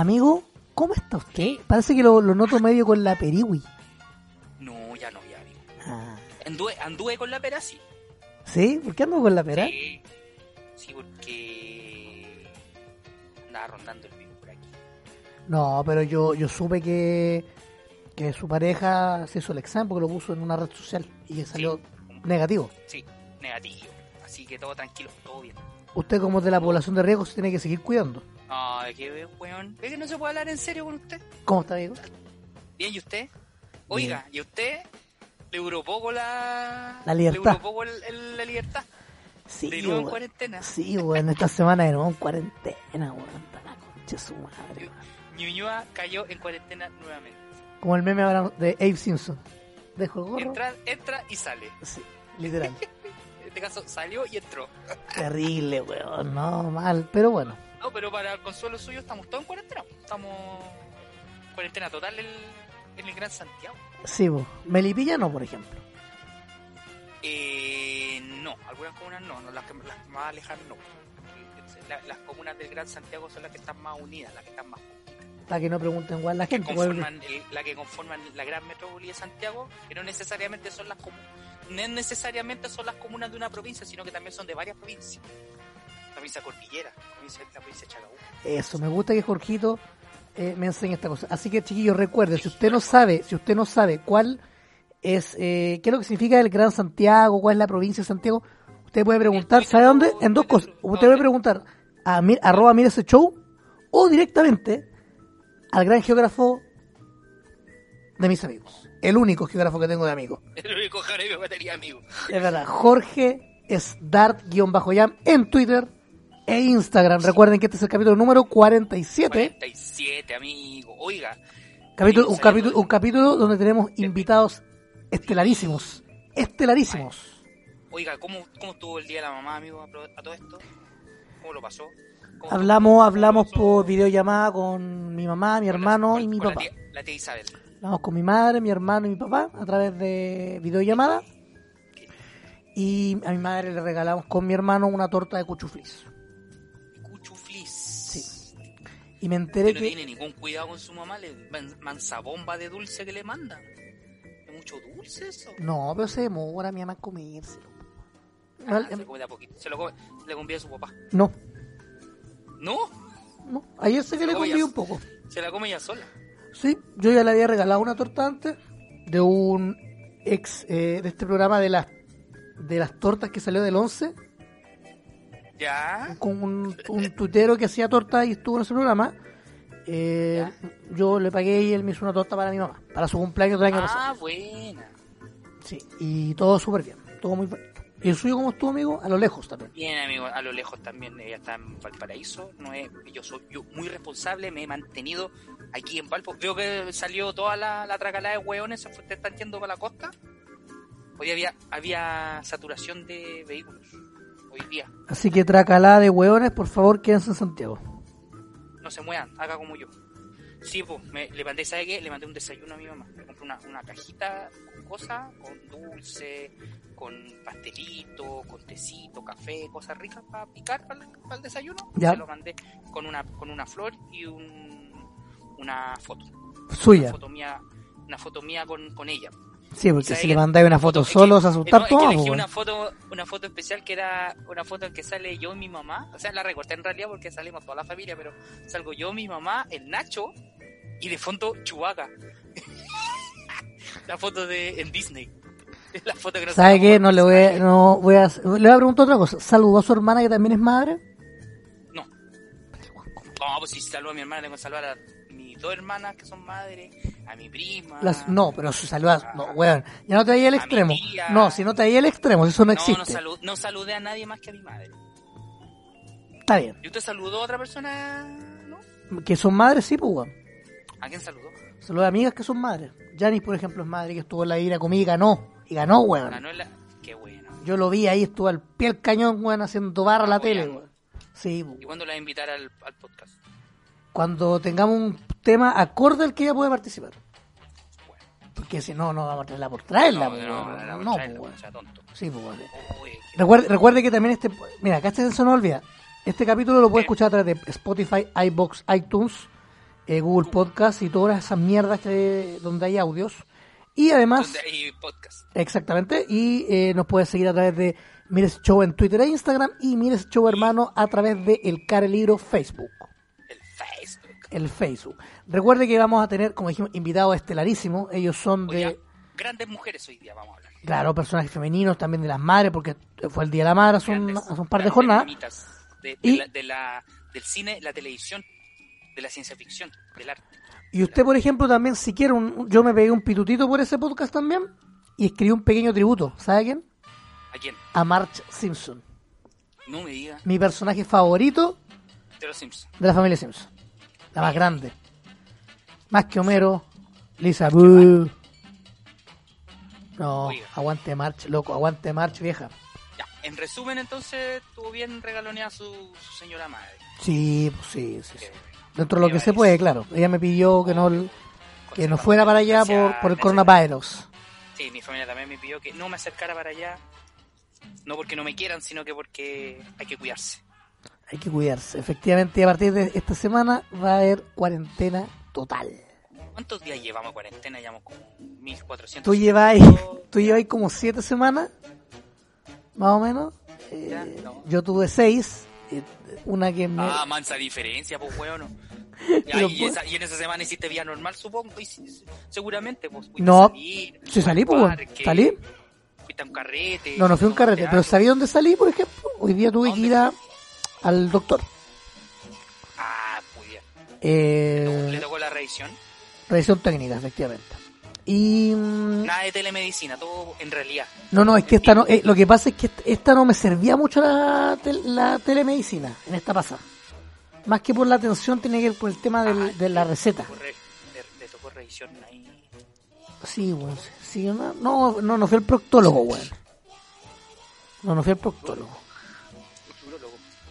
Amigo, ¿cómo está usted? Parece que lo, lo noto medio con la periwi. No, ya no, ya, amigo. Ah. Anduve, anduve con la pera, sí. ¿Sí? ¿Por qué ando con la pera? Sí, sí, porque andaba rondando el virus por aquí. No, pero yo, yo supe que, que su pareja se hizo el examen porque lo puso en una red social y que salió negativo. Sí, negativo. Así que todo tranquilo, todo bien. Usted como es de la población de riesgo se tiene que seguir cuidando. ¿De qué, weón? ¿Ve que no se puede hablar en serio con usted? ¿Cómo está, amigo? Bien, ¿y usted? Oiga, ¿y usted? ¿Le duró poco la... La libertad. ¿Le duró poco el- el- la libertad? Sí, ¿De nuevo en weón. cuarentena? Sí, weón, esta semana de nuevo en cuarentena, weón. La concha su madre. Ñuñoa cayó en cuarentena nuevamente. Como el meme ahora de Abe Simpson. Dejo el gorro. Entra, entra y sale. Sí, literal. En este caso salió y entró. Terrible, weón. No, mal. Pero bueno. No, pero para el consuelo suyo estamos todos en cuarentena. Estamos en cuarentena total en el, en el Gran Santiago. Sí, vos. Melipilla no, por ejemplo. Eh, no, algunas comunas no, no las, que, las más lejanas no. La- las comunas del Gran Santiago son las que están más unidas, las que están más Para que no pregunten igual la que gente. conforman el- la que conforman la gran metrópoli de Santiago, que no necesariamente son las comunas, no necesariamente son las comunas de una provincia, sino que también son de varias provincias. Cordillera, la. Eso, me gusta que Jorgito eh, me enseñe esta cosa. Así que, chiquillos, recuerden, si usted no sabe, si usted no sabe cuál es, eh, qué es lo que significa el Gran Santiago, cuál es la provincia de Santiago, usted puede preguntar, ¿sabe dónde? En dos cosas. Usted puede preguntar a mi, arroba mira ese show o directamente al gran geógrafo de mis amigos. El único geógrafo que tengo de amigos. El único jarebe que tenía amigo. Es verdad, Jorge es Dart-Jam en Twitter e Instagram. Recuerden que este es el capítulo número 47. 47, amigo. Oiga, Capítulo, un, capítulo, un capítulo donde tenemos invitados estelarísimos. Estelarísimos. oiga, ¿cómo, ¿cómo estuvo el día de la mamá, amigo, a, todo esto? ¿Cómo lo pasó? ¿Cómo Hablamos, hablamos ¿Cómo por pasó? videollamada con mi mamá, mi la- hermano y mi papá. La tía, la tía Isabel. Hablamos con mi madre, mi hermano y mi papá a través de videollamada. Y a mi madre le regalamos con mi hermano una torta de. Cuchuflis. Y me enteré no que... tiene ningún cuidado con su mamá, le man- mansa bomba de dulce que le manda. ¿Es mucho dulce eso? No, pero se demora mi mamá en comérselo. Ah, No, se lo come de a poquito. Se lo come, le convida a su papá. no, ¿No? no. Ayer sé que le comí un poco. Se la come ella sola. Sí, yo ya le había regalado una torta antes de un ex eh, de este programa de las de las tortas que salió del 11 ¿Ya? con un, un tuitero que hacía tortas y estuvo en ese programa. Eh, yo le pagué y él me hizo una torta para mi mamá, para su cumpleaños del año pasado. Ah, buena. Sí, y todo súper bien, todo muy bonito. ¿Y el suyo cómo estuvo, amigo? A lo lejos también. Bien, amigo, a lo lejos también, ella está en Valparaíso, no es, yo soy yo muy responsable, me he mantenido aquí en Valpo. Veo que salió toda la, la tracalada de hueones, se fue, están yendo para la costa. Hoy había, había saturación de vehículos, hoy día. Así que tracalá de hueones, por favor, quédense en Santiago. No se muevan, haga como yo. Sí, pues, me, le mandé, ¿sabe qué? Le mandé un desayuno a mi mamá. Le compré una, una cajita con cosas, con dulce, con pastelito, con tecito, café, cosas ricas para picar para el, para el desayuno. Ya. Se lo mandé con una, con una flor y un, una foto. Una Suya. foto mía, una foto mía con, con ella. Sí, porque ¿Sabe si le mandáis una foto es que- solo, se asustar no, es que todo. elegí po, una foto, una foto especial que era una foto en que sale yo y mi mamá. O sea, la recorté en realidad porque salimos toda la familia, pero salgo yo, mi mamá, el Nacho y de fondo Chubaca. la foto de en Disney. La foto que nos ¿Sabe qué? No le voy a, no voy a, le voy a preguntar otra cosa. ¿Saludó a su hermana que también es madre? No. Pero, weón, ¿cómo No, pues si saludo a mi hermana, tengo que saludar a mis dos hermanas que son madres, a mi prima. Las- no, pero su saludas, no, weón, ya no te vayas al A mi extremo. No, si no te vayas al extremo, eso no No, no, existe. salu- no saludé a nadie más que a mi madre. Está bien. ¿Y usted saludó a otra persona? ¿No? Que son madres, sí, pues, weón. ¿A quién saludó? Saludos a amigas que son madres. Janis, por ejemplo, es madre que estuvo en la ira conmigo y ganó. Y ganó, weón. Ganó la... Qué bueno. Yo lo vi ahí, estuvo al pie del cañón, weón, haciendo barra a la tele, weón. Sí, pues. ¿Y cuándo la va a invitar al, al podcast? Cuando tengamos un tema acorde al que ella puede participar. Bueno. Porque si no, no vamos a traerla por traerla, no, no, no, pues, Recuerde, recuerde que también este. Mira, acá este se nos olvida. Este capítulo lo puede escuchar a través de Spotify, iBox, iTunes, eh, Google Podcast y todas esas mierdas que, donde hay audios. Y además, ¿Dónde hay podcast? exactamente, y eh, nos puede seguir a través de Mires Show en Twitter e Instagram y Mires Show Hermano a través de El Care Libro Facebook. El Facebook. Recuerde que vamos a tener, como dijimos, invitados estelarísimos. Ellos son de. Grandes mujeres hoy día vamos a hablar. Claro, personajes femeninos, también de las madres, porque fue el Día de la Madre hace un, hace un par de jornadas. de Y- la, de la- del cine, la televisión, de la ciencia ficción, del arte. Y usted, por ejemplo, también, si quiere, un- yo me pegué un pitutito por ese podcast también y escribí un pequeño tributo. ¿Sabe a quién? ¿A quién? A Marge Simpson, No me diga. mi personaje favorito De los Simpsons. de la familia Simpson. La más grande. Más que Homero, Lisa Boo. No, Oiga. aguante March, loco, aguante March, vieja. Ya, en resumen, entonces, estuvo bien regaloneada su, su señora madre. Sí, pues sí, sí, sí. Dentro de lo que se puede, claro. Ella me pidió que no, que no fuera para allá por, por el coronavirus. Sí, mi familia también me pidió que no me acercara para allá. No porque no me quieran, sino que porque hay que cuidarse. Hay que cuidarse. Efectivamente, a partir de esta semana va a haber cuarentena total. ¿Cuántos días llevamos cuarentena? Llevamos como 1400. Tú lleváis, tú lleváis como siete semanas, más o menos. Eh, Ya, no. Yo tuve seis. eh, Una que me... Ah, mansa diferencia, pues, Pero, y, pues- esa- y en esa semana hiciste vía normal, supongo. y seguramente, pues. fuiste No, salir, sí salí, pues, Salí. Fuiste a un carrete. No, no fui a un carrete, pero. ¿sabía dónde salí, por ejemplo? Hoy día tuve ¿A que ir a- al doctor. Ah, muy bien. Le Eh, tocó la revisión. revisión técnica, efectivamente. Y... mm, Nada de telemedicina, todo en realidad. No, no, es que esta no, eh, lo que pasa es que esta- no me servía mucho la, la telemedicina en esta pasada. Más que por la atención tiene que ver por el tema del- Ah, de la le- receta. Le tocó, re- le- le tocó revisión ahí. Sí, weón. Sí, no, no, no, no fui al proctólogo, weón. No, no fui al proctólogo.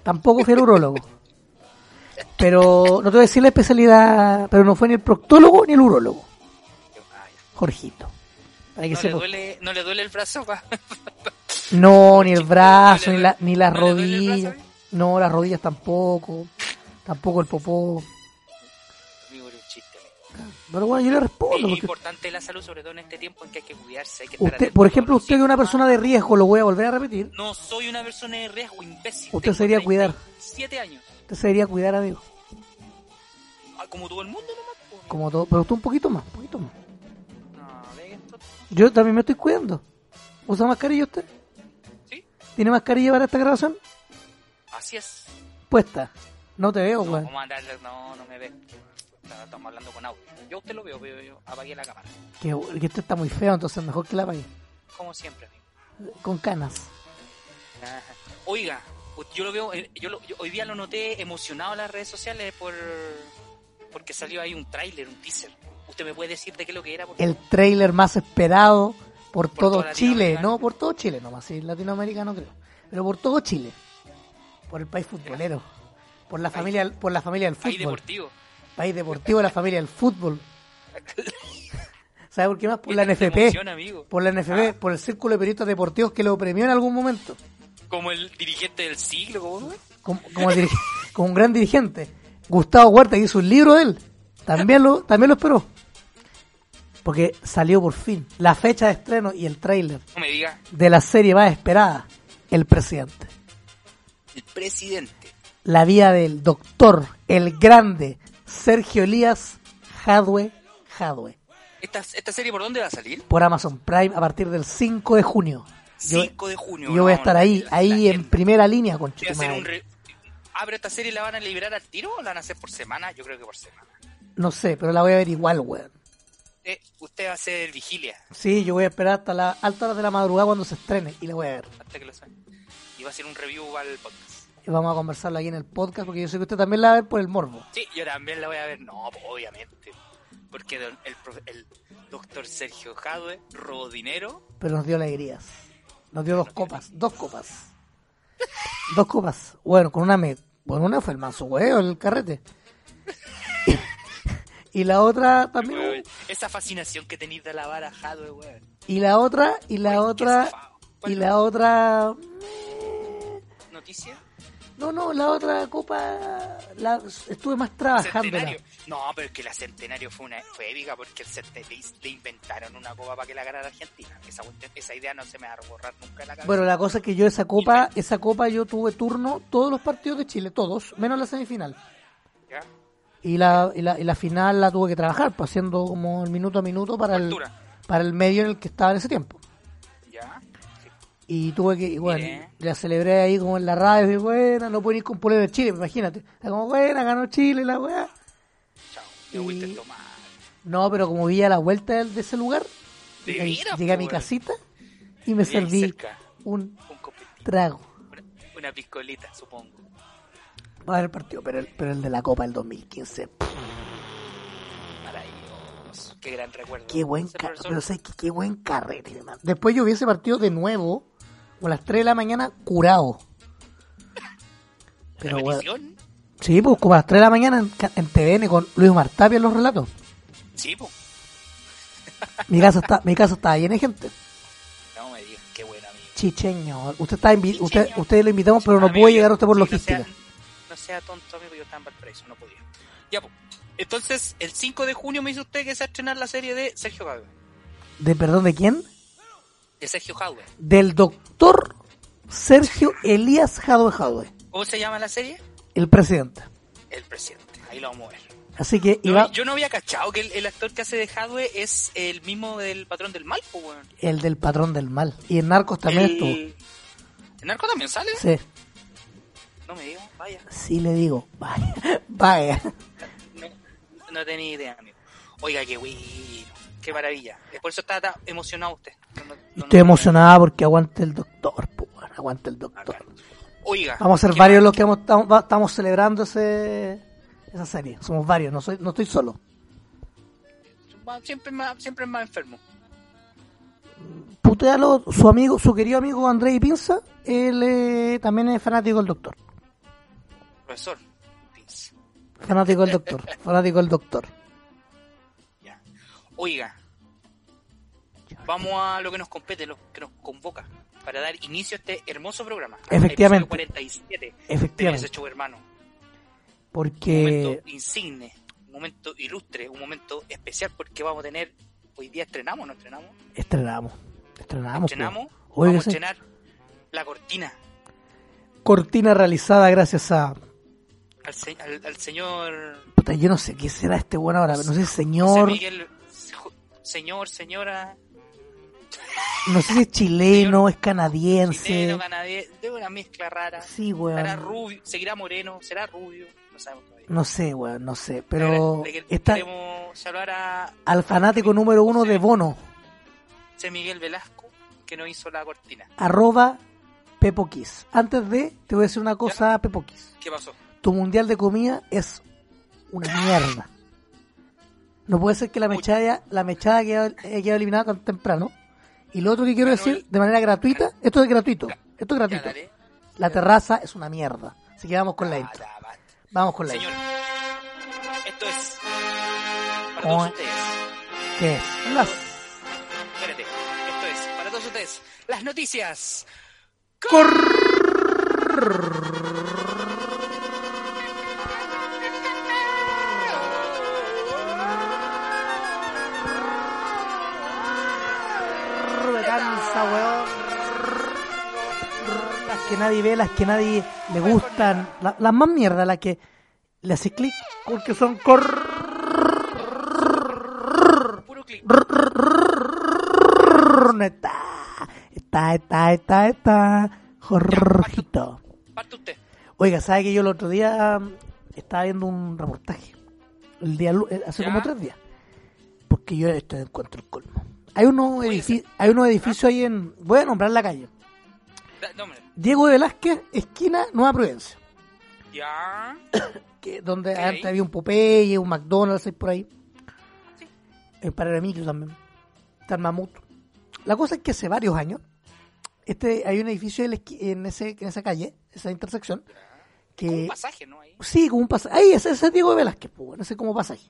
Tampoco fui al urólogo. Pero, no te voy a decir la especialidad, pero no fue ni el proctólogo ni el urólogo. Jorgito. Que ¿No, le duele, ¿No le duele el brazo? pa? No, ni el brazo, ¿No le ni, la, ni las no rodillas. brazo? No, las rodillas tampoco. Tampoco el popó. Pero bueno, yo le respondo. Es Porque importante la salud, sobre todo en este tiempo en que hay que cuidarse. Hay que estar usted, atento por ejemplo, usted que es una persona de riesgo, lo voy a volver a repetir. No soy una persona de riesgo, imbécil. Usted se debería cuidar. Siete años. Usted se debería cuidar, amigo. Ah, como todo el mundo nomás. Como todo, pero usted un poquito más, un poquito más. No, ve esto. Yo también me estoy cuidando. ¿Usa mascarilla usted? ¿Sí? ¿Tiene mascarilla para esta grabación? Así es. Puesta. No te veo, No. ¿cómo andar? No, no me ve. Está- Estamos hablando con audio. Yo usted lo veo, pero yo apagué la cámara. Que, que usted está muy feo, entonces mejor que la pague. Como siempre, amigo. Con canas. Oiga, yo lo veo, eh, yo, lo- yo hoy día lo noté emocionado en las redes sociales por porque salió ahí un tráiler, un teaser. ¿Usted me puede decir de qué es lo que era? por El favor? trailer más esperado por, Por todo Chile. No, por todo Chile nomás. Sí, Latinoamérica no creo. Pero por todo Chile. Por el país futbolero. Por la familia, por la familia del fútbol. deportivo. País deportivo, la familia del fútbol. ¿Sabe por qué más? Por la ¿Qué tanta NFP. emoción? Por la NFP, Ah. por el Círculo de Periodistas Deportivos que lo premió en algún momento. Como el dirigente del siglo, ¿cómo? Como, como, un gran dirigente. Gustavo Huerta que hizo un libro de él. También lo, también lo esperó. Porque salió por fin la fecha de estreno y el tráiler No me diga, de la serie más esperada, El Presidente. el presidente. La vida del doctor, el grande, Sergio Elías Jadwe Jadwe. ¿Esta, ¿Esta serie por dónde va a salir? Por Amazon Prime a partir del 5 de junio. Yo, 5 de junio. yo voy a estar ahí, la- ahí la en gente primera línea con un re- pero esta serie la van a liberar al tiro o la van a hacer por semana? Yo creo que por semana. No sé, pero la voy a ver igual, weón. Eh, usted va a hacer vigilia Sí, yo voy a esperar hasta la alta hora de la madrugada cuando se estrene y la voy a ver. hasta que lo saben. Y va a hacer un review al podcast. Y vamos a conversarlo aquí en el podcast porque yo sé que usted también la va a ver por el morbo. Sí, yo también la voy a ver. No, pues, obviamente. Porque el, el doctor Sergio Jadwe robó dinero. Pero nos dio alegrías. Nos dio dos copas, dos copas. Dos copas. Bueno, con una me. Bueno, una fue el manso huevo, el carrete. Y la otra también. Weón, Esa fascinación que tenéis de lavar a Jadwe, weón. Y la otra, y la Weón, otra, zafado. ¿Cuál y la otra. noticia? No, no, la otra copa la estuve más trabajando. Centenario. No, pero es que la Centenario fue una fue épica porque el cente- le, inventaron una copa para que la ganara Argentina. Esa, esa idea no se me va a borrar nunca de la cabeza. Bueno, la cosa es que yo esa copa, esa copa yo tuve turno todos los partidos de Chile, todos, menos la semifinal. ¿Ya? Y la, y la, y la final la tuve que trabajar, pues haciendo como el minuto a minuto para el, para el medio en el que estaba en ese tiempo. Y tuve que, y bueno, Mire. la celebré ahí como en la radio, y buena, no pude ir con polero de Chile, imagínate. Era como, buena, ganó Chile, la weá. Chao. Y- fuiste a tomar. No, pero como vi a la vuelta de ese lugar, De llegué, a po, mi casita y me serví cerca. un trago Una, una piscolita, supongo. para el partido, pero el, pero el de la Copa del 2015, pff, Maravilloso. Qué gran recuerdo. qué buen, pero sé que qué buen carrete, hermano. Después yo vi ese partido de nuevo, a las 3 de la mañana, curado. Pero sí, pues como a las 3 de la mañana en, TVN con Luis Martapia en los relatos. Sí, po. Mi casa está, mi casa está llena de gente. No me digas, qué buen amigo. Chicheño, usted está invi- usted, Chicheño. usted lo invitamos, pero no Amigo, puede yo- llegar usted por sí, logística. No sea, no sea tonto, amigo, yo estaba en Valparaíso, no podía. Ya, pues. Entonces, el 5 de junio me dice usted que se va a estrenar la serie de Sergio Jadwe. ¿De perdón de quién? De Sergio Jadwe. Del doctor Sergio Elías Jadwe Jadwe, ¿Cómo se llama la serie? el presidente. El presidente. Ahí lo vamos a ver. Así que No, iba yo no había cachado que el, el actor que hace de Jadwe es el mismo del patrón del mal, pues, weón. el del patrón del mal. Y en Narcos también el... estuvo. ¿El narco también sale? Sí, No me digas, vaya. sí le digo. Vaya, vaya. No, no tenía idea, amigo. Oiga, qué bueno. Qué maravilla. Es Por eso está emocionado usted. No, no- no- Estoy no- emocionada porque aguante el doctor, pues, aguante el doctor. Oiga. Vamos a ser ¿qué varios los que hemos- estamos, celebrando ese, esa serie. Somos varios, no soy no estoy solo. Siempre más, siempre es más enfermo. Putealo, su amigo, su querido amigo André Pinza, él eh, también es fanático del doctor. Profesor. Vince. Fanático del doctor, fanático del doctor. Ya. Oiga. Vamos a lo que nos compete, lo que nos convoca para dar inicio a este hermoso programa. Efectivamente. Episodio 47 de Efectivamente. show hermano. Un Porque momento insigne, un momento ilustre, un momento especial porque vamos a tener, hoy día estrenamos, ¿no estrenamos? estrenamos, estrenamos. estrenamos, pues. Oiga, vamos a estrenar la cortina cortina realizada gracias a... al, se- al- al señor Puta, yo no sé qué será este bueno ahora, no sé José señor, Miguel, señor, señora, no sé si es chileno, es canadiense. chileno, canadiense, de una mezcla rara. Sí, Será weón. rubio, seguirá moreno, será rubio, no sabemos todavía. No sé, weón, no sé. Pero está queremos saludar a al fanático número uno de Bono, José Miguel Velasco, que nos hizo la cortina. arroba Pepoquis. Antes de, te voy a decir una cosa, Pepoquis. ¿Qué pasó? Tu mundial de comida es una mierda. No puede ser que la mechada, la mechada haya quedado eliminada tan temprano. Y lo otro que quiero decir, de manera gratuita, esto es gratuito. Esto es gratuito. dale. La terraza es una mierda. Así que vamos con la Ah, intro. Vamos con la Señor, intro. esto es para Oh. todos ustedes. ¿Qué es? Las Espérate, esto es para todos ustedes. Las noticias. me que nadie ve, las que nadie le gustan. La- Las más mierdas, las que le hace clic porque son cor... Puro clic. Está, está, está, está, está. Jorgito. Parte usted. Oiga, ¿sabe que yo el otro día mm, estaba viendo un reportaje? El día, eh, hace como tres días. Porque yo estoy encuentro el colmo. Hay unos, Oye, edifi- hay unos edificios ahí en... Voy a nombrar la calle. Diego de Velázquez, esquina Nueva Providencia. Ya. Que, donde antes había un Popeye, un McDonald's ahí por ahí. El Parera Micro también. Está el Mamut. La cosa es que hace varios años, este hay un edificio en, en, ese, en esa calle, esa intersección, que... un pasaje, ¿no? Ahí. Sí, como un pasaje. Ahí, ese, es Diego de Velázquez, pues, bueno, ese como pasaje.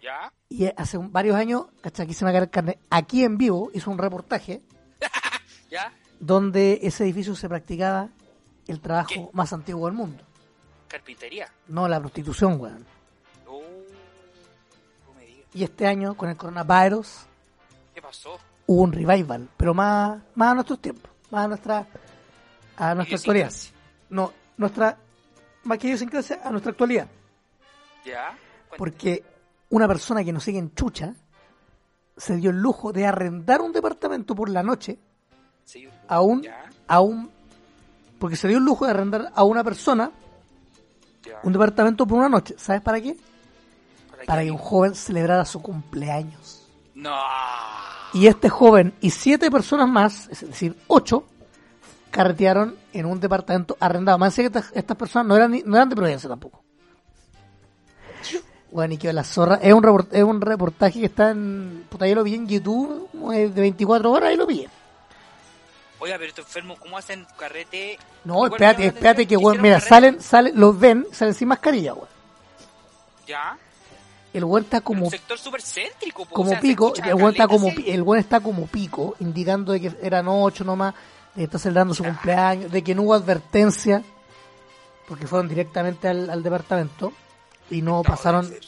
Ya. Y eh, hace un- varios años, hasta aquí se me cae el carnet, aquí en vivo hizo un reportaje Ya. Donde ese edificio se practicaba el trabajo ¿Qué? más antiguo del mundo. Carpintería. No la prostitución, weón. No me digas. Y este año, con el coronavirus, ¿Qué pasó? hubo un revival, pero más, más a nuestros tiempos, más a nuestra, a nuestra actualidad. No, nuestra, más que idiosincrasia, a nuestra actualidad. Ya. Cuéntame. Porque una persona que nos sigue en Chucha se dio el lujo de arrendar un departamento por la noche Sí. a un, Ya. a un, porque se dio el lujo de arrendar a una persona un departamento por una noche. ¿Sabes para qué? ¿Para que un joven celebrara su cumpleaños. No. Y este joven y siete personas más, es decir, ocho, carretearon en un departamento arrendado. Más que estas, estas personas no eran, ni- no eran de Providencia tampoco. Bueno, y que la zorra. Es un, report- es un reportaje que está en. Puta, yo lo vi en YouTube como de 24 horas y lo vi. Oiga, pero estos enfermos, ¿cómo hacen carrete? No, espérate, espérate que, weón, mira, carrete. salen, salen, los ven, salen sin mascarilla, weón. Ya. El weón está Como... como Un sector súper céntrico. po, como o sea, se pico, el weón está como el weón está como pico, indicando de que eran ocho nomás, de que está celebrando su cumpleaños, de que no hubo advertencia, porque fueron directamente al, al departamento y no No, pasaron. de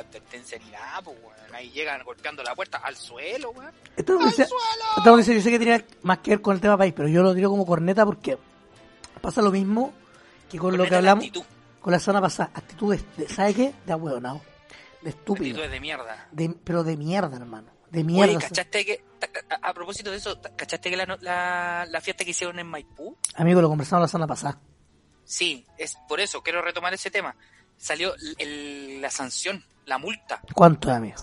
advertencia ni nada, po, weón. Ahí llegan golpeando la puerta al suelo, weón. Esta noticia, esta noticia yo sé que tenía más que ver con el tema país, pero yo lo tiro como corneta porque pasa lo mismo que con lo Ponete que la hablamos con la semana pasada, actitudes, de, ¿sabe qué? De ahueonado, de estúpido, Actitudes de mierda. de, pero de mierda, hermano, de mierda. Oye, ¿cachaste que, a, a propósito de eso, ¿cachaste que la, la, la fiesta que hicieron en Maipú? Amigo, lo conversamos la semana pasada. Sí, es por eso, quiero retomar ese tema. Salió el- la sanción, la multa, ¿Cuánto es, amigo?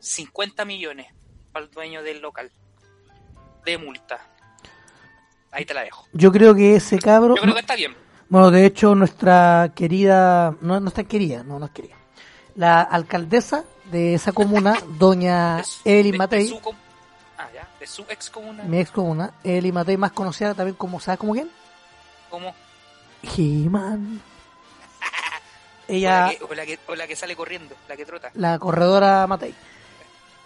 50 millones para el dueño del local. De multa. Ahí te la dejo. Yo creo que ese cabro. Yo creo que está bien. Bueno, de hecho, nuestra querida. No, no es tan querida, no, no es querida. La alcaldesa de esa comuna, doña su- Evelyn de- de Matei, su ah, ya, de su ex comuna. mi ex comuna, Evelyn Matei, más conocida también como, ¿sabes cómo quién? Como, He-Man. O, Ella, la que, o la que- o la que sale corriendo, la que trota. la corredora Matei,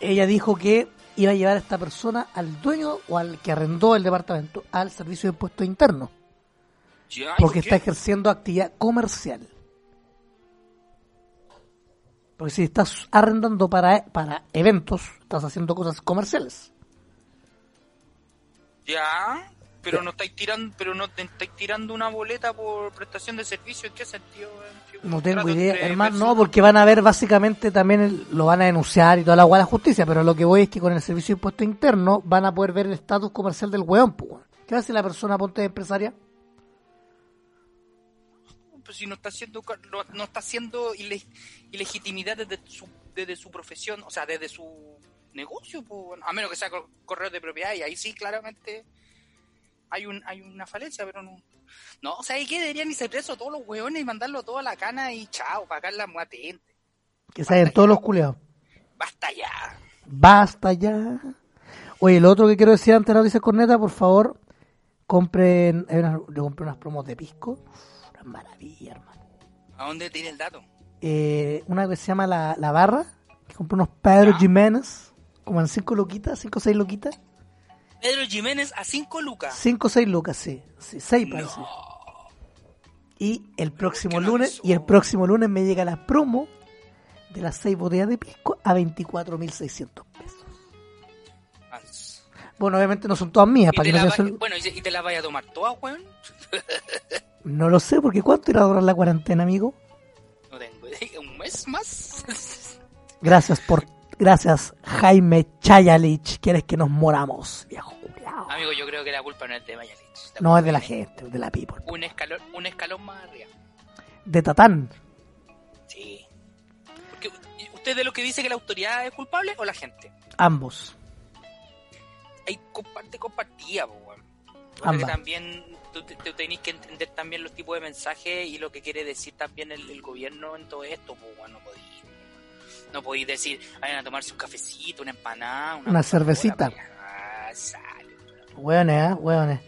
ella dijo que iba a llevar a esta persona al dueño o al que arrendó el departamento al servicio de impuestos internos, Ya, ¿y porque por está ejerciendo actividad comercial. Porque si estás arrendando para, para eventos, estás haciendo cosas comerciales. Ya, pero no estáis tirando, pero no estáis tirando una boleta por prestación de servicio. ¿En qué sentido? weón? No tengo idea, hermano, no, porque van a ver básicamente también, el- lo van a denunciar y toda la la justicia, pero lo que voy es que con el servicio de impuesto interno van a poder ver el estatus comercial del weón, pues. ¿Qué hace la persona ponte empresaria? Pues si no está haciendo, no, no está haciendo ile- ilegitimidad desde su, desde su profesión, o sea, desde su negocio, pues, a menos que sea cor- correo de propiedad, y ahí sí claramente hay un hay una falencia, pero no. No, o sea, ahí que deberían irse presos todos los hueones y mandarlo todo a la cana y chao, pagar la patente. Que saben todos los culeados. Basta ya. Basta ya. Oye, lo otro que quiero decir antes de la noticia corneta, por favor, compren, unas- le compré unas promos de pisco. Una maravilla, hermano. ¿A dónde tiene el dato? Eh, una que se llama La, la Barra, que compré unos Pedro Ya. Jiménez, como en 5 luquitas, 5 o 6 luquitas. Pedro Jiménez a 5 lucas. 5 o 6 lucas, sí. sí 6 parece. Y el próximo lunes, y el próximo lunes me llega la promo de las 6 botellas de pisco a 24.600 pesos. Bueno, obviamente no son todas mías, para que no va- Bueno, ¿y, te la vaya a tomar toda, weón? No lo sé, porque ¿cuánto irá a durar la cuarentena, amigo? No tengo idea. ¿Un mes más? Gracias por... Gracias, Jaime Chayalich. ¿Quieres que nos moramos, viejo culiao? Amigo, yo creo que la culpa no es de Mayalich. No, es de la gente, de la people. Un escalón, un escalón más arriba. De Tatán. Sí. Porque, ¿Usted de lo que dice que la autoridad es culpable o la gente? Ambos. Hay comparte compartida, po. Porque también tú, te- tú tenés que entender también los tipos de mensajes y lo que quiere decir también el, el gobierno en todo esto, pues bueno, no podéis no podéis decir, vayan a tomarse un cafecito, una empanada, una, cervecita. pues, ah, sale. Hueones, ¿eh? Hueones.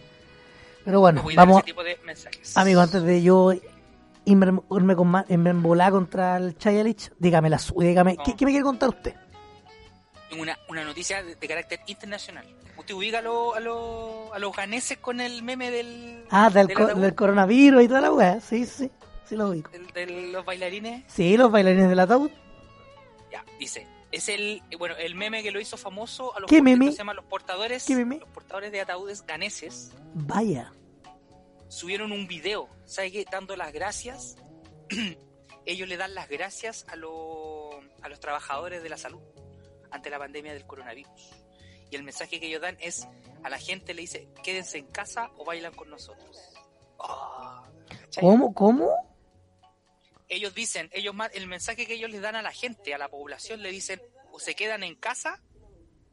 Pero No bueno, dar vamos, ese tipo de mensajes. amigo, antes de yo irme, con contra el Chayalich, dígame, la, dígame ¿qué, No. qué me quiere contar usted? Tengo una, una noticia de, de carácter internacional. Usted ubica a, lo- a, lo- a los ganeses con el meme del, Ah, del, del co- ataúd, del coronavirus y toda la weá. Sí, sí, sí lo ubico. de los bailarines. Sí, los bailarines del ataúd. Ya, dice, es el, eh, bueno, el meme que lo hizo famoso a los ¿Qué meme? se llama los portadores, ¿Qué meme? los portadores de ataúdes ganeses Vaya. subieron un video, ¿sabe qué? Dando las gracias. Ellos le dan las gracias a, los a los trabajadores de la salud ante la pandemia del coronavirus. Y el mensaje que ellos dan es, a la gente le dice, quédense en casa o bailan con nosotros. Oh, ¿cachai? ¿Cómo? ¿Cómo? Ellos dicen, ellos el mensaje que ellos les dan a la gente, a la población, le dicen, o se quedan en casa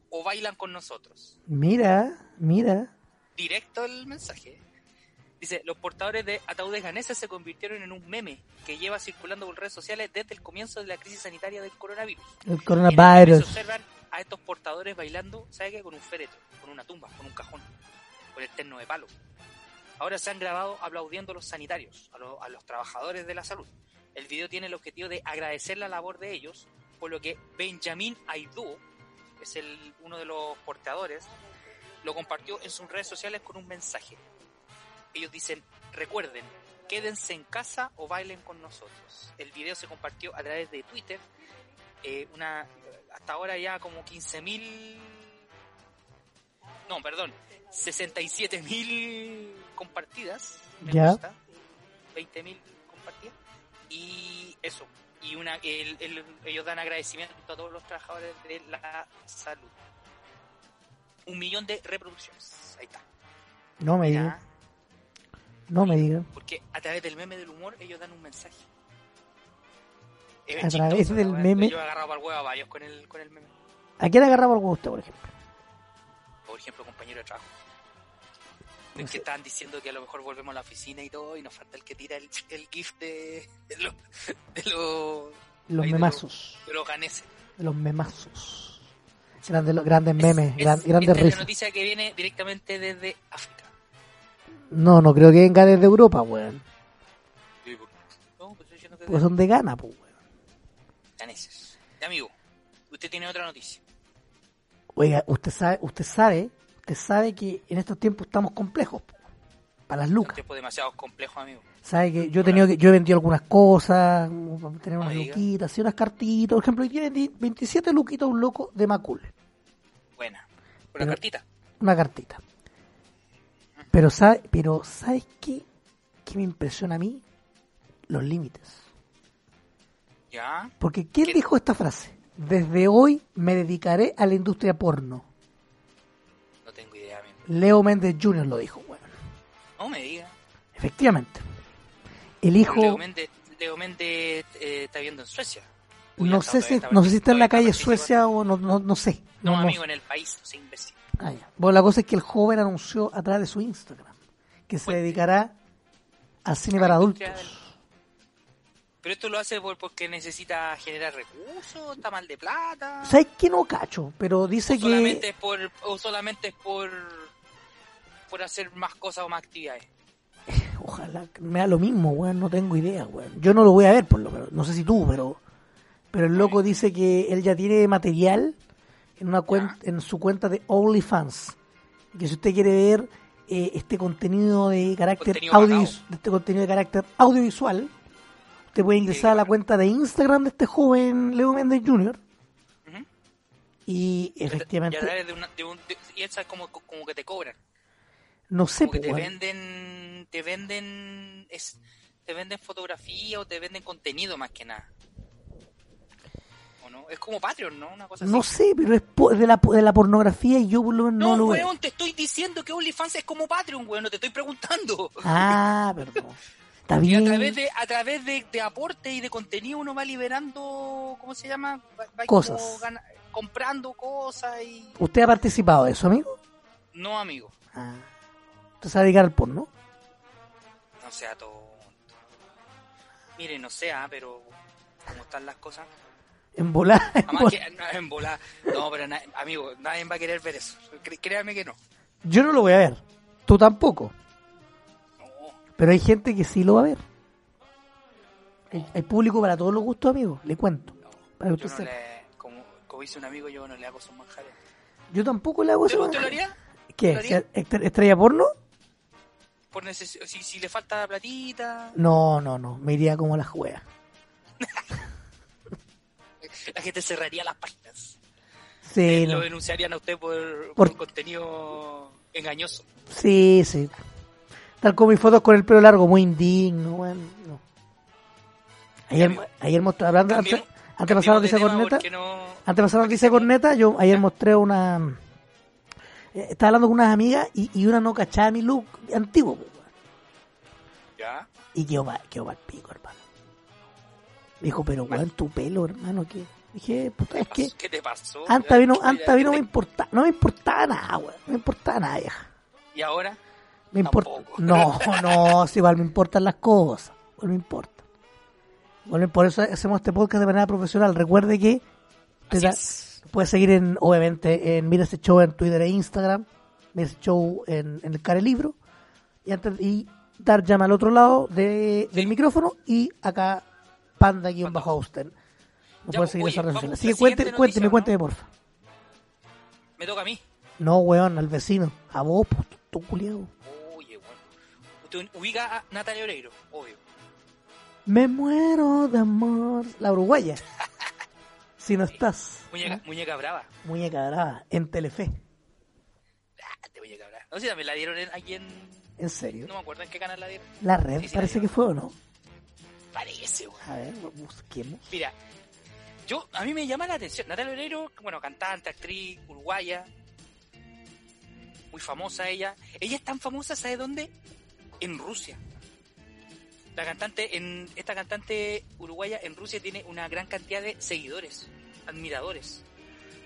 o bailan con nosotros. Mira, mira. directo el mensaje. Dice, los portadores de ataúdes ganeses se convirtieron en un meme que lleva circulando por redes sociales desde el comienzo de la crisis sanitaria del coronavirus. El meme se coronavirus. observan a estos portadores bailando, ¿sabe qué? Con un féretro, con una tumba, con un cajón, con el terno de palo. Ahora se han grabado aplaudiendo a los sanitarios, a, los- a los trabajadores de la salud. El video tiene el objetivo de agradecer la labor de ellos, por lo que Benjamin Aidú, que es el, uno de los portadores, lo compartió en sus redes sociales con un mensaje. Ellos dicen, recuerden, quédense en casa o bailen con nosotros. El video se compartió a través de Twitter, eh, una hasta ahora ya como 15.000 no, perdón, 67.000 compartidas. me Ya. gusta, 20.000 compartidas. Y eso. Y una el- el- ellos dan agradecimiento a todos los trabajadores de la salud. Un millón de reproducciones. Ahí está. No me Mira, diga. No me diga. porque a través del meme del humor ellos dan un mensaje. Es A chistoso, través del meme. Yo he agarrado para el huevo a varios con el, con el meme. ¿A quién agarraba el huevo usted, por ejemplo? Por ejemplo, compañero de trabajo. Es que estaban diciendo que a lo mejor volvemos a la oficina y todo, y nos falta el que tira el, el GIF de, de los de los Los Ahí de memazos. de los ganeses. Los memazos. Grandes, los- grandes memes, Es- gran- es- grandes esta es risas. noticia que viene directamente desde África. No, no creo que venga desde Europa, weón. No, pues que Porque son de Ghana, pues, weón. ganeses. Amigo, usted tiene otra noticia. Oiga, usted sabe, usted sabe, usted sabe que en estos tiempos estamos complejos, para las Un lucas. tiempo demasiado complejo, amigo. Sabe que yo he tenido que, yo he vendido algunas cosas, tener unas me diga. luquitas, y unas cartitas. Por ejemplo, hoy día vendí 27 luquitas a un loco de Macul. Buena. Una Pero- cartita. Una cartita. Pero sabe, pero ¿sabes qué? ¿Qué me impresiona a mí? Los límites. Ya. Porque ¿quién ¿Qué? dijo esta frase? Desde hoy me dedicaré a la industria porno. Leo Méndez Jr. lo dijo, bueno. No me diga. Efectivamente. El hijo, Leo Méndez, Leo Méndez eh, está viviendo en Suecia. Uy, no sé si, está no sé si está en la calle. Suecia o no, no, no sé. No, No, amigo, en el país, no sé, imbécil. Ah, ya. Bueno, la cosa es que el joven anunció a través de su Instagram que se Fuente. dedicará al cine para adultos. Pero esto lo hace por, porque necesita generar recursos, está mal de plata. ¿Sabes qué no cacho? Pero dice o solamente que es por, o solamente es por, por hacer más cosas o más actividades. ojalá me da lo mismo, weón, no tengo idea, weón. Yo no lo voy a ver por lo menos, no sé si tú, pero pero el loco dice que él ya tiene material en una cuenta en su cuenta de OnlyFans. Que si usted quiere ver eh, este contenido de carácter Contenido audio, pagado. este contenido de carácter audiovisual, usted puede ingresar a la cuenta de Instagram de este joven Leo Méndez Jr. Y Y efectivamente través de una, de un, de- y esa es como, como que te cobran. No sé, Como que po, te weón. venden, te venden, es, te venden fotografía o te venden contenido más que nada. ¿O ¿no? Es como Patreon, ¿no? Una cosa así. No sé, pero es po- de la, de la pornografía y yo No, no lo veo. weón, te estoy diciendo que OnlyFans es como Patreon, weón, no te estoy preguntando. Ah, perdón. Está Y a bien. través de, a través de, de aporte y de contenido uno va liberando, ¿cómo se llama? Va- va Cosas. comprando cosas y... ¿Usted ha participado de eso, amigo? No, amigo, Ah. Va a dedicar al porno. no sea tonto. Mire, no sea, pero como están las cosas. En volar. en volar. no. No, pero na- amigo, nadie va a querer ver eso. Cre- créame que no. Yo no lo voy a ver. Tú tampoco. No, Pero hay gente que sí lo va a ver. Hay, hay público para todos los gustos, amigo. Le cuento. Para que yo usted no le, como, como dice un amigo, yo no le hago sus manjares. Yo tampoco le hago ¿Usted, eso. usted lo haría? ¿Qué? lo ¿Estrella porno? Por neces si, si le falta platita, No, no, no. Me iría como la juega. la gente cerraría las páginas. Sí, Lo no. denunciarían a usted por, Por- por contenido engañoso. sí, sí. Tal como mis fotos con el pelo largo, muy indigno, bueno, no. Ayer, ayer mostré, hablando, antes, antes de pasar cambiemos de noticia tema corneta, no- antes de pasar noticia corneta, yo ayer mostré una, eh, estaba hablando con unas amigas y, y una no cachaba mi look antiguo, weón. ¿Ya? y quedó para quedó pa'l pico, hermano. Me dijo, pero weón, tu pelo, hermano, ¿qué? Dije, puta, es que ¿Qué te pasó? antes vino, antes vino me importaba, no me importaba nada, weón, no me importaba nada, vieja. ¿Y ahora? Me importa. No, no, si igual me importan las cosas. Igual me importa. Igual por eso hacemos este podcast de manera profesional. Recuerde que te Así da- es. Puedes seguir en, obviamente, en Mira ese show en Twitter e Instagram, Mira ese show en, en el Care Libro, y antes y dar llama al otro lado de, del micrófono y acá Panda-Austen. No puedes seguir oye, esas redes sociales. Así que cuénteme, cuénteme, ¿no? cuénteme, porfa. Me toca a mí. No, weón, al vecino. A vos, pues, tú culiao. Oye, bueno. Usted ubica a Natalia Oreiro, obvio. Me muero de amor. La uruguaya. si no estás. Muñeca, ¿Ah? muñeca brava. Muñeca brava. En Telefe. Ah, muñeca brava. No sé, también la dieron aquí en... ¿En serio? No me acuerdo en qué canal la dieron. La red Sí, sí, parece la que fue o no. Parece, weón. A ver, busquemos. Mira, yo, a mí me llama la atención. Natalia Oreiro, bueno, cantante, actriz, uruguaya. Muy famosa ella. Ella es tan famosa, ¿sabe dónde? En Rusia. La cantante, en, esta cantante uruguaya en Rusia tiene una gran cantidad de seguidores, admiradores.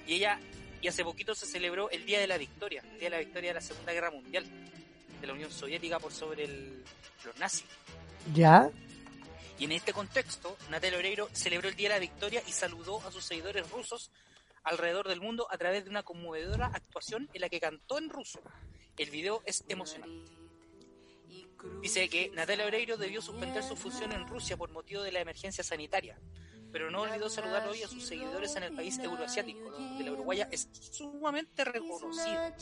Y ella, y hace poquito se celebró el Día de la Victoria, el Día de la Victoria de la Segunda Guerra Mundial, de la Unión Soviética por sobre el- los nazis. ¿Ya? Y en este contexto, Natalia Oreiro celebró el Día de la Victoria y saludó a sus seguidores rusos alrededor del mundo a través de una conmovedora actuación en la que cantó en ruso. El video es emocionante. Dice que Natalia Oreiro debió suspender su función en Rusia por motivo de la emergencia sanitaria, pero no olvidó saludar hoy a sus seguidores en el país euroasiático, donde la uruguaya es sumamente reconocida.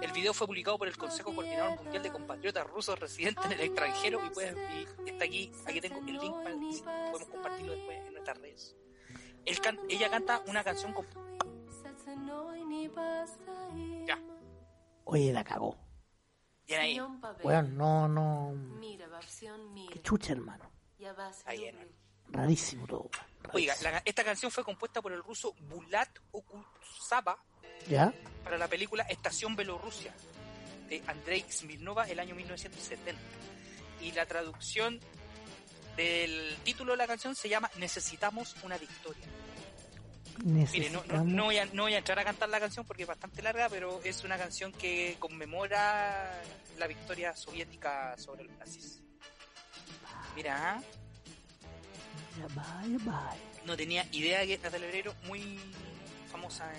El video fue publicado por el Consejo Coordinador Mundial de Compatriotas Rusos Residentes en el extranjero y, y está aquí, aquí tengo el link para si podemos compartirlo después en nuestras redes. Él can- ella canta una canción con... Ya, Oye, la cagó. Bien ahí. Weón, no, no. Qué chucha, hermano. Ahí, hermano. Rarísimo todo. Oiga, la- esta canción fue compuesta por el ruso Bulat Okusaba ¿Ya? para la película Estación Bielorrusia de Andrei Smirnova el año 1970. Y la traducción del título de la canción se llama Necesitamos una victoria. Mire, no, Necesitamos... no, no voy a, no voy a entrar a cantar la canción porque es bastante larga, pero es una canción que conmemora la victoria soviética sobre los nazis. Mira, ¿ah? Ya, vaya, vaya. no tenía idea que Natalia Oreiro muy famosa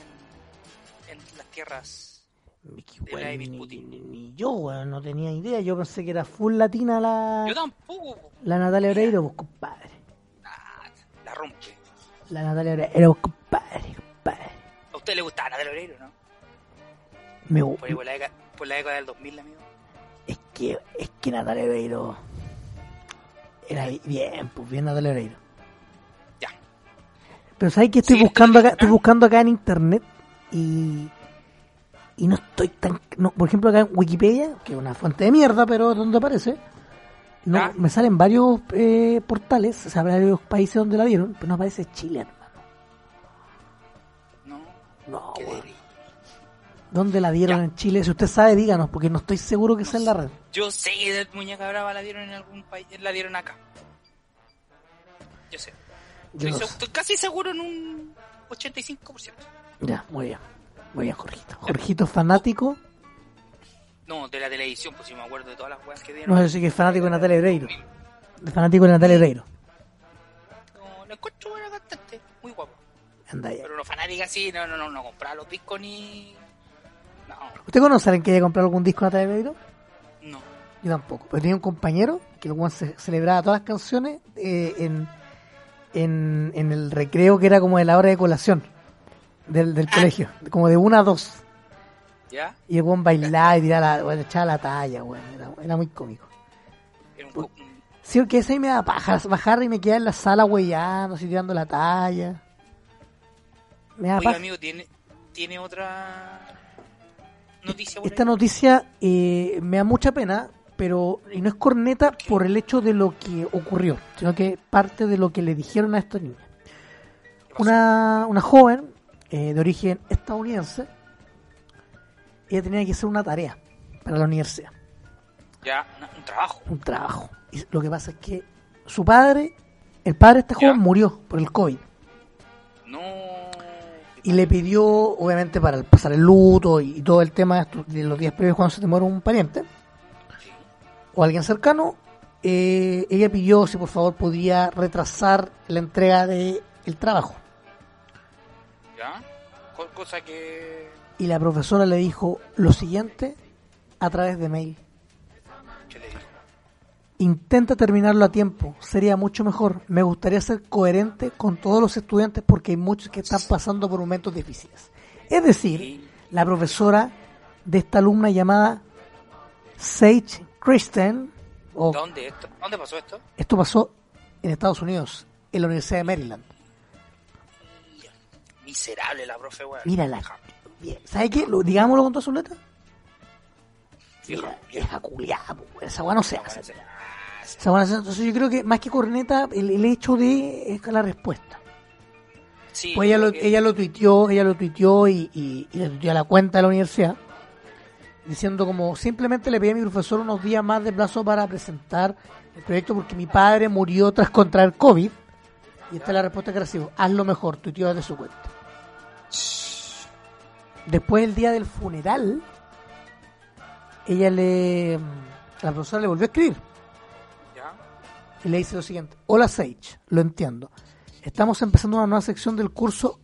en, en las tierras. Vladimir ni, Putin. ni- ni yo, weón, no tenía idea. Yo pensé que era full latina la, Yo tampoco. la Natalia Oreiro, pues, compadre. La rompe. La Natalia Oreiro, pues, compadre, compadre. ¿A usted le gustaba Natalia Oreiro, no? Me, ahí, por, por la década del 2000, amigo. es que, es que Natalia Oreiro era bien, pues bien Natalia Oreiro. Ya. Pero sabes que estoy Sí, buscando estoy- acá, estoy buscando acá en internet y y no estoy tan, no, por ejemplo acá en Wikipedia, que es una fuente de mierda, pero donde aparece, No, ¿Ah? me salen varios eh, portales, o sea, varios países donde la dieron, pero no aparece Chile, hermano. No, No. ¿Dónde la dieron Ya. en Chile? Si usted sabe, díganos, porque no estoy seguro que sea en la red. Yo sé que de Muñeca Brava la dieron en algún país, la dieron acá. Yo sé. Yo Estoy, no estoy casi seguro en un 85%. Ya, muy bien. Muy bien, Jorgito. Jorgito fanático. No, de la televisión, pues si me acuerdo de todas las weas que dieron. No sé si que es fanático de Natalia Oreiro. Fanático de Natalia Oreiro. No, la encuentro buena cantante, muy guapo. Anda ya. Pero no fanática así, no, no, no, no compraba los discos ni. No, ¿Usted conoce a alguien que haya comprado algún disco de Natalia Oreiro? no. Yo tampoco. Pero tenía un compañero que el weón se celebraba todas las canciones eh, en, en, en el recreo que era como de la hora de colación del, del colegio. Como de una a dos. ¿Ya? Y el weón bailaba y tiraba la, weón, echaba la talla, weón. Era, era muy cómico. Era un, Sí, porque ese me da paja bajar y me queda en la sala weyando, así tirando la talla. Me da Oiga, paja. amigo, ¿tiene, ¿tiene otra noticia Esta ahí? noticia eh, me da mucha pena, pero y no es corneta por el hecho de lo que ocurrió, sino que parte de lo que le dijeron a esta niña. Una, una joven eh, de origen estadounidense, ella tenía que hacer una tarea para la universidad, Ya, un trabajo. un trabajo. Y lo que pasa es que su padre, el padre de esta Ya. joven murió por el COVID. No. Y le pidió, obviamente, para pasar el luto y, y todo el tema de, de los días previos cuando se te muere un pariente Sí. o alguien cercano, eh, ella pidió si por favor podía retrasar la entrega del el trabajo. ¿Ya? Co- Cosa que. Y la profesora le dijo lo siguiente a través de mail. Intenta terminarlo a tiempo, sería mucho mejor. Me gustaría ser coherente con todos los estudiantes porque hay muchos que están pasando por momentos difíciles. Es decir, la profesora de esta alumna llamada Sage Kristen, o ¿Dónde esto? ¿Dónde pasó esto? esto pasó en Estados Unidos, en la Universidad de Maryland. Miserable la profe, weón. Mírala. ¿Sabe qué? Lo- digámoslo con todas sus letras. Vieja, culiada, esa weá no se hace. Esa no se hace. Entonces yo creo que más que corneta, el, el hecho de es la respuesta. Sí, Pues ella lo, que- ella lo tuiteó, ella lo tuiteó y, y, y le tuiteó a la cuenta de la universidad diciendo como simplemente le pedí a mi profesor unos días más de plazo para presentar el proyecto porque mi padre murió tras contraer COVID y esta es la respuesta que recibo hazlo mejor, tuiteó desde su cuenta después el día del funeral ella le la profesora le volvió a escribir ¿Ya? y le dice lo siguiente. Hola Sage, lo entiendo. Estamos empezando una nueva sección del curso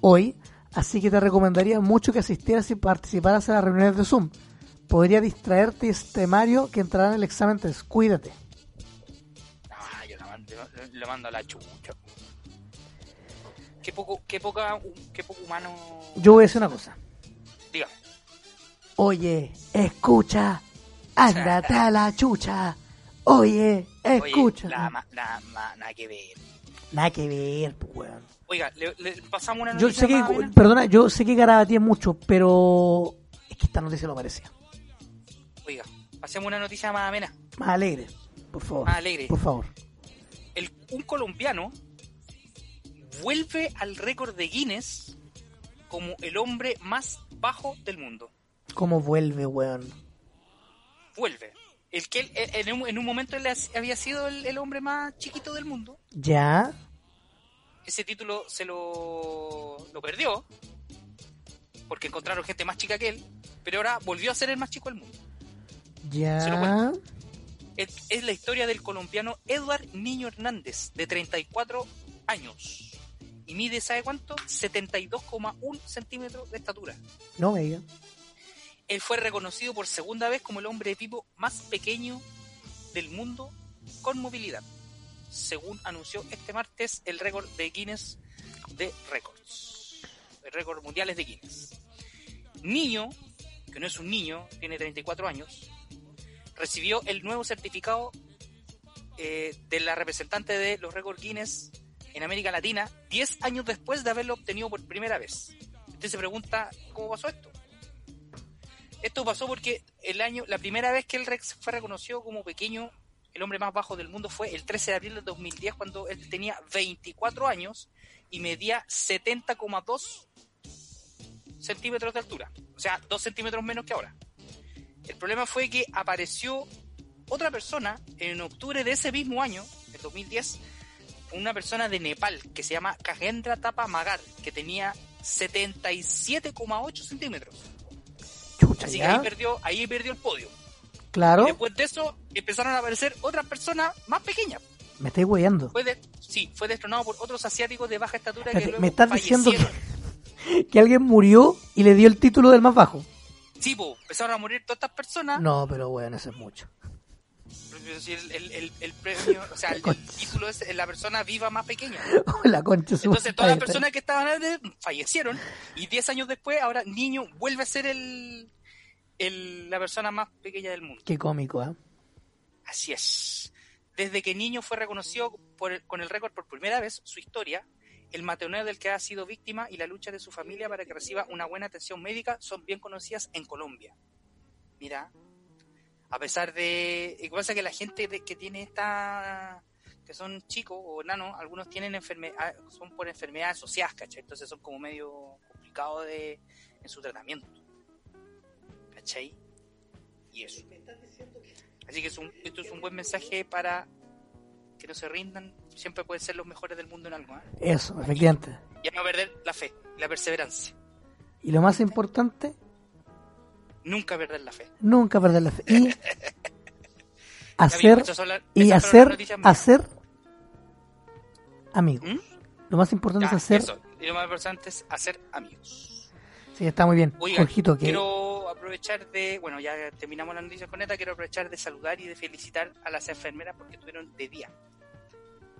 hoy, así que te recomendaría mucho que asistieras y participaras en las reuniones de Zoom. Podría distraerte este temario que entrará en el examen 3. Cuídate. Ah, yo mando, le- le mando a la chucha. Qué poco, qué poca, qué poco humano. Yo voy a decir una cosa. Dígame. Oye, escucha, ándate a la chucha. Oye, Oye, escucha. ma- la, ma- nada que ver. Nada que ver, pues, weón. Oiga, le, le pasamos una Yo noticia sé que, más perdona, yo sé que garabateé mucho, pero es que esta noticia lo parecía. Oiga, pasemos una noticia más amena. Más alegre, por favor. Más alegre. Por favor. El, un colombiano vuelve al récord de Guinness como el hombre más bajo del mundo. ¿Cómo vuelve, weón? Vuelve. El que él- en, un, en un momento él había sido el, el hombre más chiquito del mundo. ¿Ya? Ese título se lo, lo perdió porque encontraron gente más chica que él, pero ahora volvió a ser el más chico del mundo. Se lo ¿Ya? Es, es la historia del colombiano Edward Niño Hernández, de 34 años. Y mide, ¿sabe cuánto? 72,1 centímetros de estatura. No me diga. Él fue reconocido por segunda vez como el hombre de pipo más pequeño del mundo con movilidad, según anunció este martes el récord de Guinness de récords. El récord mundiales de Guinness. Niño, que no es un niño, tiene 34 años, recibió el nuevo certificado eh, de la representante de los récords Guinness en América Latina 10 años después de haberlo obtenido por primera vez. Usted se pregunta, ¿cómo pasó esto? Esto pasó porque el año, la primera vez que el Rex fue reconocido como pequeño el hombre más bajo del mundo fue el 13 de abril de 2010 cuando él tenía 24 años y medía 70,2 centímetros de altura. O sea, 2 centímetros menos que ahora. El problema fue que apareció otra persona en octubre de ese mismo año, el 2010, una persona de Nepal que se llama Kagendra Tapa Magar, que tenía 77,8 centímetros. Chucha, Así que ahí perdió, ahí perdió el podio. Claro, Y después de eso empezaron a aparecer otras personas más pequeñas. me estáis weyando. Fue de- sí, fue destronado por otros asiáticos de baja estatura que luego me estás diciendo que alguien murió y le dio el título del más bajo. Sí, po, empezaron a morir todas estas personas. No, pero bueno, eso es mucho. El, el- el- el premio, o sea, el, título es la persona viva más pequeña. la concha Entonces todas las personas que estaban antes fallecieron y 10 años después ahora niño vuelve a ser el, el- la persona más pequeña del mundo. Qué cómico, ¿eh? Así es. Desde que niño fue reconocido por con el récord por primera vez, su historia, el materneo del que ha sido víctima y la lucha de su familia para que reciba una buena atención médica son bien conocidas en Colombia. Mira, a pesar de... Lo que pasa es que la gente que tiene esta... que son chicos o enanos, algunos tienen enfermedades, son por enfermedades asociadas, ¿cachai? Entonces son como medio complicados de, en su tratamiento. ¿Cachai? Y eso. Así que es un- esto es un buen mensaje para que no se rindan. Siempre pueden ser los mejores del mundo en algo. ¿eh? Eso, efectivamente. Y a no perder la fe, la perseverancia. Y lo más importante, Nunca perder la fe. nunca perder la fe. Y hacer, y hacer, hacer amigos. ¿Mm? Lo más importante es hacer. eso. Y lo más importante es hacer amigos. Sí, está muy bien. Oiga, Jorgito, que quiero aprovechar de, bueno, ya terminamos la noticia con esta, quiero aprovechar de saludar y de felicitar a las enfermeras porque estuvieron de día,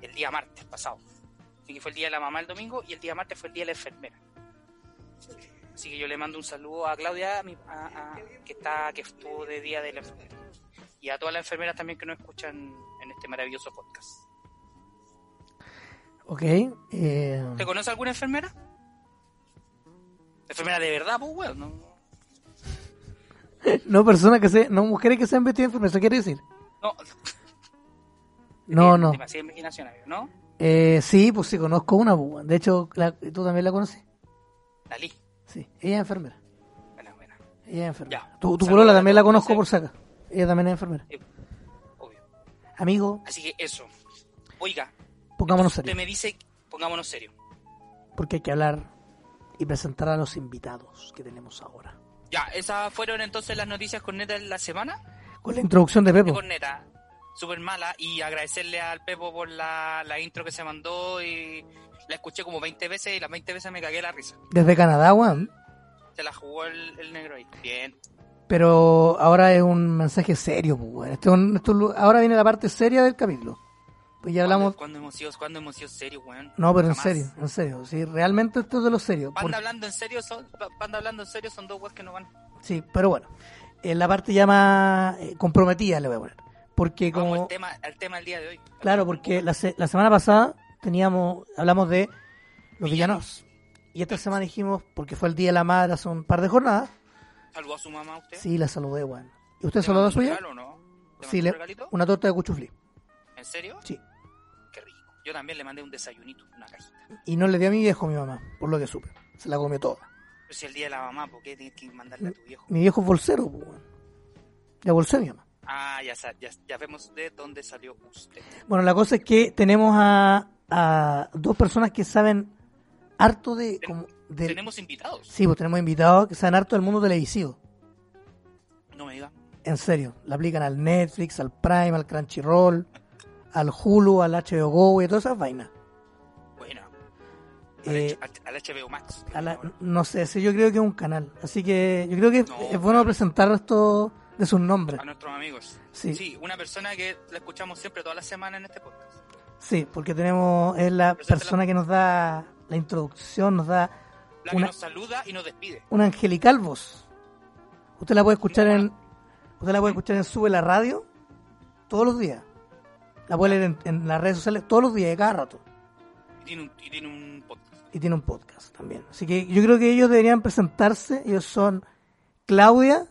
el día martes pasado. Así que fue el día de la mamá el domingo y el día martes fue el día de la enfermera. Así que yo le mando un saludo a Claudia, a mi- a- a- que está, que estuvo de día de la enfermera. Y a todas las enfermeras también que nos escuchan en este maravilloso podcast. ok. eh, ¿Te conoce alguna enfermera? Enfermera de verdad, pues, weón. No, no personas que se, no mujeres que se han vestido de enfermera, ¿eso quiere decir? no, No, no. Demasiada imaginación, ¿no? Eh, sí, pues sí, conozco una, pues, de hecho, la- tú también la conoces. Dalí. Sí, ella es enfermera. Buena, buena. Ella es enfermera. Ya. Tu, tu polola también la conozco no por saca. Ella también es enfermera. Obvio. Amigo, Así que eso. Oiga, pongámonos usted serios. me dice, pongámonos serio. Porque hay que hablar y presentar a los invitados que tenemos ahora. Ya, esas fueron entonces las noticias con neta de la semana. Con la introducción de Pepo. Con neta, súper mala. Y agradecerle al Pepo por la, la intro que se mandó y la escuché como 20 veces y las 20 veces me cagué la risa. Desde Canadá, weón. Se la jugó el, el negro ahí. Bien. Pero ahora es un mensaje serio, pues, weón. Esto es un- esto es lo- ahora viene la parte seria del capítulo. Pues ya hablamos. ¿Cuándo hemos sido, cuándo hemos sido serios, weón? No, pero en serio, en serio. Sí, realmente esto es de lo serio. Panda hablando en serio son, Panda hablando en serio son dos weas que no van. Sí, pero bueno. En la parte ya más eh, comprometida le voy a poner. Porque Vamos como. al tema, al tema del día de hoy. Claro, porque la, se- la semana pasada teníamos, hablamos de los villanos. Y esta semana dijimos, porque fue el Día de la Madre hace un par de jornadas, ¿Saludó a su mamá usted? sí, la saludé, weón. ¿Y usted ¿Te saludó a no? ¿Te Sí, le- un una torta de cuchuflí. ¿En serio? Sí. Qué rico. Yo también le mandé un desayunito, una cajita. Y no le dio a mi viejo mi mamá, por lo que supe. Se la comió toda. Pero si el día de la mamá, ¿por qué tienes que mandarle a tu viejo? Mi viejo es bolsero, pues, weón. Le bolsé a mi mamá. Ah, ya, ya, ya vemos de dónde salió usted. Bueno, la cosa es que tenemos a, a dos personas que saben harto de... Como, de Tenemos invitados. Sí, pues tenemos invitados que saben harto del mundo televisivo. No me diga. En serio, la aplican al Netflix, al Prime, al Crunchyroll, al Hulu, al HBO Go y todas esas vainas. Bueno. Al, Eh, HBO Max. que a la- viene ahora. no sé, sí, yo creo que es un canal. Así que yo creo que es, No, es bueno presentar esto de sus nombres. A nuestros amigos. Sí. Sí, una persona que la escuchamos siempre toda la semana en este podcast. Sí, porque tenemos, es la persona que nos da la introducción, nos da La que Una- nos saluda y nos despide. una angelical voz. Usted la puede escuchar en, usted la puede escuchar en Sube la Radio todos los días. La puede leer en, en las redes sociales todos los días, de cada rato. Y tiene un, y tiene un podcast. Y tiene un podcast también. Así que yo creo que ellos deberían presentarse. Ellos son Claudia,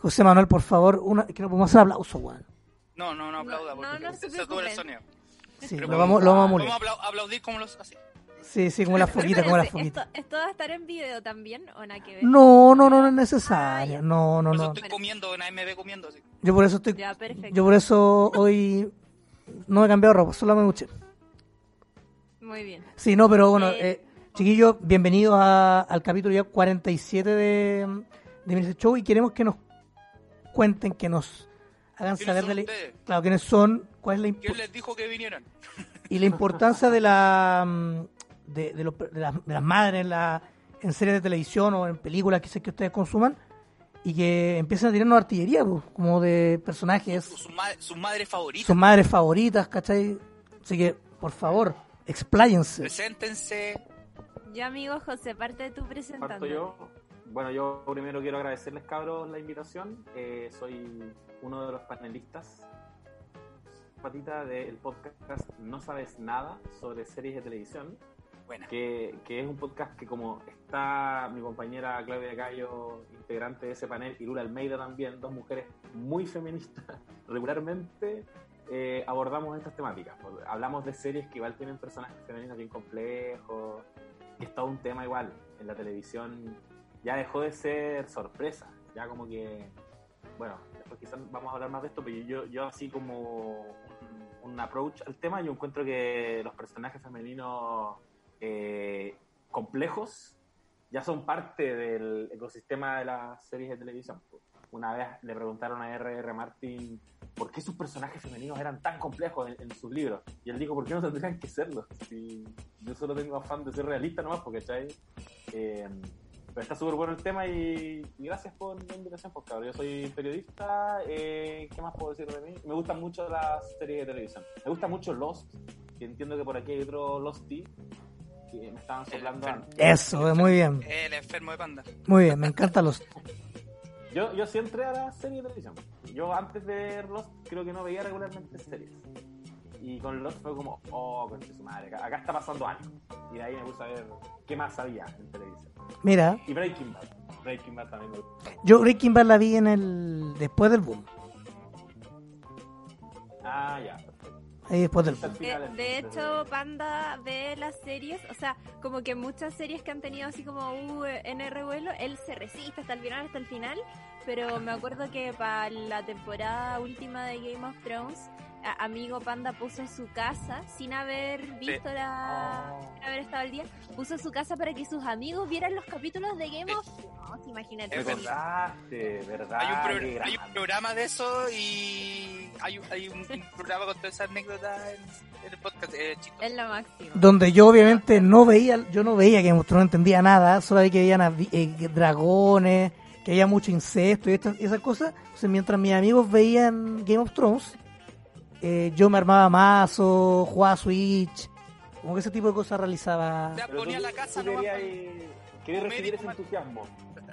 José Manuel, por favor. Una, que no podemos hacer aplauso, weón. No, no, no aplauda, No, porque no, no se se sube el sonido. Sí, Pero lo vamos, lo vamos a Vamos amuletar. a aplau- aplaudir como los así. Sí, sí, como las foquitas, como las foquitas. ¿esto, ¿Esto va a estar en video también o nada que ver? No, no, no, no es necesario. No, no, Por eso no. estoy comiendo, una MB comiendo así. Yo por eso estoy. Ya, perfecto. Yo por eso hoy no he cambiado ropa, solo me duché. Muy bien. Sí, no, pero bueno, Eh, eh, chiquillos, bienvenidos a- al capítulo ya 47 de, de Miniset Show y queremos que nos cuenten, que nos hagan ¿Quiénes saber de la, claro, quiénes son, cuál es la ¿Quién les dijo que vinieran? y la importancia de la mm, de, de, los- de las, de las madres en, la, en series de televisión o en películas que sé que ustedes consuman y que empiecen a tirarnos artillería, pues, como de personajes, Sus, ma- sus madres favoritas. sus madres favoritas, ¿cachai? Así que, por favor, expláyense. Preséntense. Ya, amigo José, parte de tu Parto presentando. yo. Bueno, yo primero quiero agradecerles, cabros, la invitación. Eh, soy uno de los panelistas, patita, del podcast No Sabes Nada sobre series de televisión, Buena. que, que es un podcast que como está mi compañera Claudia Cayo, integrante de ese panel, y Lula Almeida también, dos mujeres muy feministas, regularmente eh, abordamos estas temáticas. Hablamos de series que igual tienen personajes femeninos bien complejos, que es todo un tema igual. En la televisión ya dejó de ser sorpresa, ya como que, bueno, después quizás vamos a hablar más de esto, pero yo, yo así como un, approach al tema, yo encuentro que los personajes femeninos eh, complejos ya son parte del ecosistema de las series de televisión. Una vez le preguntaron a R.R. Martin por qué sus personajes femeninos eran tan complejos en, sus libros. Y él dijo, ¿por qué no tendrían que serlo? Yo solo tengo afán de ser realista nomás, porque ¿cachai? Eh, pero está súper bueno el tema y, y gracias por la invitación, pues cabrón. Yo soy periodista, eh, ¿qué más puedo decir de mí? Me gustan mucho las series de televisión. Me gusta mucho Lost, que entiendo que por aquí hay otro Losty, que me estaban soplando antes. Eso, eh, muy bien, El enfermo de panda. muy bien, me encantan los... Yo, yo sí entré a la serie de televisión. Yo antes de ver Lost creo que no veía regularmente series. Y con Lost fue como, oh, conche su madre, acá, acá está pasando algo. Y de ahí me puse a ver qué más había en televisión. Mira, Y Breaking Bad. Breaking Bad también me gusta. yo Breaking Bad la vi en el... después del boom, Ah, ya, ahí después del boom. De, de hecho, Panda ve las series, o sea, como que muchas series que han tenido así como uh, en revuelo, él se resiste hasta el final, hasta el final, pero me acuerdo que para la temporada última de Game of Thrones, amigo Panda puso su casa, sin haber visto la... Oh. sin haber estado al día, puso su casa para que sus amigos vieran los capítulos de Game of Thrones, imagínate. Es contaste, ¿verdad? Hay un, pro- Qué hay un grande. programa de eso y hay, un- hay un, un programa con todas esas anécdotas en, en el podcast. Eh. Es lo máximo. donde yo obviamente no veía, yo no veía que no entendía nada, solo veía que avi- eh, dragones, que había mucho incesto y, estas- y esas cosas. Entonces, mientras mis amigos veían Game of Thrones, eh, yo me armaba mazo, jugaba Switch, como que ese tipo de cosas realizaba. Pero ponía tú- la casa tú nomás. querías, querías recibir ese entusiasmo.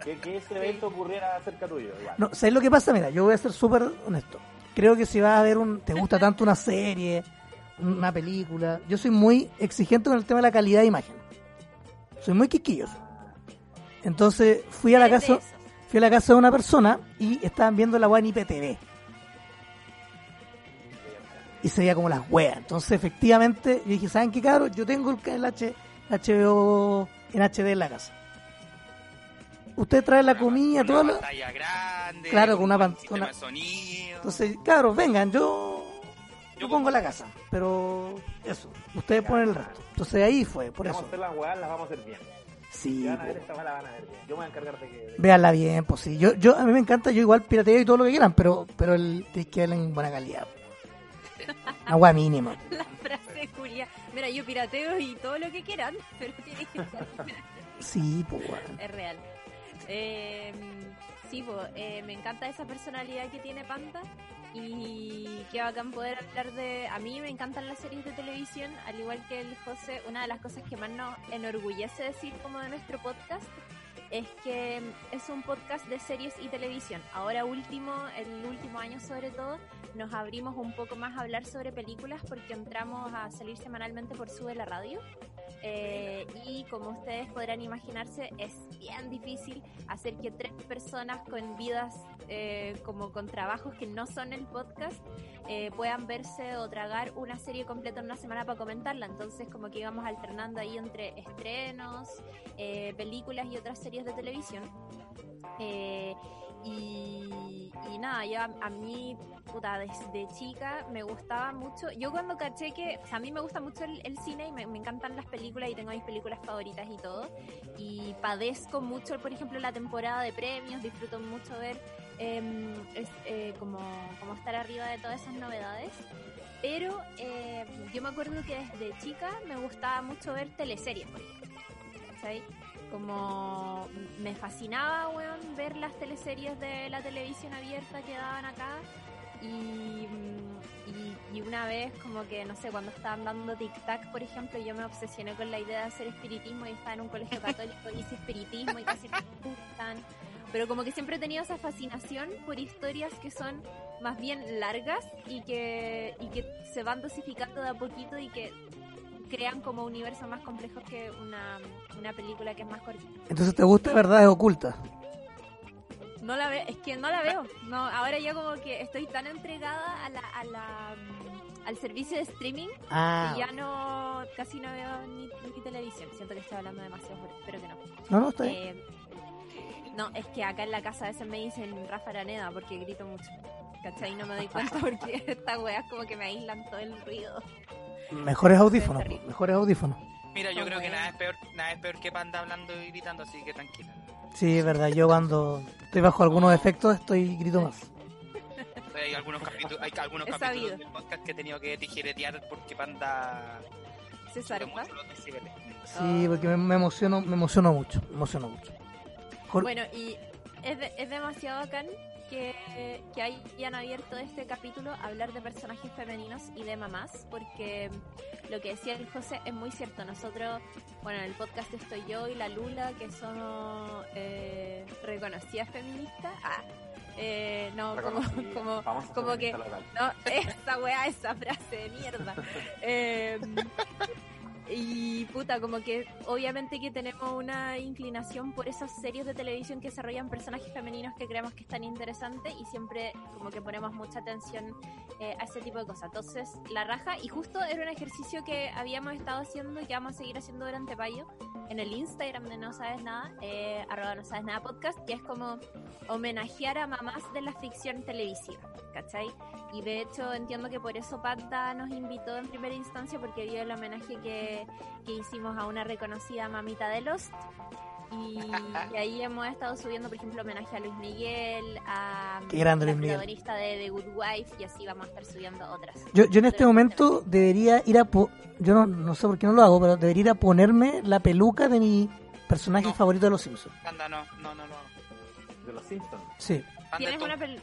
Que, que ese evento ocurriera cerca tuyo. igual. No, ¿sabes lo que pasa? Mira, yo voy a ser súper honesto. Creo que si vas a ver un, te gusta tanto una serie, una película, yo soy muy exigente con el tema de la calidad de imagen. Soy muy quisquilloso. Entonces fui a la casa, fui a la casa de una persona y estaban viendo la web en IPTV. Y se veía como las weas. Entonces, efectivamente, yo dije, ¿saben qué, cabrón? Yo tengo el, H, HBO en HD en la casa. Usted trae la comida, todo lo... pantalla grande. Claro, con una buen pan- sistema con una- de sonido. Entonces, cabros, vengan, yo, yo pongo la casa. Pero eso, ustedes ponen el resto. Entonces ahí fue, por vamos eso. a hacer las weas, las vamos a hacer bien. Si Sí, van a ver esta la van a ver bien. Yo me voy a encargar de que. véanla bien, pues sí. Yo, yo, a mí me encanta, yo igual pirateo y todo lo que quieran, pero, pero el tenéis que en buena calidad. Agua mínima. La frase Julia. Mira, yo pirateo y todo lo que quieran, pero tiene que ser Sí, pues bueno. es real. Eh, sí, po, eh, me encanta esa personalidad que tiene Panda y qué bacán poder hablar de... A mí me encantan las series de televisión, al igual que el José, una de las cosas que más nos enorgullece decir como de nuestro podcast es que es un podcast de series y televisión. Ahora último, el último año sobre todo, nos abrimos un poco más a hablar sobre películas porque entramos a salir semanalmente por Sube la Radio. Eh, y como ustedes podrán imaginarse, es bien difícil hacer que tres personas con vidas eh, como con trabajos que no son el podcast eh, puedan verse o tragar una serie completa en una semana para comentarla. Entonces como que íbamos alternando ahí entre estrenos, eh, películas y otras series de televisión. Eh, y, y nada, yo a, a mí, puta, desde chica me gustaba mucho. Yo cuando caché que, o sea, a mí me gusta mucho el, el cine y me, me encantan las películas y tengo mis películas favoritas y todo. Y padezco mucho, por ejemplo, la temporada de premios, disfruto mucho ver eh, es, eh, como, como estar arriba de todas esas novedades. Pero eh, yo me acuerdo que desde chica me gustaba mucho ver teleseries, por ejemplo. Como me fascinaba, weón, ver las teleseries de la televisión abierta que daban acá. Y, y, y una vez, como que, no sé, cuando estaban dando tic-tac, por ejemplo, yo me obsesioné con la idea de hacer espiritismo y estaba en un colegio católico y hice espiritismo y casi me gustan. Pero como que siempre he tenido esa fascinación por historias que son más bien largas y que, y que se van dosificando de a poquito y que crean como universos más complejos que una, una película que es más cortita. Entonces te gusta verdades ocultas. No la veo, es que no la veo. No, ahora yo como que estoy tan entregada a la, a la mm, al servicio de streaming Ah, que ya no casi no veo ni, ni televisión. Siento que estoy hablando demasiado, fuerte, espero que no. no, no, está bien. Eh, no, es que acá en la casa a veces me dicen Rafa Araneda porque grito mucho. ¿Cachai? No me doy cuenta porque estas weas como que me aíslan todo el ruido. Mejores audífonos, terrible. po, mejores audífonos. Mira, yo creo que nada es peor, nada es peor que Panda hablando y gritando, así que tranquila. Sí, es verdad, yo cuando estoy bajo algunos efectos estoy grito más. Hay algunos capítulos, hay algunos Es capítulos sabido. del podcast que he tenido que tijeretear porque Panda Se zarpa. Sí, porque me, me emociono, me emociono mucho, me emociono mucho. Jor- Bueno, y es, de- es demasiado bacán que, que hayan abierto este capítulo a hablar de personajes femeninos y de mamás, porque lo que decía el José es muy cierto. Nosotros, bueno, en el podcast estoy yo y la Lula, que somos eh, reconocidas feministas. Ah, eh, no, como, como, como que local. no, esa weá, esa frase de mierda. Eh, y puta, como que obviamente que tenemos una inclinación por esas series de televisión que desarrollan personajes femeninos que creemos que están interesantes y siempre como que ponemos mucha atención eh, a ese tipo de cosas. Entonces, la raja, y justo era un ejercicio que habíamos estado haciendo y que vamos a seguir haciendo durante Payo en el Instagram de No Sabes Nada, eh, arroba No Sabes Nada Podcast, que es como homenajear a mamás de la ficción televisiva, ¿cachai? Y de hecho entiendo que por eso Panta nos invitó en primera instancia porque vio el homenaje que, que hicimos a una reconocida mamita de Lost. Y, y ahí hemos estado subiendo, por ejemplo, homenaje a Luis Miguel, a Qué grande la Luis Miguel. protagonista de The Good Wife, y así vamos a estar subiendo otras. Yo, yo en este momento debería ir a... po- yo no, no sé por qué no lo hago, pero debería ir a ponerme la peluca de mi personaje No. favorito de Los Simpsons. Panda no, no, no lo hago. De los Simpsons. Sí. ¿Tienes una pel-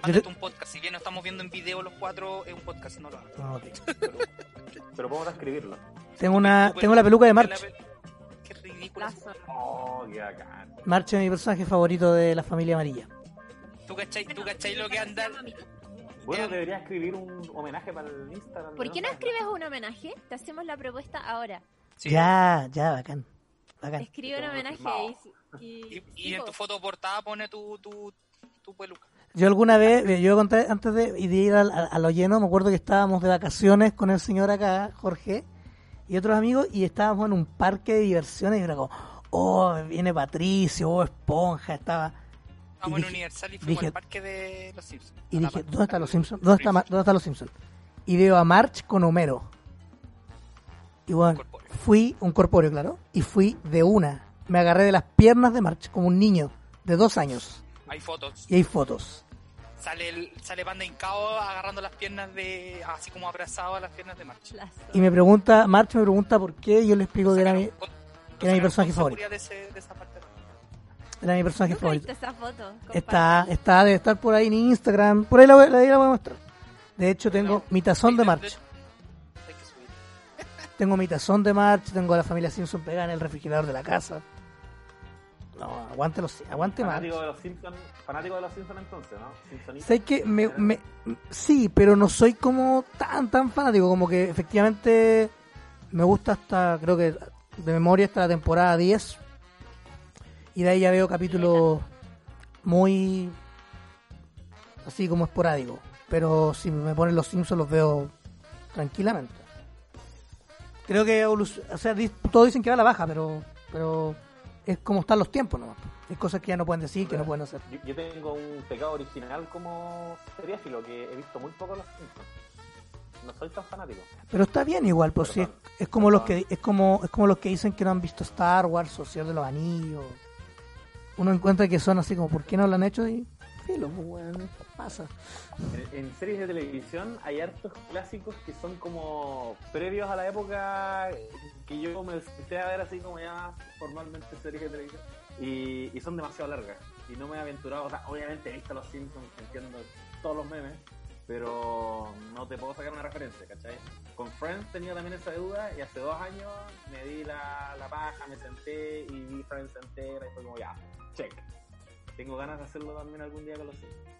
Panda Yo esto te- es un podcast, si bien no estamos viendo en video los cuatro, es un podcast, no lo hago. No, ok. Pero, pero podemos escribirlo. Tengo una, tengo la peluca de March. Qué ridículo. Lazo? Oh, qué bacán. March es mi personaje favorito de la familia amarilla. ¿Tú cachai, tú cachai lo que anda? Bueno, debería escribir un homenaje para el Instagram. ¿Por qué no escribes un homenaje? Te hacemos la propuesta ahora. Sí. Ya, ya, bacán. Bacán. Escribe un homenaje y, y, Y, y en tu foto portada pone tu, tu, tu peluca. Yo alguna vez, eh, yo conté antes de, ir al- a, a lo lleno, me acuerdo que estábamos de vacaciones con el señor acá, Jorge, y otros amigos, y estábamos en un parque de diversiones y era como, oh, viene Patricio, oh, Esponja, estaba... Vamos en Universal y fuimos dije- al parque de los Simpsons. Y A dije. ¿dónde están los Simpsons? ¿Dónde está, ¿Dónde están los Simpsons? Y veo a March con Homero. Y bueno, fui, un corpóreo, claro, y fui de una. Me agarré de las piernas de March como un niño de dos años. Hay fotos. Y hay fotos. Sale el, sale Panda hincado agarrando las piernas de. así como abrazado a las piernas de March. Y me pregunta, March me pregunta por qué, y yo le explico que era mi, que era mi personaje favorito. seguridad De, ese- de esa parte. era mi personaje ¿Nunca favorito. esa foto? Está, está, debe estar por ahí en Instagram. Por ahí la, voy- la, la voy a mostrar. De hecho, tengo mi tazón de March. Tengo mi tazón de March, tengo a la familia Simpson pegada en el refrigerador de la casa. No, aguante los, aguante más. Fanático de los Simpsons, fanático de los Simpsons entonces, ¿no? ¿Sabes que me, me- sí, pero no soy como tan tan fanático, como que efectivamente me gusta hasta, creo que de memoria hasta la temporada 10 y de ahí ya veo capítulos muy así como esporádico, pero si me ponen los Simpsons los veo tranquilamente. Creo que o sea, todos dicen que va a la baja, pero pero es como están los tiempos nomás. Hay cosas que ya no pueden decir, que no pueden hacer. Yo, yo tengo un pecado original como seriáfilo que he visto muy poco los Simpsons. No soy tan fanático. Pero está bien igual, pues sí, es, es como los que es como es como los que dicen que no han visto Star Wars o Señor de los Anillos. Uno encuentra que son así como ¿por qué no lo han hecho? y filo, pues weón, pasa. En, series de televisión hay hartos clásicos que son como previos a la época que yo me senté a ver así como ya formalmente series de televisión y, son demasiado largas y no me he aventurado, obviamente he visto los Simpsons, entiendo todos los memes, pero no te puedo sacar una referencia, ¿cachai? Con Friends tenía también esa duda y hace dos años me di la, la paja, me senté y vi Friends entera y fue como ya, check. Tengo ganas de hacerlo también algún día con los Simpsons,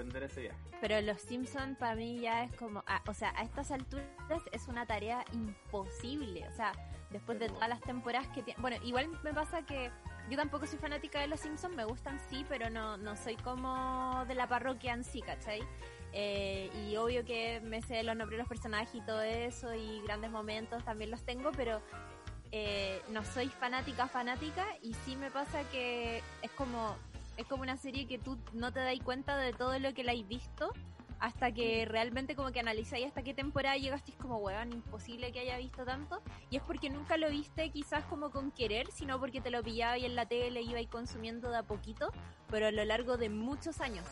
emprender ese viaje. Pero los Simpsons para mí ya es como, ah, o sea, a estas alturas es una tarea imposible. O sea, después de todas las temporadas que tiene. Bueno, igual me pasa que yo tampoco soy fanática de los Simpsons, me gustan sí, pero no, no soy como de la parroquia en sí, ¿cachai? Eh, y obvio que me sé los nombres de los personajes y todo eso, y grandes momentos también los tengo, pero eh, no soy fanática, fanática, y sí me pasa que es como es como una serie que tú no te das cuenta de todo lo que la has visto hasta que realmente como que analizáis hasta qué temporada llegaste es como, weón, imposible que haya visto tanto. Y es porque nunca lo viste quizás como con querer, sino porque te lo pillaba y en la tele iba y consumiendo de a poquito, pero a lo largo de muchos años.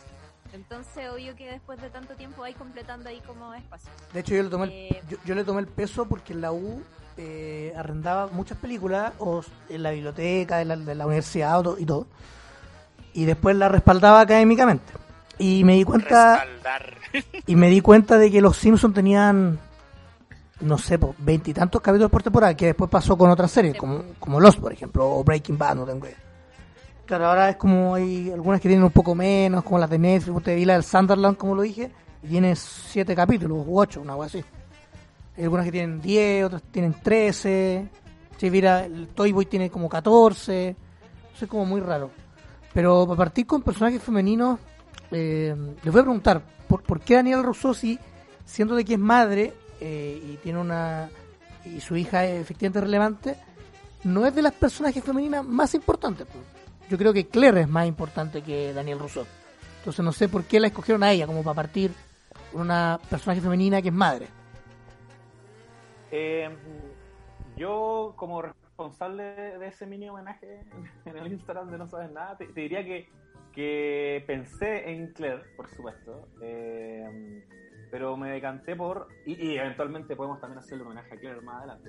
Entonces, obvio que después de tanto tiempo vais completando ahí como espacio. De hecho yo le tomé el, Eh, yo, yo le tomé el peso porque en la U eh, arrendaba muchas películas o en la biblioteca de la, de la universidad y todo. Y después la respaldaba académicamente. Y me di cuenta Respaldar. y me di cuenta de que los Simpsons tenían no sé, veintitantos capítulos por temporada, que después pasó con otras series, como, como Lost, por ejemplo, o Breaking Bad, no tengo idea. Claro, ahora es como hay algunas que tienen un poco menos, como las de Netflix, usted vi la del Sunderland, como lo dije, y tiene siete capítulos, u ocho, una cosa así. Hay algunas que tienen diez, otras tienen trece, si mira, el Toy Boy tiene como catorce, eso es como muy raro. Pero para partir con personajes femeninos, eh, les voy a preguntar, ¿por, por qué Daniel Rousseau, si, siendo de que es madre eh, y tiene una y su hija es efectivamente relevante, no es de las personajes femeninas más importantes? Yo creo que Claire es más importante que Daniel Rousseau. Entonces no sé por qué la escogieron a ella, como para partir con una personaje femenina que es madre. Eh, yo, como responsable de ese mini homenaje en el Instagram de No Sabes Nada, te, diría que, que pensé en Claire, por supuesto, eh, pero me decanté por. Y, eventualmente podemos también hacerle un homenaje a Claire más adelante,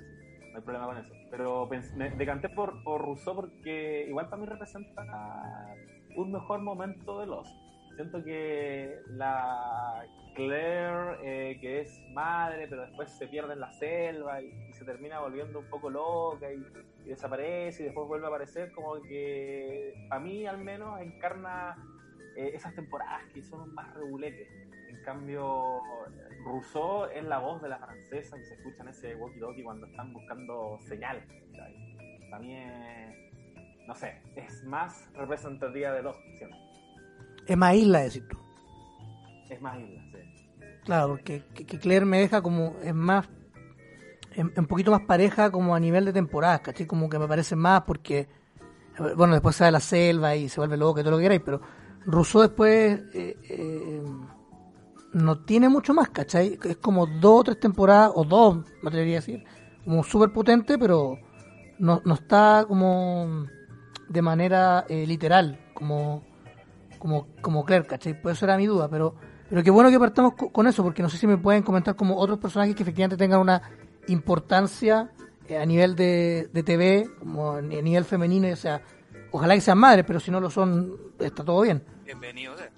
no hay problema con eso. Pero me decanté por, por Rousseau porque igual para mí representa un mejor momento de los. Siento que la Claire, eh, que es madre, pero después se pierde en la selva y, se termina volviendo un poco loca y, desaparece y después vuelve a aparecer, como que a mí al menos encarna eh, esas temporadas que son más reguletes. En cambio, Rousseau es la voz de la francesa que se escucha en ese walkie-talkie cuando están buscando señal. Para mí no sé, es más representativa de los. Es más isla, decir tú. Es más isla, sí. Claro, porque que, Claire me deja como, es más, es, es un poquito más pareja como a nivel de temporadas, ¿cachai? Como que me parece más porque, bueno, después sale la selva y se vuelve loco y todo lo que queráis, pero Rousseau después eh, eh, no tiene mucho más, ¿cachai? Es como dos o tres temporadas, o dos, me atrevería a decir, como súper potente, pero no, no está como de manera eh, literal, como, como, como Claire, ¿cachai? Pues eso era mi duda, pero, pero qué bueno que partamos co- con eso, porque no sé si me pueden comentar como otros personajes que efectivamente tengan una importancia eh, a nivel de, de TV, como a ni- a nivel femenino, o sea, ojalá que sean madres, pero si no lo son, está todo bien. Bienvenido. eh.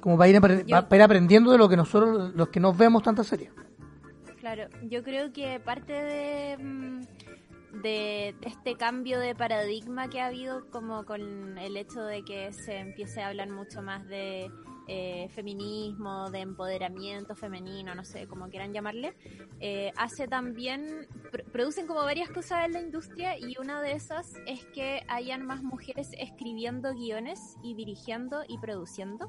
Como para ir, para ir aprendiendo de lo que nosotros, los que nos vemos tantas series. Claro, yo creo que parte de, mm, de este cambio de paradigma que ha habido como con el hecho de que se empiece a hablar mucho más de eh, feminismo, de empoderamiento femenino, no sé cómo quieran llamarle, eh, hace también, pr- producen como varias cosas en la industria y una de esas es que hayan más mujeres escribiendo guiones y dirigiendo y produciendo.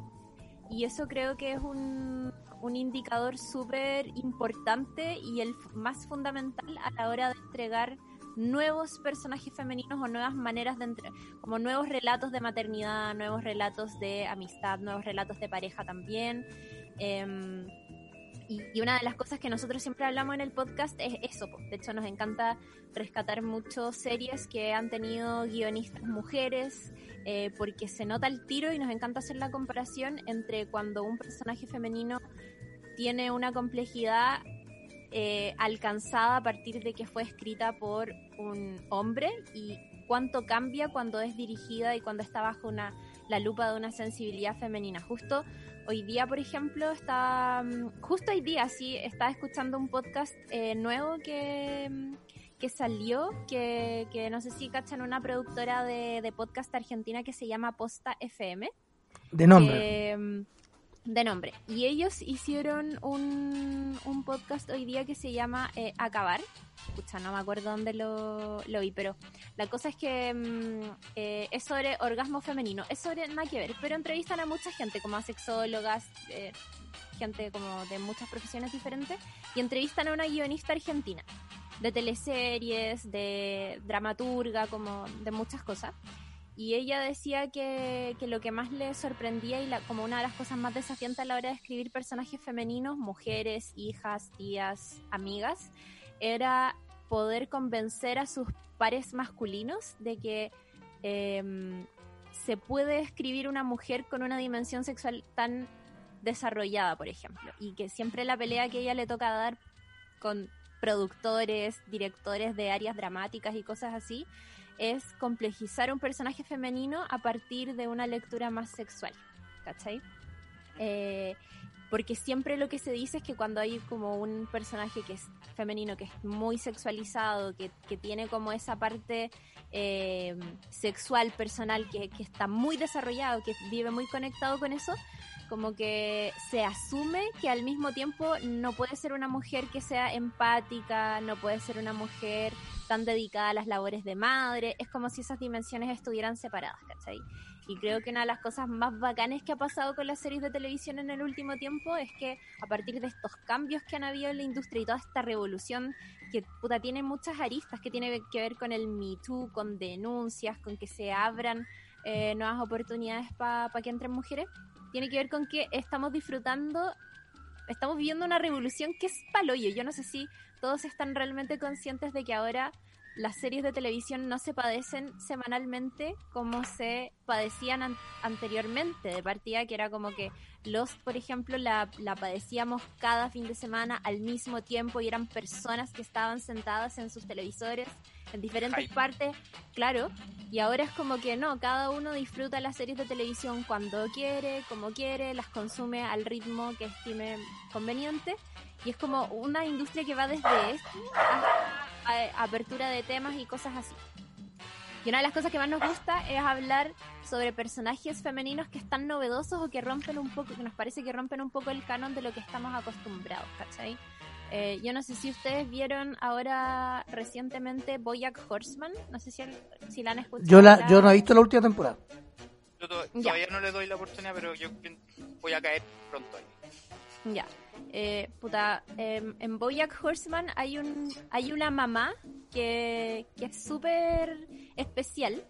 Y eso creo que es un, un indicador súper importante y el más fundamental a la hora de entregar nuevos personajes femeninos o nuevas maneras de entre como nuevos relatos de maternidad, nuevos relatos de amistad, nuevos relatos de pareja también. Em, y, una de las cosas que nosotros siempre hablamos en el podcast es eso. De hecho, nos encanta rescatar mucho series que han tenido guionistas mujeres, eh, porque se nota el tiro y nos encanta hacer la comparación entre cuando un personaje femenino tiene una complejidad eh, alcanzada a partir de que fue escrita por un hombre y cuánto cambia cuando es dirigida y cuando está bajo una, la lupa de una sensibilidad femenina. Justo hoy día, por ejemplo, está, mm, justo hoy día, sí, estaba escuchando un podcast eh, nuevo que, mm, que salió, que, que no sé si cachan una productora de, de podcast argentina que se llama Posta FM De nombre. que, mm, de nombre. Y ellos hicieron un, un podcast hoy día que se llama eh, Acabar. Escucha, no me acuerdo dónde lo, lo vi, pero la cosa es que mm, eh, es sobre orgasmo femenino. Es sobre nada que ver, pero entrevistan a mucha gente, como a sexólogas, eh, gente como de muchas profesiones diferentes, y entrevistan a una guionista argentina de teleseries, de dramaturga, como de muchas cosas. Y ella decía que, que lo que más le sorprendía y la, como una de las cosas más desafiantes a la hora de escribir personajes femeninos, mujeres, hijas, tías, amigas, era poder convencer a sus pares masculinos de que em, se puede escribir una mujer con una dimensión sexual tan desarrollada, por ejemplo, y que siempre la pelea que ella le toca dar con productores, directores de áreas dramáticas y cosas así, es complejizar un personaje femenino a partir de una lectura más sexual, ¿cachai? Eh, porque siempre lo que se dice es que cuando hay como un personaje que es femenino, que es muy sexualizado, que, que tiene como esa parte eh, sexual, personal, que, que está muy desarrollado, que vive muy conectado con eso, como que se asume que al mismo tiempo no puede ser una mujer que sea empática, no puede ser una mujer tan dedicada a las labores de madre, es como si esas dimensiones estuvieran separadas, ¿cachai? Y creo que una de las cosas más bacanes que ha pasado con las series de televisión en el último tiempo es que a partir de estos cambios que han habido en la industria y toda esta revolución que puta tiene muchas aristas, que tiene que ver con el Me Too, con denuncias, con que se abran eh, nuevas oportunidades para que entren mujeres, tiene que ver con que estamos disfrutando, estamos viviendo una revolución que es paloyo. Yo no sé si todos están realmente conscientes de que ahora las series de televisión no se padecen semanalmente como se padecían an- anteriormente, de partida que era como que Lost, por ejemplo, la, la padecíamos cada fin de semana al mismo tiempo y eran personas que estaban sentadas en sus televisores en diferentes partes, claro, y ahora es como que no, cada uno disfruta las series de televisión cuando quiere, como quiere, las consume al ritmo que estime conveniente y es como una industria que va desde esto hasta a- apertura de temas y cosas así. Y una de las cosas que más nos gusta es hablar sobre personajes femeninos que están novedosos o que rompen un poco, que nos parece que rompen un poco el canon de lo que estamos acostumbrados, ¿cachai? Eh, yo no sé si ustedes vieron ahora recientemente Boyack Horseman, no sé si, si la han escuchado. Yo, la, yo no he visto la última temporada. Yo to- Ya. todavía no le doy la oportunidad, pero yo voy a caer pronto ahí. Ya. Eh, puta, em, en Boyack Horseman hay un hay una mamá que, que es súper especial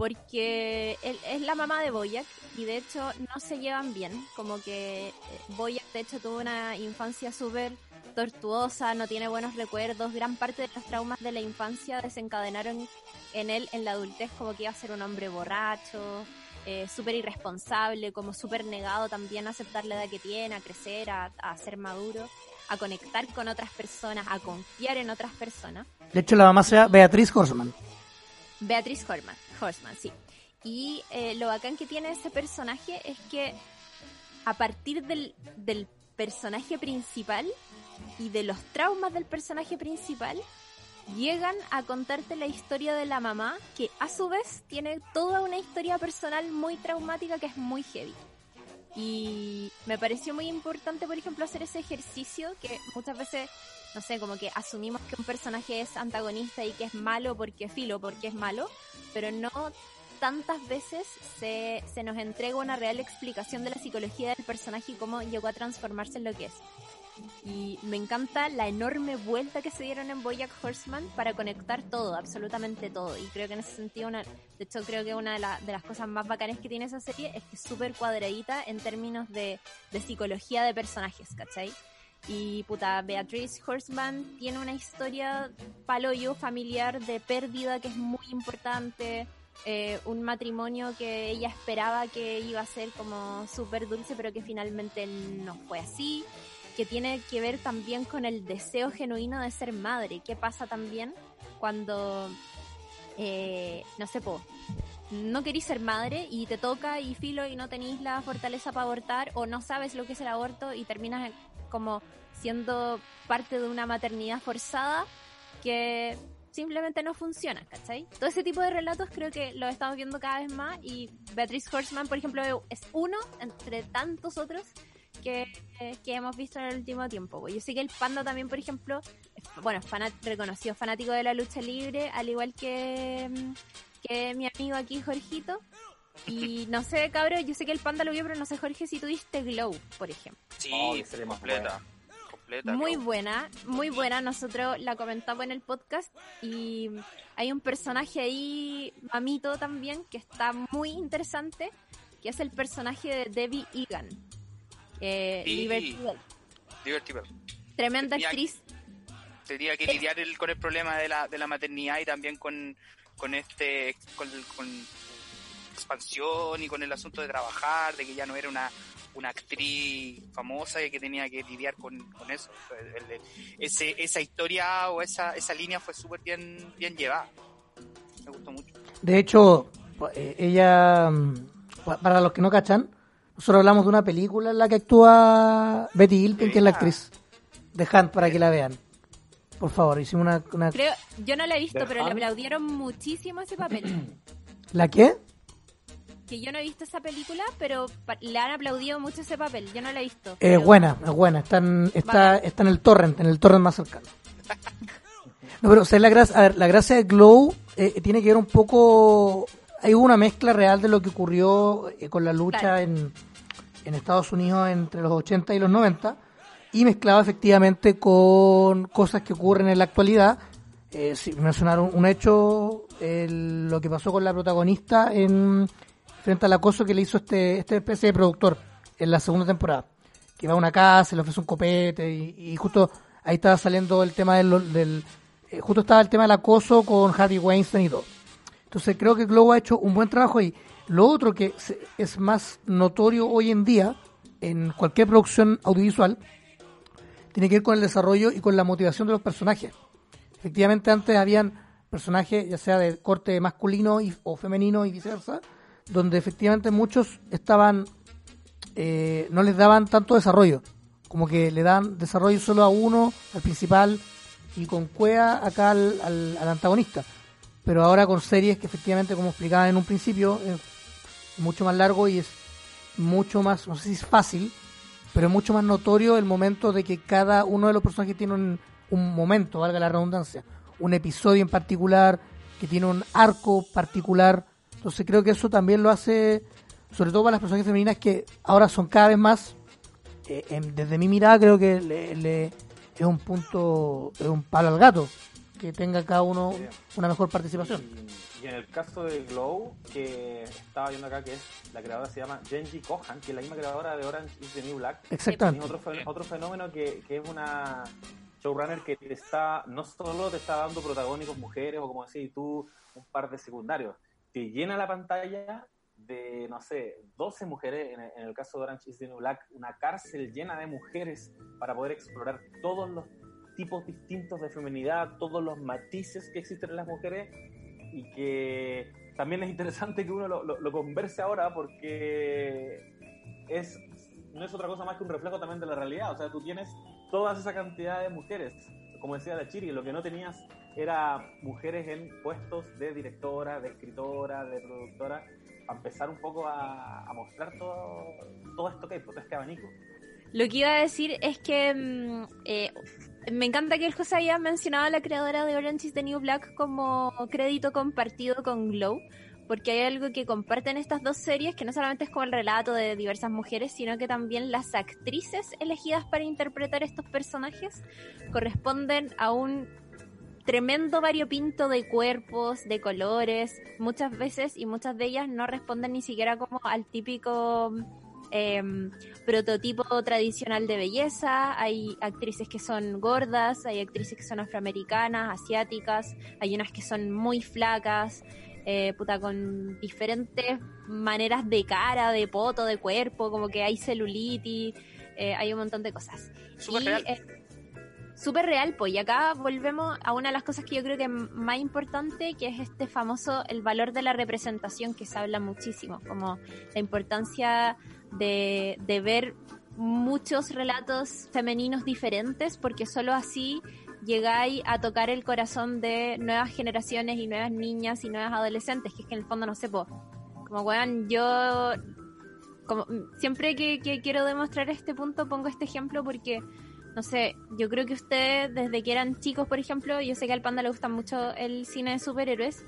porque él es la mamá de Boyack y de hecho no se llevan bien. Como que eh, Boyack de hecho tuvo una infancia súper tortuosa, no tiene buenos recuerdos. Gran parte de los traumas de la infancia desencadenaron en él en la adultez como que iba a ser un hombre borracho, eh, súper irresponsable, como súper negado también a aceptar la edad que tiene, a crecer, a, a ser maduro, a conectar con otras personas, a confiar en otras personas. De hecho, la mamá sea Beatriz Horseman. Beatriz Horseman, Horseman sí. Y eh, lo bacán que tiene ese personaje es que a partir del, del personaje principal y de los traumas del personaje principal, llegan a contarte la historia de la mamá, que a su vez tiene toda una historia personal muy traumática que es muy heavy. Y me pareció muy importante, por ejemplo, hacer ese ejercicio que muchas veces, no sé, como que asumimos que un personaje es antagonista y que es malo porque filo, porque es malo, pero no tantas veces se, se nos entrega una real explicación de la psicología del personaje y cómo llegó a transformarse en lo que es. Y me encanta la enorme vuelta que se dieron en Boyack Horseman para conectar todo, absolutamente todo. Y creo que en ese sentido, una, de hecho creo que una de, la- de las cosas más bacanas que tiene esa serie es que es súper cuadradita en términos de, de psicología de personajes, ¿cachai? Y puta, Beatrice Horseman tiene una historia paloyo familiar de pérdida que es muy importante. eh, un matrimonio que ella esperaba que iba a ser como súper dulce, pero que finalmente no fue así que tiene que ver también con el deseo genuino de ser madre. ¿Qué pasa también cuando, eh, no sé, po, no querís ser madre y te toca y filo y no tenéis la fortaleza para abortar o no sabes lo que es el aborto y terminas como siendo parte de una maternidad forzada que simplemente no funciona, ¿cachai? Todo ese tipo de relatos creo que lo estamos viendo cada vez más y Beatrice Horseman, por ejemplo, es uno entre tantos otros que, que hemos visto en el último tiempo. Yo sé que el Panda también, por ejemplo, es, bueno, fanat- reconocido fanático de la lucha libre, al igual que, mm, que mi amigo aquí, Jorgito. Y no sé, cabrón, yo sé que el Panda lo vio, pero no sé, Jorge, si tuviste Glow, por ejemplo. Sí, Oh, completa. Completa. Muy creo. buena, muy buena. Nosotros la comentamos en el podcast y hay un personaje ahí, mamito también, que está muy interesante, que es el personaje de Debbie Egan. Eh, Sí. Liberty Bell. Liberty Bell. Tremenda Tenía- actriz. Tenía que lidiar el- con el problema de la, de la maternidad y también con, con este, con, con expansión y con el asunto de trabajar, de que ya no era una, una actriz famosa y que tenía que lidiar con, con eso. El- el- ese, esa historia o esa, esa línea fue súper bien, bien llevada. Me gustó mucho. De hecho, eh, ella, mm, pa- para los que no cachan, nosotros hablamos de una película en la que actúa Betty Hilton, que es la actriz de Hunt, para que la vean. Por favor, hicimos una... una- Creo, yo no la he visto, ¿De pero le Hunt? aplaudieron muchísimo ese papel. ¿La qué? que yo no he visto esa película, pero le han aplaudido mucho ese papel. Yo no la he visto. Es pero- buena, es buena. Está en, está, está en el torrent, en el torrent más cercano. No, pero o sea, la gracia, a ver, la gracia de Glow eh, tiene que ver un poco... Hay una mezcla real de lo que ocurrió eh, con la lucha Claro. en, en Estados Unidos entre los 80 y los 90 y mezclado efectivamente con cosas que ocurren en la actualidad. Eh, sí, mencionar un, hecho, el- lo que pasó con la protagonista en frente al acoso que le hizo este, este especie de productor en la segunda temporada. Que va a una casa, le ofrece un copete y, y justo ahí estaba saliendo el tema del... eh, justo estaba el tema del acoso con Harvey Weinstein y todo. Entonces creo que Globo ha hecho un buen trabajo ahí. Lo otro que es más notorio hoy en día en cualquier producción audiovisual tiene que ver con el desarrollo y con la motivación de los personajes. Efectivamente antes habían personajes ya sea de corte masculino y- o femenino y viceversa, donde efectivamente muchos estaban eh, no les daban tanto desarrollo, como que le dan desarrollo solo a uno, al principal, y con cuea acá al, al- al antagonista. Pero ahora con series que efectivamente, como explicaba en un principio, mucho más largo y es mucho más, no sé si es fácil, pero es mucho más notorio el momento de que cada uno de los personajes tiene un, un momento, valga la redundancia, un episodio en particular, que tiene un arco particular. Entonces creo que eso también lo hace, sobre todo para las personajes femeninas que ahora son cada vez más, eh, desde mi mirada creo que le, le- es un punto, es un palo al gato, que tenga cada uno una mejor participación. Y, en el caso de Glow, que estaba viendo acá, que es la creadora se llama Genji Kohan, que es la misma creadora de Orange is the New Black. Exactamente. otro, otro fenómeno que, que es una showrunner que te está, no solo te está dando protagónicos mujeres o como decís tú, un par de secundarios, te llena la pantalla de, no sé, 12 mujeres, en el, en el caso de Orange is the New Black, una cárcel llena de mujeres para poder explorar todos los tipos distintos de feminidad, todos los matices que existen en las mujeres y que también es interesante que uno lo, converse ahora porque es no es otra cosa más que un reflejo también de la realidad. O sea, tú tienes toda esa cantidad de mujeres como decía la Chiri, lo que no tenías era mujeres en puestos de directora, de escritora, de productora, para empezar un poco a, mostrar todo, todo esto que hay, todo este abanico. Lo que iba a decir es que mm, eh, me encanta que el José haya mencionado a la creadora de Orange is the New Black como crédito compartido con Glow, porque hay algo que comparten estas dos series, que no solamente es como el relato de diversas mujeres, sino que también las actrices elegidas para interpretar estos personajes corresponden a un tremendo variopinto de cuerpos, de colores, muchas veces y muchas de ellas no responden ni siquiera como al típico em, prototipo tradicional de belleza. Hay actrices que son gordas, hay actrices que son afroamericanas, asiáticas, hay unas que son muy flacas, eh, puta, con diferentes maneras de cara, de poto, de cuerpo, como que hay celulitis, eh, hay un montón de cosas. Súper Y, real. Súper real, pues. Y acá volvemos a una de las cosas que yo creo que es más importante, que es este famoso, el valor de la representación, que se habla muchísimo, como la importancia de, de ver muchos relatos femeninos diferentes, porque solo así llegáis a tocar el corazón de nuevas generaciones y nuevas niñas y nuevas adolescentes, que es que en el fondo no sé, po, como weón, yo como siempre que, que quiero demostrar este punto pongo este ejemplo porque no sé, yo creo que ustedes desde que eran chicos, por ejemplo, yo sé que al panda le gusta mucho el cine de superhéroes,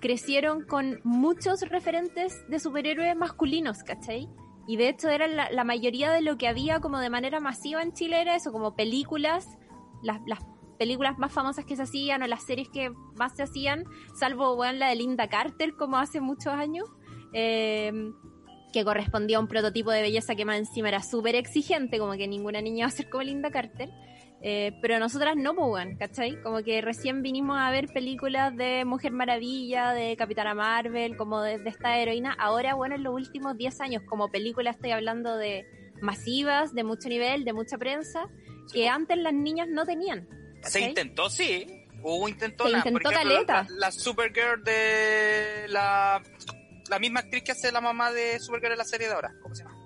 crecieron con muchos referentes de superhéroes masculinos, ¿cachai? Y de hecho era la, mayoría de lo que había como de manera masiva en Chile era eso, como películas, las, las películas más famosas que se hacían o las series que más se hacían, salvo bueno, la de Linda Carter como hace muchos años, eh, que correspondía a un prototipo de belleza que más encima era súper exigente, como que ninguna niña va a ser como Linda Carter. Eh, pero nosotras no, pues, weón, ¿cachai? Como que recién vinimos a ver películas de Mujer Maravilla, de Capitana Marvel, como de, de esta heroína. Ahora, bueno, en los últimos 10 años, como película estoy hablando de masivas, de mucho nivel, de mucha prensa, que antes las niñas no tenían. Se intentó, sí. Hubo intentó Se intentó caleta. La, la Supergirl de la, la misma actriz que hace la mamá de Supergirl en la serie de ahora. ¿Cómo se llama?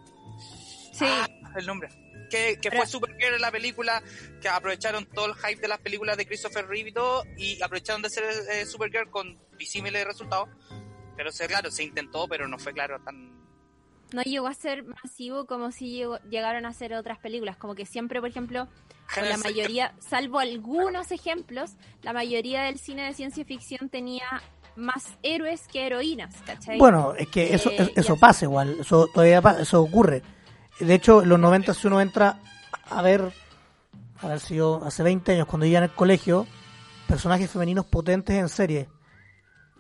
Sí, Ah, el nombre. Que, que Pero- fue Supergirl en la película, que aprovecharon todo el hype de las películas de Christopher Reeve y todo, y aprovecharon de hacer eh, Supergirl con disímiles resultados. Pero sí, claro, se intentó, pero no fue claro tan... no llegó a ser masivo como si llegó- llegaron a ser otras películas. Como que siempre, por ejemplo, con la mayoría, salvo algunos ejemplos, la mayoría del cine de ciencia ficción tenía más héroes que heroínas, ¿cachai? Bueno, es que eso, Eh, eso pasa igual, eso todavía pasa, eso ocurre. De hecho, en los 90 si uno entra a ver, a ver si yo, hace 20 años, cuando iba en el colegio, personajes femeninos potentes en serie.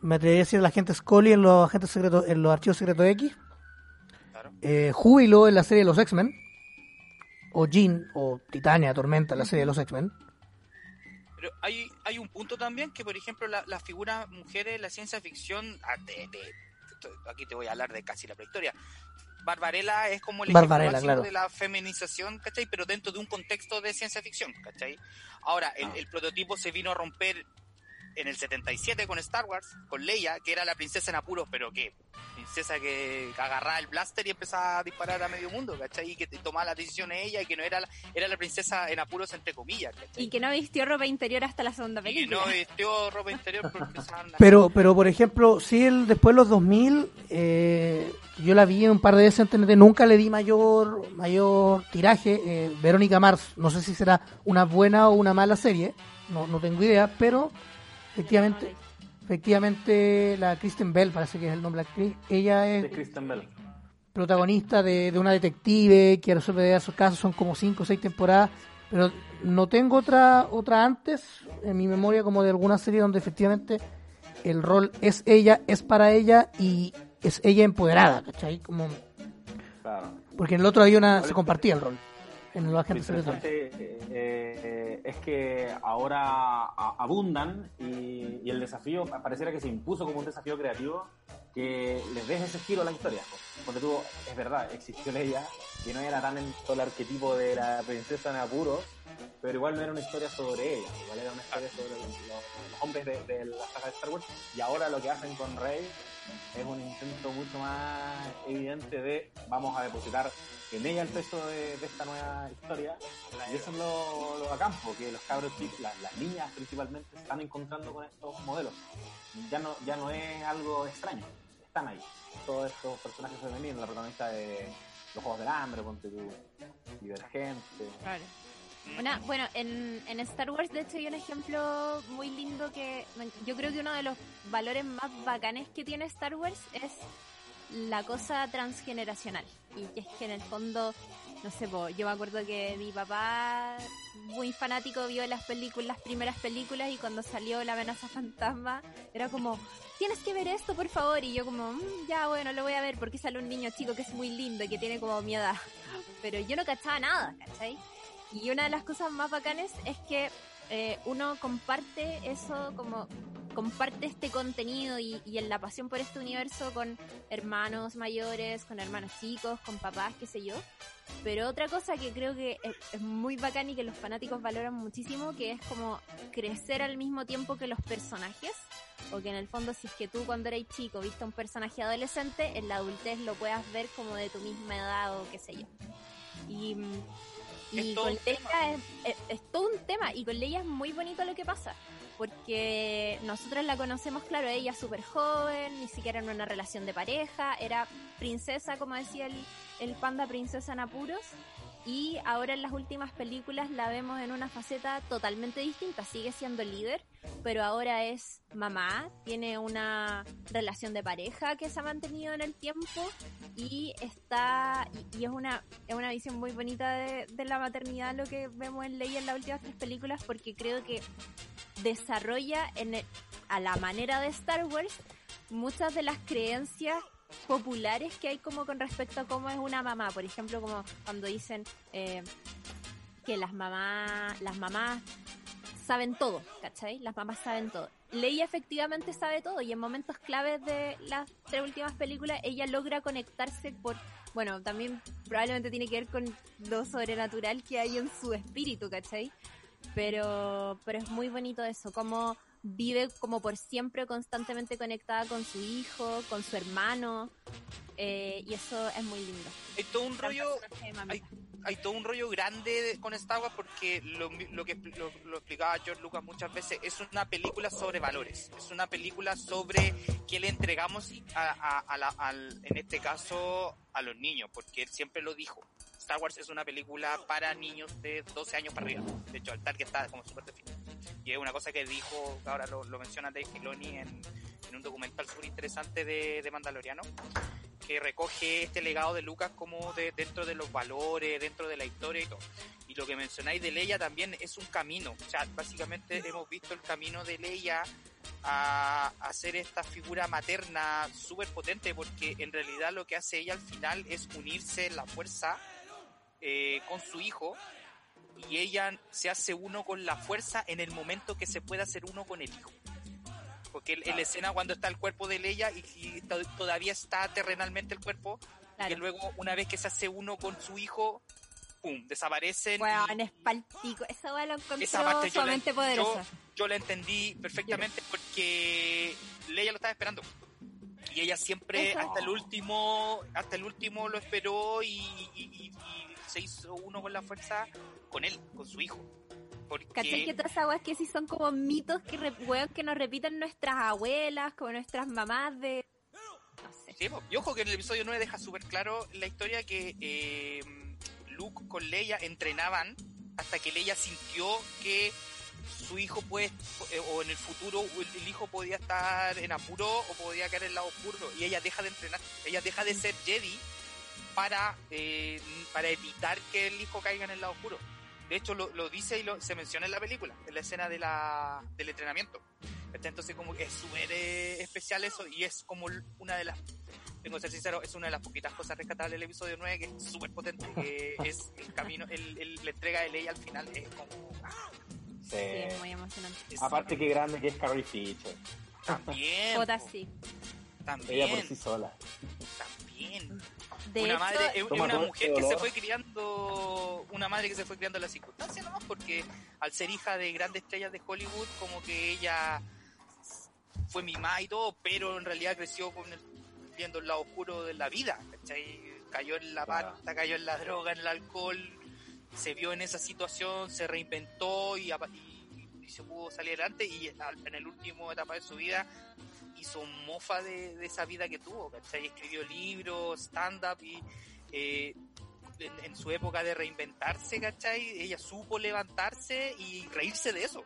Me atrevería a decir la agente Scully en los agentes secretos, en los archivos secretos X, Claro. eh, Júbilo en la serie de los X-Men, o Jean, o Titania, Tormenta en la serie de los X-Men. Pero hay, hay un punto también que, por ejemplo, la- las figuras mujeres en la ciencia ficción, ah, de- de- aquí te voy a hablar de casi la prehistoria. Barbarella es como el ejemplo Barbarella, claro. de la feminización, ¿cachai? Pero dentro de un contexto de ciencia ficción, ¿cachai? Ahora, el, Ah. el prototipo se vino a romper en el 77 con Star Wars, con Leia, que era la princesa en apuros, pero que princesa que agarraba el blaster y empezaba a disparar a medio mundo, ¿cachai? Y que te- tomaba las decisiones ella y que no era la, era la princesa en apuros entre comillas, ¿cachai? Y que no vistió ropa interior hasta la segunda Y película. no vistió ropa interior porque Pero, pero por ejemplo, sí, el, después de los 2000, eh, yo la vi un par de veces en TNT, nunca le di mayor mayor tiraje. eh, Verónica Mars, no sé si será una buena o una mala serie, no, no tengo idea, pero efectivamente, efectivamente la Kristen Bell, parece que es el nombre de la actriz, ella de es Kristen Bell. protagonista de, de una detective que resuelve diversos casos, son como cinco o seis temporadas, pero no tengo otra otra antes en mi memoria como de alguna serie donde efectivamente el rol es ella, es para ella y es ella empoderada, ¿cachai? Como, Claro. porque en el otro había una, se compartía el rol, en los Lo agentes secretos. interesante eh, es que ahora abundan y, y el desafío pareciera que se impuso como un desafío creativo que les deje ese giro a la historia. porque tú, es verdad, existió Leia, y no era tan en todo el arquetipo de la princesa en apuros, pero igual no era una historia sobre ella, igual era una historia sobre los, los hombres de, de la saga de Star Wars, y ahora lo que hacen con Rey es un intento mucho más evidente de vamos a depositar en ella el peso de, esta nueva historia. Y eso es lo, lo bacán porque los cabros chicos, las, niñas principalmente están encontrando con estos modelos. Ya no, ya no es algo extraño están ahí. Todos estos personajes femeninos la protagonista de los Juegos del Hambre ponte Divergente Claro. Una, bueno, en, en Star Wars de hecho hay un ejemplo muy lindo que yo creo que uno de los valores más bacanes que tiene Star Wars es la cosa transgeneracional. Y es que en el fondo, no sé, yo me acuerdo que mi papá, muy fanático, vio las películas, las primeras películas y cuando salió La amenaza fantasma, era como, tienes que ver esto, por favor. Y yo como, "Mm, ya bueno, lo voy a ver porque sale un niño chico que es muy lindo y que tiene como mi edad. Pero yo no cachaba nada, ¿cachai? Y una de las cosas más bacanes es que eh, uno comparte eso como comparte este contenido y, y en la pasión por este universo con hermanos mayores, con hermanos chicos, con papás, qué sé yo. Pero otra cosa que creo que es, muy bacán y que los fanáticos valoran muchísimo, que es como crecer al mismo tiempo que los personajes. O que en el fondo si es que tú cuando eres chico viste a un personaje adolescente, en la adultez lo puedas ver como de tu misma edad o qué sé yo. Y, mm, y con Leia es, es- es todo un tema y con Leia es muy bonito lo que pasa porque nosotros la conocemos, claro, ella es súper joven, ni siquiera en una relación de pareja, era princesa, como decía el, el panda princesa en apuros, y ahora en las últimas películas la vemos en una faceta totalmente distinta, sigue siendo líder, pero ahora es mamá, tiene una relación de pareja que se ha mantenido en el tiempo y está y, es una es una visión muy bonita de, de la maternidad lo que vemos en Leia en las últimas tres películas porque creo que desarrolla en el- a la manera de Star Wars muchas de las creencias populares que hay como con respecto a cómo es una mamá. Por ejemplo, como cuando dicen eh, que las mamás, las mamás saben todo, ¿cachai? Las mamás saben todo. Leia efectivamente sabe todo y en momentos claves de las tres últimas películas ella logra conectarse por, bueno, también probablemente tiene que ver con lo sobrenatural que hay en su espíritu, ¿cachai? Pero, pero es muy bonito eso, como vive como por siempre constantemente conectada con su hijo, con su hermano, eh, y eso es muy lindo. Hay todo un rollo, hay todo un rollo grande de- con Star Wars porque lo, lo que lo, lo explicaba George Lucas muchas veces es una película sobre valores es una película sobre qué le entregamos a, a- a la- al, en este caso a los niños porque él siempre lo dijo. Star Wars es una película para niños de 12 años para arriba de hecho el target está como súper definido y es una cosa que dijo ahora lo, lo menciona Dave Filoni en, en un documental súper interesante de, de Mandaloriano que recoge este legado de Lucas como de, dentro de los valores, dentro de la historia y todo. Y lo que mencionáis de Leia también es un camino. O sea, básicamente hemos visto el camino de Leia a, a ser esta figura materna súper potente porque en realidad lo que hace ella al final es unirse en la fuerza eh, con su hijo y ella se hace uno con la fuerza en el momento que se puede hacer uno con el hijo. Porque en la escena cuando está el cuerpo de Leia y, y to- todavía está terrenalmente el cuerpo, Claro. que luego una vez que se hace uno con su hijo, pum, desaparecen. Bueno, y en espaltico. Esa weá lo encontró yo sumamente yo, poderosa. yo la entendí perfectamente porque Leia lo estaba esperando. Y ella siempre Eso. hasta el último, hasta el último lo esperó y se hizo uno con la fuerza con él, con su hijo. Porque ¿Cachai que todas esas que sí son como mitos que, re- weón, que nos repiten nuestras abuelas, como nuestras mamás de... No sé. Sí, y ojo que en el episodio 9 deja súper claro la historia que eh, Luke con Leia entrenaban hasta que Leia sintió que su hijo puede, eh, o en el futuro el, hijo podía estar en apuro o podía caer en el lado oscuro y ella deja de entrenar, ella deja de ser Jedi para, eh, para evitar que el hijo caiga en el lado oscuro. De hecho, lo, lo dice y lo, se menciona en la película, en la escena de la, del entrenamiento. Entonces, como que es súper eh, especial eso y es como una de las, tengo que ser sincero, es una de las poquitas cosas rescatables del episodio 9 que es súper potente, que es el camino, el, el- la entrega de Leia al final es como, ah, Sí. Sí, es muy emocionante. es- Aparte que grande que es Carrie Fisher. también, Jota po, sí. también, Ella por sí sola. también. De una hecho, madre es una todo mujer que se fue criando una madre que se fue criando en las circunstancias nomás porque al ser hija de grandes estrellas de Hollywood como que ella fue mimada y todo pero en realidad creció con el- viendo el lado oscuro de la vida ¿cachai? cayó en la pata cayó en la droga en el alcohol se vio en esa situación se reinventó y, apa- y- y se pudo salir adelante y en el último etapa de su vida hizo mofa de, de esa vida que tuvo, ¿cachai? Escribió libros, stand-up y eh, en, en su época de reinventarse, ¿cachai? Ella supo levantarse y reírse de eso.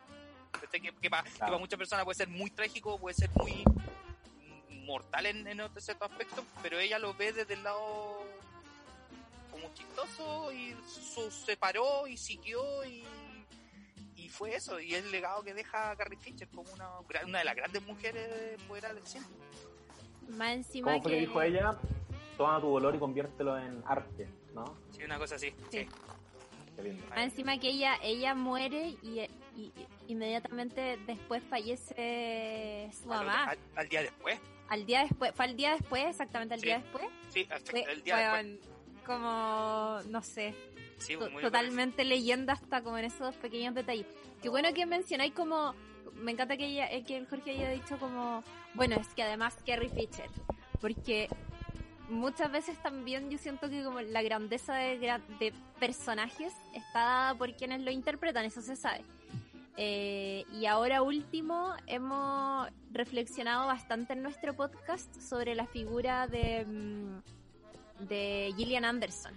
¿cachai? Que, para muchas personas puede ser muy trágico, puede ser muy mortal en, en otro cierto aspecto, pero ella lo ve desde el lado como chistoso y se paró y siguió y fue eso, y es el legado que deja Carrie Fisher como una, una de las grandes mujeres fuera del cine. más encima ¿Cómo fue que que... dijo ella? Toma tu dolor y conviértelo en arte, ¿no? Sí, una cosa así. Sí. sí. Qué lindo. Más encima que ella ella muere y, y- y inmediatamente después fallece su Al, mamá. al- al día después. Al día después, fue al día después, exactamente al Sí. día después. Sí, al- Fue, el día weón, como, no sé, después. Sí, muy totalmente leyenda hasta como en esos pequeños detalles. Qué bueno que mencionáis como, me encanta que, ella, eh, que el Jorge haya dicho como, bueno, es que además Carrie Fisher, porque muchas veces también yo siento que como la grandeza de, de personajes está dada por quienes lo interpretan, eso se sabe. Eh, y ahora último, hemos reflexionado bastante en nuestro podcast sobre la figura de, mm, de Gillian Anderson,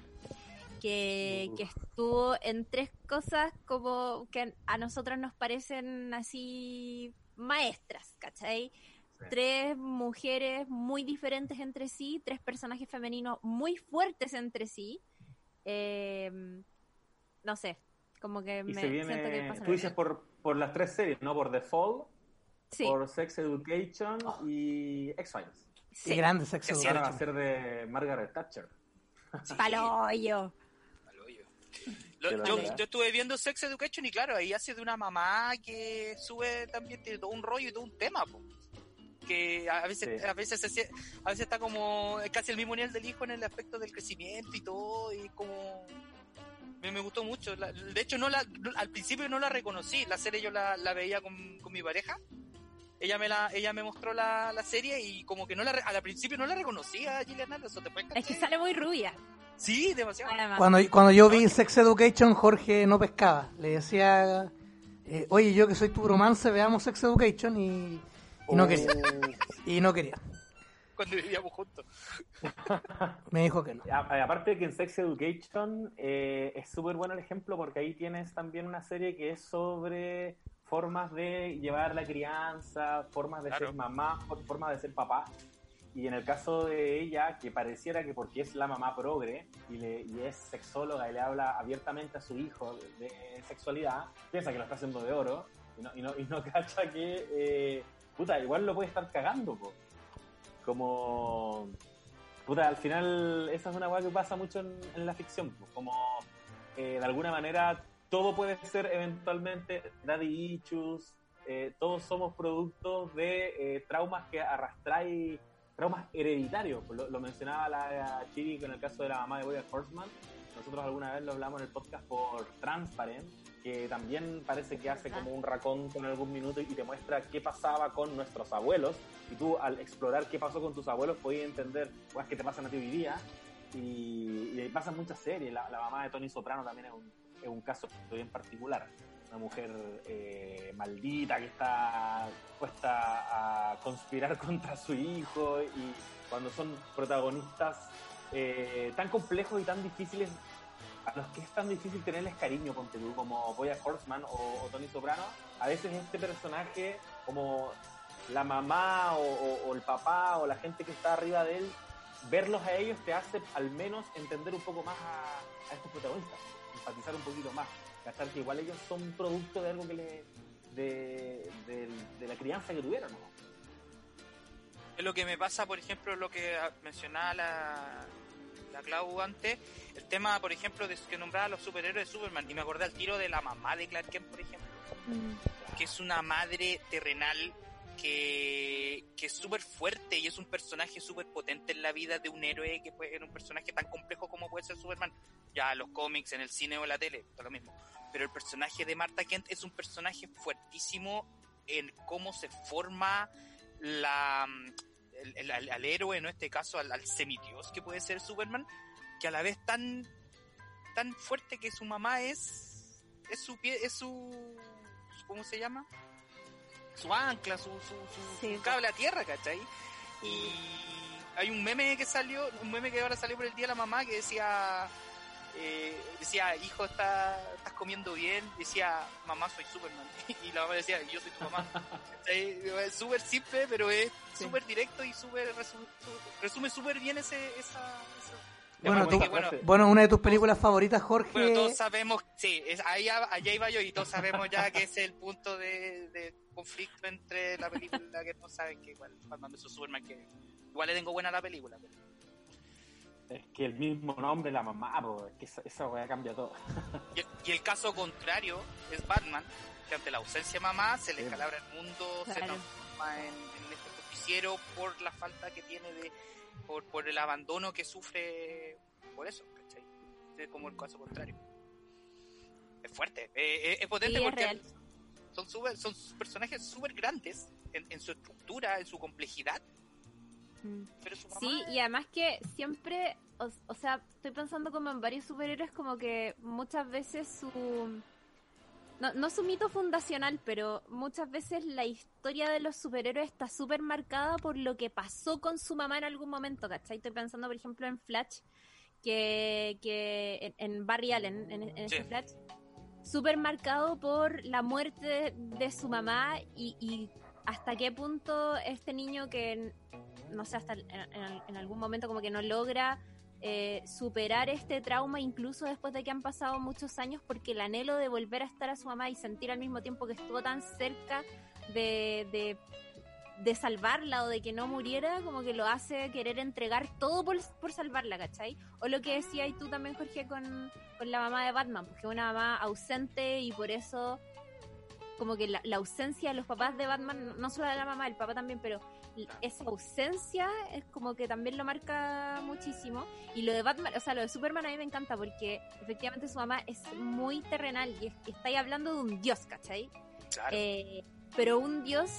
que, que estuvo en tres cosas como que a nosotras nos parecen así maestras, ¿cachai? Sí. Tres mujeres muy diferentes entre sí, tres personajes femeninos muy fuertes entre sí. Eh, no sé, como que me se siento que viene, pasa tú dices por, por las tres series, ¿no? Por The Fall, Sí, por Sex Education y X-Files. sí. Qué grande sí, Ahora va a education. ser de Margaret Thatcher. Sí, Paloyo. al hoyo. Lo- yo, yo estuve viendo Sex Education y claro, ahí hace de una mamá que sube también, tiene todo un rollo y todo un tema, po. que a veces, Sí. a veces se a veces está como casi el mismo nivel del hijo en el aspecto del crecimiento y todo y como me, me gustó mucho La- de hecho no la no- al principio no la reconocí la serie yo la, la veía con, con mi pareja ella me la ella me mostró la, la serie y como que no la al principio no la reconocía a Gillian Anderson ¿te puedes Es que sale muy rubia. Sí demasiado. Cuando, cuando yo vi Sex Education, Jorge no pescaba. Le decía, eh, oye, yo que soy tu romance, veamos Sex Education y, y no quería. Y no quería. cuando vivíamos juntos Me dijo que no. A- Aparte de que en Sex Education eh, es súper bueno el ejemplo porque ahí tienes también una serie que es sobre formas de llevar la crianza, formas de Claro. ser mamá, for- formas de ser papá. Y en el caso de ella, que pareciera que porque es la mamá progre y, le- y es sexóloga y le habla abiertamente a su hijo de, sexualidad, piensa que lo está haciendo de oro y no, y no, cacha que, eh, puta, igual lo puede estar cagando, po. Como, puta, al final esa es una weá que pasa mucho en, la ficción, como eh, de alguna manera todo puede ser eventualmente daddy issues, eh, todos somos productos de traumas que arrastráis, traumas hereditarios, lo, lo mencionaba la Chiri con el caso de la mamá de Boya Horseman, nosotros alguna vez lo hablamos en el podcast por Transparent, que también parece que hace como un racón con algún minuto y te muestra qué pasaba con nuestros abuelos, y tú al explorar qué pasó con tus abuelos podías entender cosas que te pasan a ti hoy día, y, y pasan muchas series, la, la mamá de Tony Soprano también es un, es un caso bien particular, una mujer eh, maldita que está puesta a conspirar contra su hijo y cuando son protagonistas eh, tan complejos y tan difíciles a los que es tan difícil tenerles cariño, ponte tú, como Boya Horseman o, Tony Soprano, a veces este personaje, como la mamá o el papá o la gente que está arriba de él, verlos a ellos te hace al menos entender un poco más a, a estos protagonistas, empatizar un poquito más, gastar que igual ellos son producto de algo que le... de, de- de la crianza que tuvieron, ¿no? Es lo que me pasa, por ejemplo, lo que mencionaba la, la Clau antes, el tema, por ejemplo, de que nombraba a los superhéroes de Superman, y me acordé al tiro de la mamá de Clark Kent, por ejemplo, Mm. que es una madre terrenal que, es súper fuerte y es un personaje súper potente en la vida de un héroe que puede ser un personaje tan complejo como puede ser Superman. Ya los cómics, en el cine o la tele, está lo mismo. Pero el personaje de Marta Kent es un personaje fuertísimo en cómo se forma la el, el- al, al héroe, en este caso al, al semidios que puede ser Superman, que a la vez tan tan fuerte que su mamá es es su pie, es su ¿cómo se llama? Su ancla, su, su, su- Sí. su cable a tierra, ¿cachai? Y hay un meme que salió, un meme que ahora salió por el Día de la Mamá que decía, eh, decía, hijo, está, estás comiendo bien, decía, mamá, soy Superman. Y la mamá decía, yo soy tu mamá. Es súper simple, pero es Sí. súper directo y súper resu- su- resume súper bien ese, esa, esa- Bueno, tú- bueno, Bueno, una de tus películas favoritas, Jorge. bueno, todos sabemos, sí, es, ahí, allá iba yo y todos sabemos ya que ese es el punto de, de conflicto entre la película que no saben que igual Batman vs Superman que igual le tengo buena a la película. pero- Es que el mismo nombre, la mamá, po, es que esa, esa weá cambia todo. Y, el- y el caso contrario es Batman, que ante la ausencia de mamá se le escalabra el mundo, se transforma en, en este justiciero por la falta que tiene de, por, por el abandono que sufre por eso, ¿cachai? Es como el caso contrario. Es fuerte, eh, eh, es potente Sí, es porque real. son super- son personajes súper grandes en, en su estructura, en su complejidad, Mm. pero su mamá Sí, y además que siempre, o, o sea, estoy pensando como en varios superhéroes, como que muchas veces su... No, no su mito fundacional, pero muchas veces la historia de los superhéroes está súper marcada por lo que pasó con su mamá en algún momento, ¿cachai? Estoy pensando, por ejemplo, en Flash, que, que en, en Barry Allen, en, en ese. Flash, súper marcado por la muerte de, de su mamá y, y hasta qué punto este niño que no sé, hasta en, en- en algún momento como que no logra eh, superar este trauma incluso después de que han pasado muchos años porque el anhelo de volver a estar a su mamá y sentir al mismo tiempo que estuvo tan cerca de, de, salvarla o de que no muriera, como que lo hace querer entregar todo por, por salvarla, ¿cachai? O lo que decías tú también, Jorge, con, con la mamá de Batman, porque una mamá ausente y por eso como que la, la ausencia de los papás de Batman, no solo de la mamá, el papá también, pero esa ausencia es como que también lo marca muchísimo. Y lo de Batman, o sea, lo de Superman a mí me encanta porque efectivamente su mamá es muy terrenal y es- estáis hablando de un dios, ¿cachai? claro, Eh, pero un dios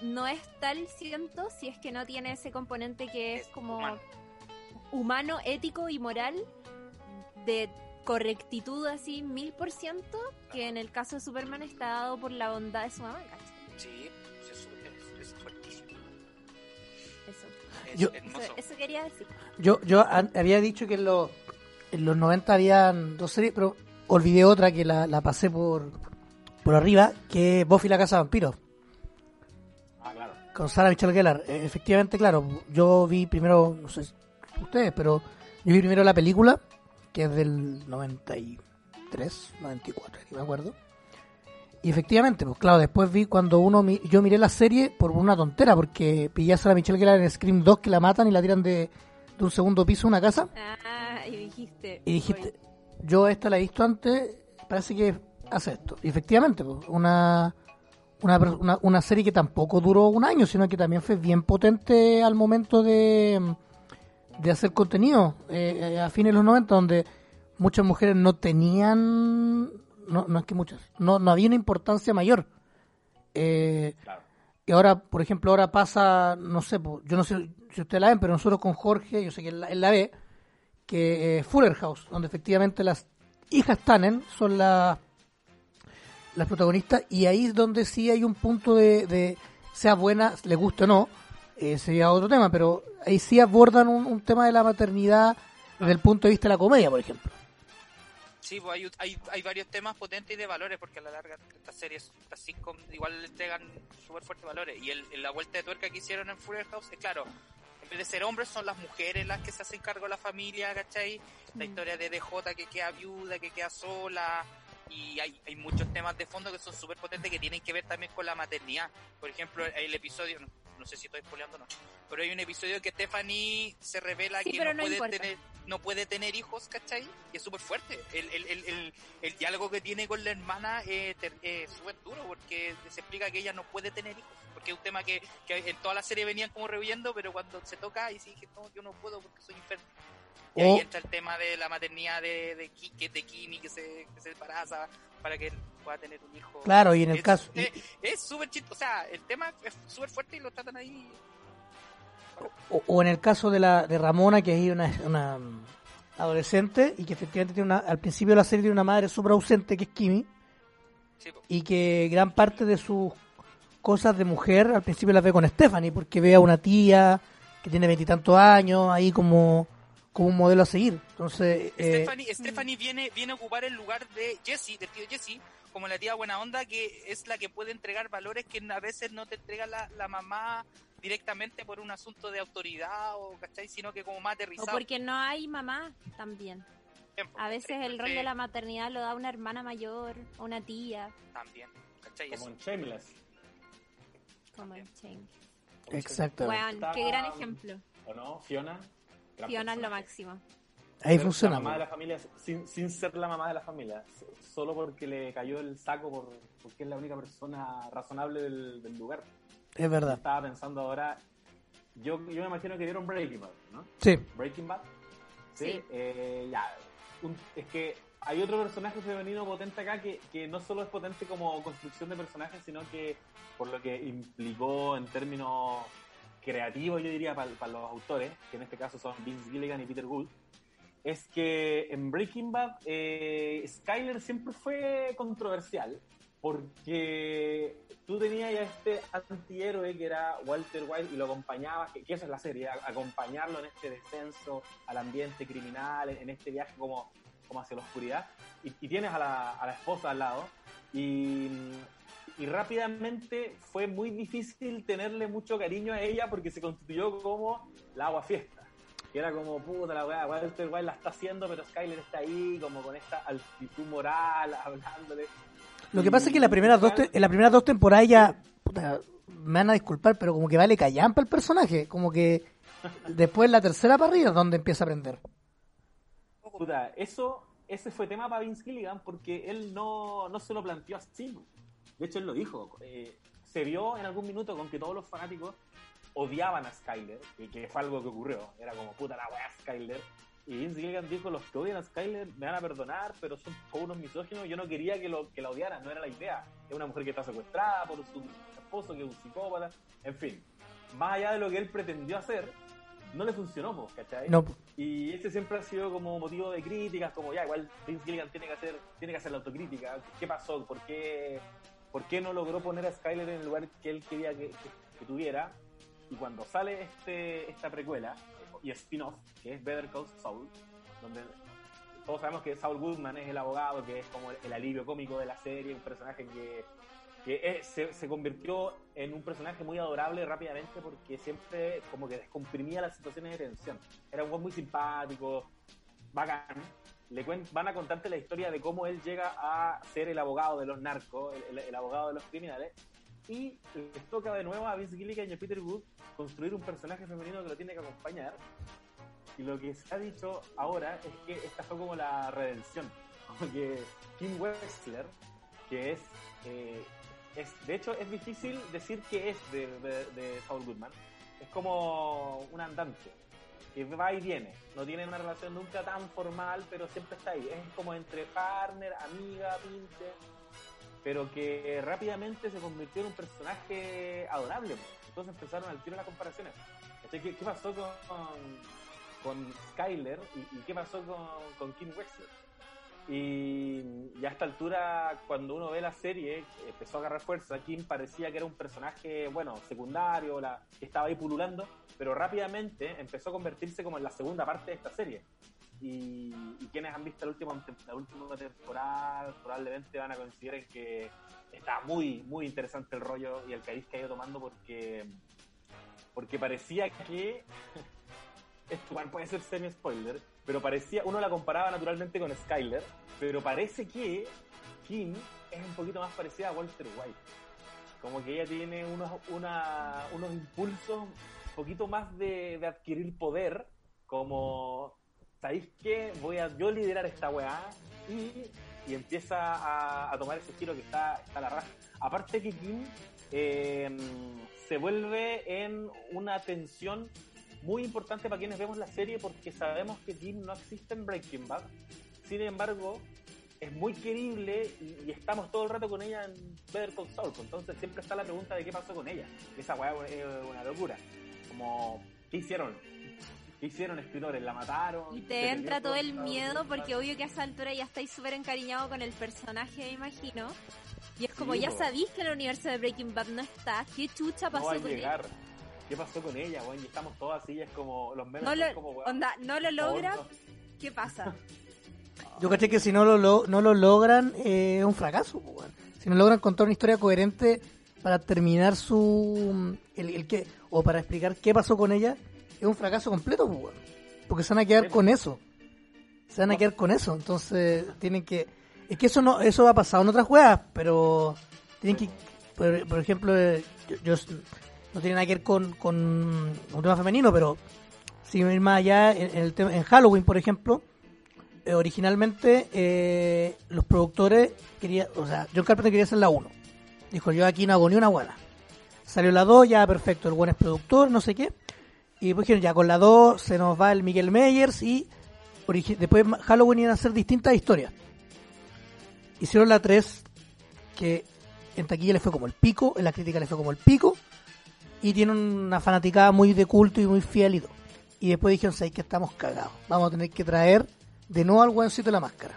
no es tal, siento, si es que no tiene ese componente que es Es como humano. humano, ético y moral de correctitud así mil por ciento que en el caso de Superman está dado por la bondad de su mamá, ¿cachai? sí, Yo- eso, eso quería decir. Yo, había dicho que en los, en los 90 habían dos series, pero olvidé otra que la, la pasé por, por arriba, que es Buffy la Casa de Vampiros, Ah, claro. con Sarah Michelle Gellar. Eh, efectivamente, claro, yo vi primero, no sé si ustedes, pero yo vi primero la película, que es del 93, 94, ni me acuerdo. Y efectivamente, pues claro, después vi cuando uno mi- yo miré la serie por una tontera, porque pillé a Sarah Michelle Gellar en Scream 2 que la matan y la tiran de, de un segundo piso a una casa. Ah, y dijiste. Y dijiste, yo esta la he visto antes, parece que hace esto. Y efectivamente, pues, una, una, una, una serie que tampoco duró un año, sino que también fue bien potente al momento de, de hacer contenido eh, eh, a fines de los 90, donde muchas mujeres no tenían, no, no es que muchas, no, no había una importancia mayor. Eh, ahora, por ejemplo, ahora pasa, no sé, yo no sé si ustedes la ven, pero nosotros con Jorge, yo sé que él la, él la ve, que eh, Fuller House, donde efectivamente las hijas Tannen son las las protagonistas, y ahí es donde sí hay un punto de, de sea buena, le guste o no, eh, sería otro tema, pero ahí sí abordan un, un tema de la maternidad desde el punto de vista de la comedia, por ejemplo. Sí, pues hay, hay, hay varios temas potentes y de valores, porque a la larga estas series, estas igual le entregan súper fuertes valores. Y el, el- la vuelta de tuerca que hicieron en Fuller House, es claro, en vez de ser hombres, son las mujeres las que se hacen cargo de la familia, ¿cachai? La Mm. historia de DJ que queda viuda, que queda sola. Y hay, hay muchos temas de fondo que son súper potentes que tienen que ver también con la maternidad. Por ejemplo, el episodio, no, sé si estoy spoileando o no, pero hay un episodio que Stephanie se revela Sí, que no no puede importa. tener no puede tener hijos, ¿cachai? Y es súper fuerte. El, el, el, el, el diálogo que tiene con la hermana es eh, súper duro porque se explica que ella no puede tener hijos. Porque es un tema que, que en toda la serie venían como reviviendo, pero cuando se toca y sí dije, no, yo no puedo porque soy infértil. Y ahí O- entra el tema de la maternidad de, de, que- de Kimi que se, que se embaraza para que él pueda tener un hijo. Claro, y en el Es- caso. Es es súper chistoso. O sea, el tema es súper fuerte y lo tratan ahí. O, o en el caso de la de Ramona, que es una, una adolescente y que efectivamente tiene una, al principio de la serie tiene una madre súper ausente que es Kimi Sí, y que gran parte de sus cosas de mujer al principio las ve con Stephanie porque ve a una tía que tiene veintitantos años ahí como, como un modelo a seguir. Entonces, eh, Stephanie, Stephanie viene, viene a ocupar el lugar de Jessie, del tío Jessie, como la tía buena onda, que es la que puede entregar valores que a veces no te entrega la, la mamá directamente por un asunto de autoridad o ¿cachai? sino que como más O aterrizado. porque no hay mamá también. Tiempo. A veces el rol Sí, de la maternidad lo da una hermana mayor o una tía, También, ¿cachai? Como Eso. en Shameless. como en Chain. Exacto. Weón, qué gran ejemplo. ¿O no? Fiona. Fiona es lo máximo. ahí funciona. La mamá de la familia sin, sin ser la mamá de la familia. Solo porque le cayó el saco por, porque es la única persona razonable del, del lugar. Es verdad. Estaba pensando ahora. Yo, yo me imagino que vieron Breaking Bad, ¿no? Sí. Breaking Bad. Sí. Eh, ya. Un- es que hay otro personaje femenino potente acá que, que no solo es potente como construcción de personajes, sino que por lo que implicó en términos creativos, yo diría, para, para los autores, que en este caso son Vince Gilligan y Peter Gould, es que en Breaking Bad eh, Skyler siempre fue controversial porque tú tenías ya este antihéroe que era Walter White y lo acompañabas, que, eso es la serie, acompañarlo en este descenso al ambiente criminal, en este viaje como, como hacia la oscuridad, y, y tienes a la, a la esposa al lado, y, y rápidamente fue muy difícil tenerle mucho cariño a ella porque se constituyó como la agua fiesta. Que era como, puta, la weá, Walter White la está haciendo, pero Skyler está ahí, como con esta altitud moral, hablándole. Lo que pasa es que en las primeras dos, en las primeras dos temporadas ya, puta, me van a disculpar, pero como que vale callampa el personaje, como que después la tercera para arriba es donde empieza a aprender. Puta, eso, ese fue tema para Vince Gilligan porque él no, no se lo planteó así. De hecho, él lo dijo. eh, se vio en algún minuto con que todos los fanáticos odiaban a Skyler, y que fue algo que ocurrió. Era como, puta la weá, Skyler. Y Vince Gilligan dijo, los que odian a Skyler me van a perdonar, pero son todos unos misóginos. Yo no quería que, lo, que la odiaran, no era la idea. Es una mujer que está secuestrada por su esposo, que es un psicópata. En fin, más allá de lo que él pretendió hacer, no le funcionó, po, ¿cachai? No, Y ese siempre ha sido como motivo de críticas, como ya, igual Vince Gilligan tiene que hacer, tiene que hacer la autocrítica. ¿Qué pasó? ¿Por qué, por qué no logró poner a Skyler en el lugar que él quería que, que- que tuviera? Y cuando sale este, esta precuela y spin-off, que es Better Call Saul, donde todos sabemos que Saul Goodman es el abogado, que es como el, el alivio cómico de la serie, un personaje que, que es- se, se convirtió en un personaje muy adorable rápidamente porque siempre como que descomprimía las situaciones de tensión. Era un güey muy simpático, bacán. Le cuen- van a contarte la historia de cómo él llega a ser el abogado de los narcos, el, el- el abogado de los criminales. Y les toca de nuevo a Vince Gilligan y a Peter Wood construir un personaje femenino que lo tiene que acompañar. Y lo que se ha dicho ahora es que esta fue como la redención. Como que Kim Wexler, que es, eh, es. De hecho, es difícil decir que es de, de, de Saul Goodman. Es como un andante que va y viene. No tienen una relación nunca tan formal, pero siempre está ahí. Es como entre partner, amiga, pinte, pero que rápidamente se convirtió en un personaje adorable. po. Entonces empezaron al tiro las comparaciones. ¿Qué, qué pasó con, con Skyler y, y qué pasó con, con Kim Wexler? Y, y a esta altura, cuando uno ve la serie, empezó a agarrar fuerza. Kim parecía que era un personaje, bueno, secundario, la, que estaba ahí pululando, pero rápidamente empezó a convertirse como en la segunda parte de esta serie. Y, y quienes han visto la última, la última temporada probablemente van a coincidir en que está muy, muy interesante el rollo y el cariz que ha ido tomando porque, porque parecía que esto puede ser semi spoiler, pero parecía, uno la comparaba naturalmente con Skyler, pero parece que Kim es un poquito más parecida a Walter White. Como que ella tiene unos, una, unos impulsos un poquito más de, de adquirir poder, como ¿sabéis qué? Voy a yo liderar esta weá y, y empieza a, a tomar ese giro que está, está la raja. Aparte que Kim eh, se vuelve en una tensión muy importante para quienes vemos la serie porque sabemos que Kim no existe en Breaking Bad. Sin embargo, es muy querible y, y estamos todo el rato con ella en Better Call Saul. Entonces siempre está la pregunta de qué pasó con ella. Esa weá es una locura. Como, ¿qué hicieron? ¿Qué hicieron escritores? ¿La mataron? Y ¿Se te entra todo el miedo porque obvio que a esa altura ya estáis súper encariñado con el personaje, me imagino. Y es como, Sí, ya po. sabéis que el universo de Breaking Bad no está. ¿Qué chucha pasó con él? ¿Qué pasó con ella, weón? Y estamos todos así, es como los memes No lo, como, weón, onda, no lo favor, logra, no. ¿qué pasa? Yo caché que si no lo, lo- no lo logran eh, es un fracaso. weón. Si no logran contar una historia coherente para terminar su... El, el que, o para explicar qué pasó con ella, es un fracaso completo. pues. Porque se van a quedar con eso. Se van a quedar con eso. Entonces tienen que... Es que eso no eso ha pasado en otras juegas, pero tienen que... Por, ejemplo, eh, yo, no tiene nada que ver con, un tema femenino, pero sin ir más allá, en, el tema, en Halloween, por ejemplo, eh, originalmente eh, los productores quería, o sea, John Carpenter quería hacer la 1. Dijo, yo aquí no hago ni una buena. Salió la 2, ya perfecto, el buen es productor, no sé qué. Y dijeron, ya con la 2 se nos va el Miguel Meyers y después Halloween iban a hacer distintas historias. Hicieron la 3, que en taquilla le fue como el pico, en la crítica le fue como el pico, y tiene una fanaticada muy de culto y muy fiel y después dijeron, ¿sabes que estamos cagados? Vamos a tener que traer de nuevo al buencito de la máscara.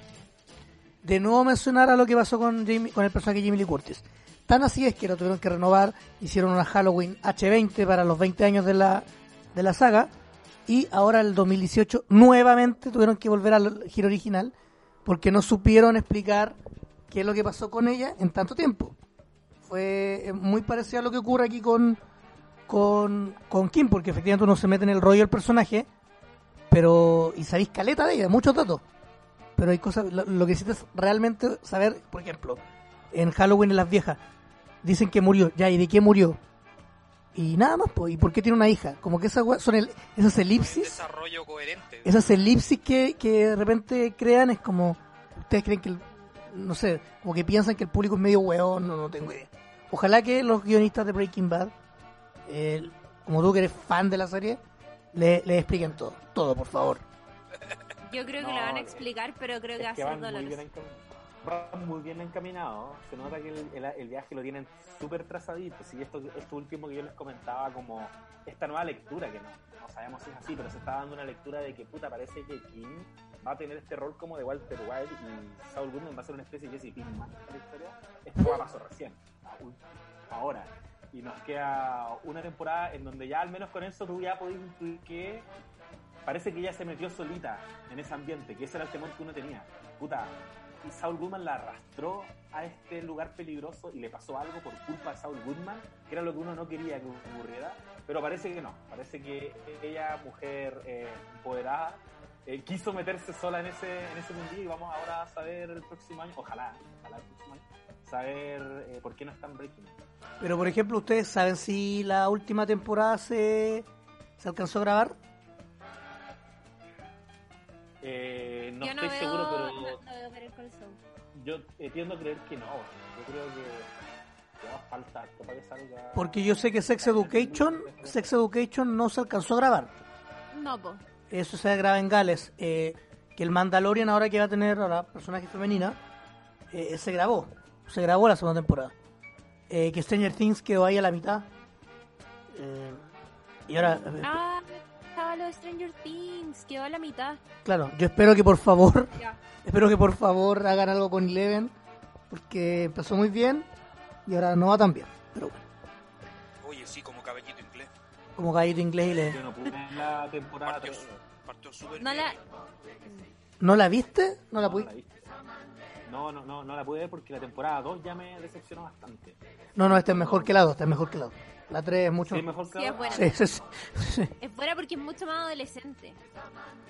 De nuevo mencionar a lo que pasó con, Jamie- con el personaje Jamie Lee Curtis. Tan así es que lo tuvieron que renovar, hicieron una Halloween H20 para los 20 años de la, de la saga, y ahora el 2018 nuevamente tuvieron que volver al giro original, porque no supieron explicar qué es lo que pasó con ella en tanto tiempo. Fue eh, muy parecido a lo que ocurre aquí con, con, con Kim, porque efectivamente uno se mete en el rollo del personaje, pero y sabéis caleta de ella, muchos datos. Pero hay cosas, lo, lo que necesitas realmente saber, por ejemplo, en Halloween en las viejas, dicen que murió, ya, ¿y de qué murió? Y nada más, pues, ¿y por qué tiene una hija? Como que esas we- son el- esas elipsis, Desarrollo coherente. esas elipsis que, que de repente crean, es como, ustedes creen que, el- no sé, como que piensan que el público es medio hueón, no, no tengo idea. Ojalá que los guionistas de Breaking Bad, eh, como tú que eres fan de la serie, le, le expliquen todo, todo, por favor. Yo creo que No, lo van a explicar, pero creo que va a ser doloroso. Muy bien encaminados. Se nota que el, el- el viaje lo tienen súper trazadito. Y esto, esto último que yo les comentaba, como esta nueva lectura, que no, no sabemos si es así, pero se está dando una lectura de que puta, parece que Kim va a tener este rol como de Walter White y Saul Goodman va a ser una especie de Jesse Pinkman en la historia. Esto recién, ahora. Y nos queda una temporada en donde ya al menos con eso tú ya podés intuir que parece que ella se metió solita en ese ambiente, que ese era el temor que uno tenía. Puta, y Saul Goodman la arrastró a este lugar peligroso y le pasó algo por culpa de Saul Goodman, que era lo que uno no quería que ocurriera, pero parece que no, parece que ella, mujer eh, empoderada, eh, quiso meterse sola en ese, en ese mundillo y vamos ahora a saber el próximo año, ojalá, el próximo año, saber eh, por qué no están Breaking. Pero, por ejemplo, ¿ustedes saben si la última temporada se, se alcanzó a grabar? No Yo no estoy veo, seguro, pero... no, no veo Better Call Saul. Yo eh, tiendo a creer que no. Yo creo que, que va a falta harto para que salga. Porque yo sé que Sex Education, Sex Education no se alcanzó a grabar. No, po. Eso se graba en Gales. Eh, que el Mandalorian ahora que va a tener ahora personaje femenina, eh, se grabó. Se grabó la segunda temporada. Eh, que Stranger Things quedó ahí a la mitad. Eh, y ahora, Ah, estaba lo de Stranger Things, quedó a la mitad. claro, yo espero que por favor, espero que por favor hagan algo con Eleven. Porque empezó muy bien y ahora no va tan bien. Pero bueno, Oye, sí, como caballito inglés. como gallito inglés y le... Yo no pude en la temporada Partió, 3. partió súper No bien. la... ¿No la viste? No la No, pude. la viste. No, no, no, no la pude ver porque la temporada 2 ya me decepcionó bastante. No, no, esta es mejor que la 2, esta es mejor que la 2. La 3 es mucho Sí, es mejor que Sí, la es buena. Sí, sí. Es buena porque es mucho más adolescente.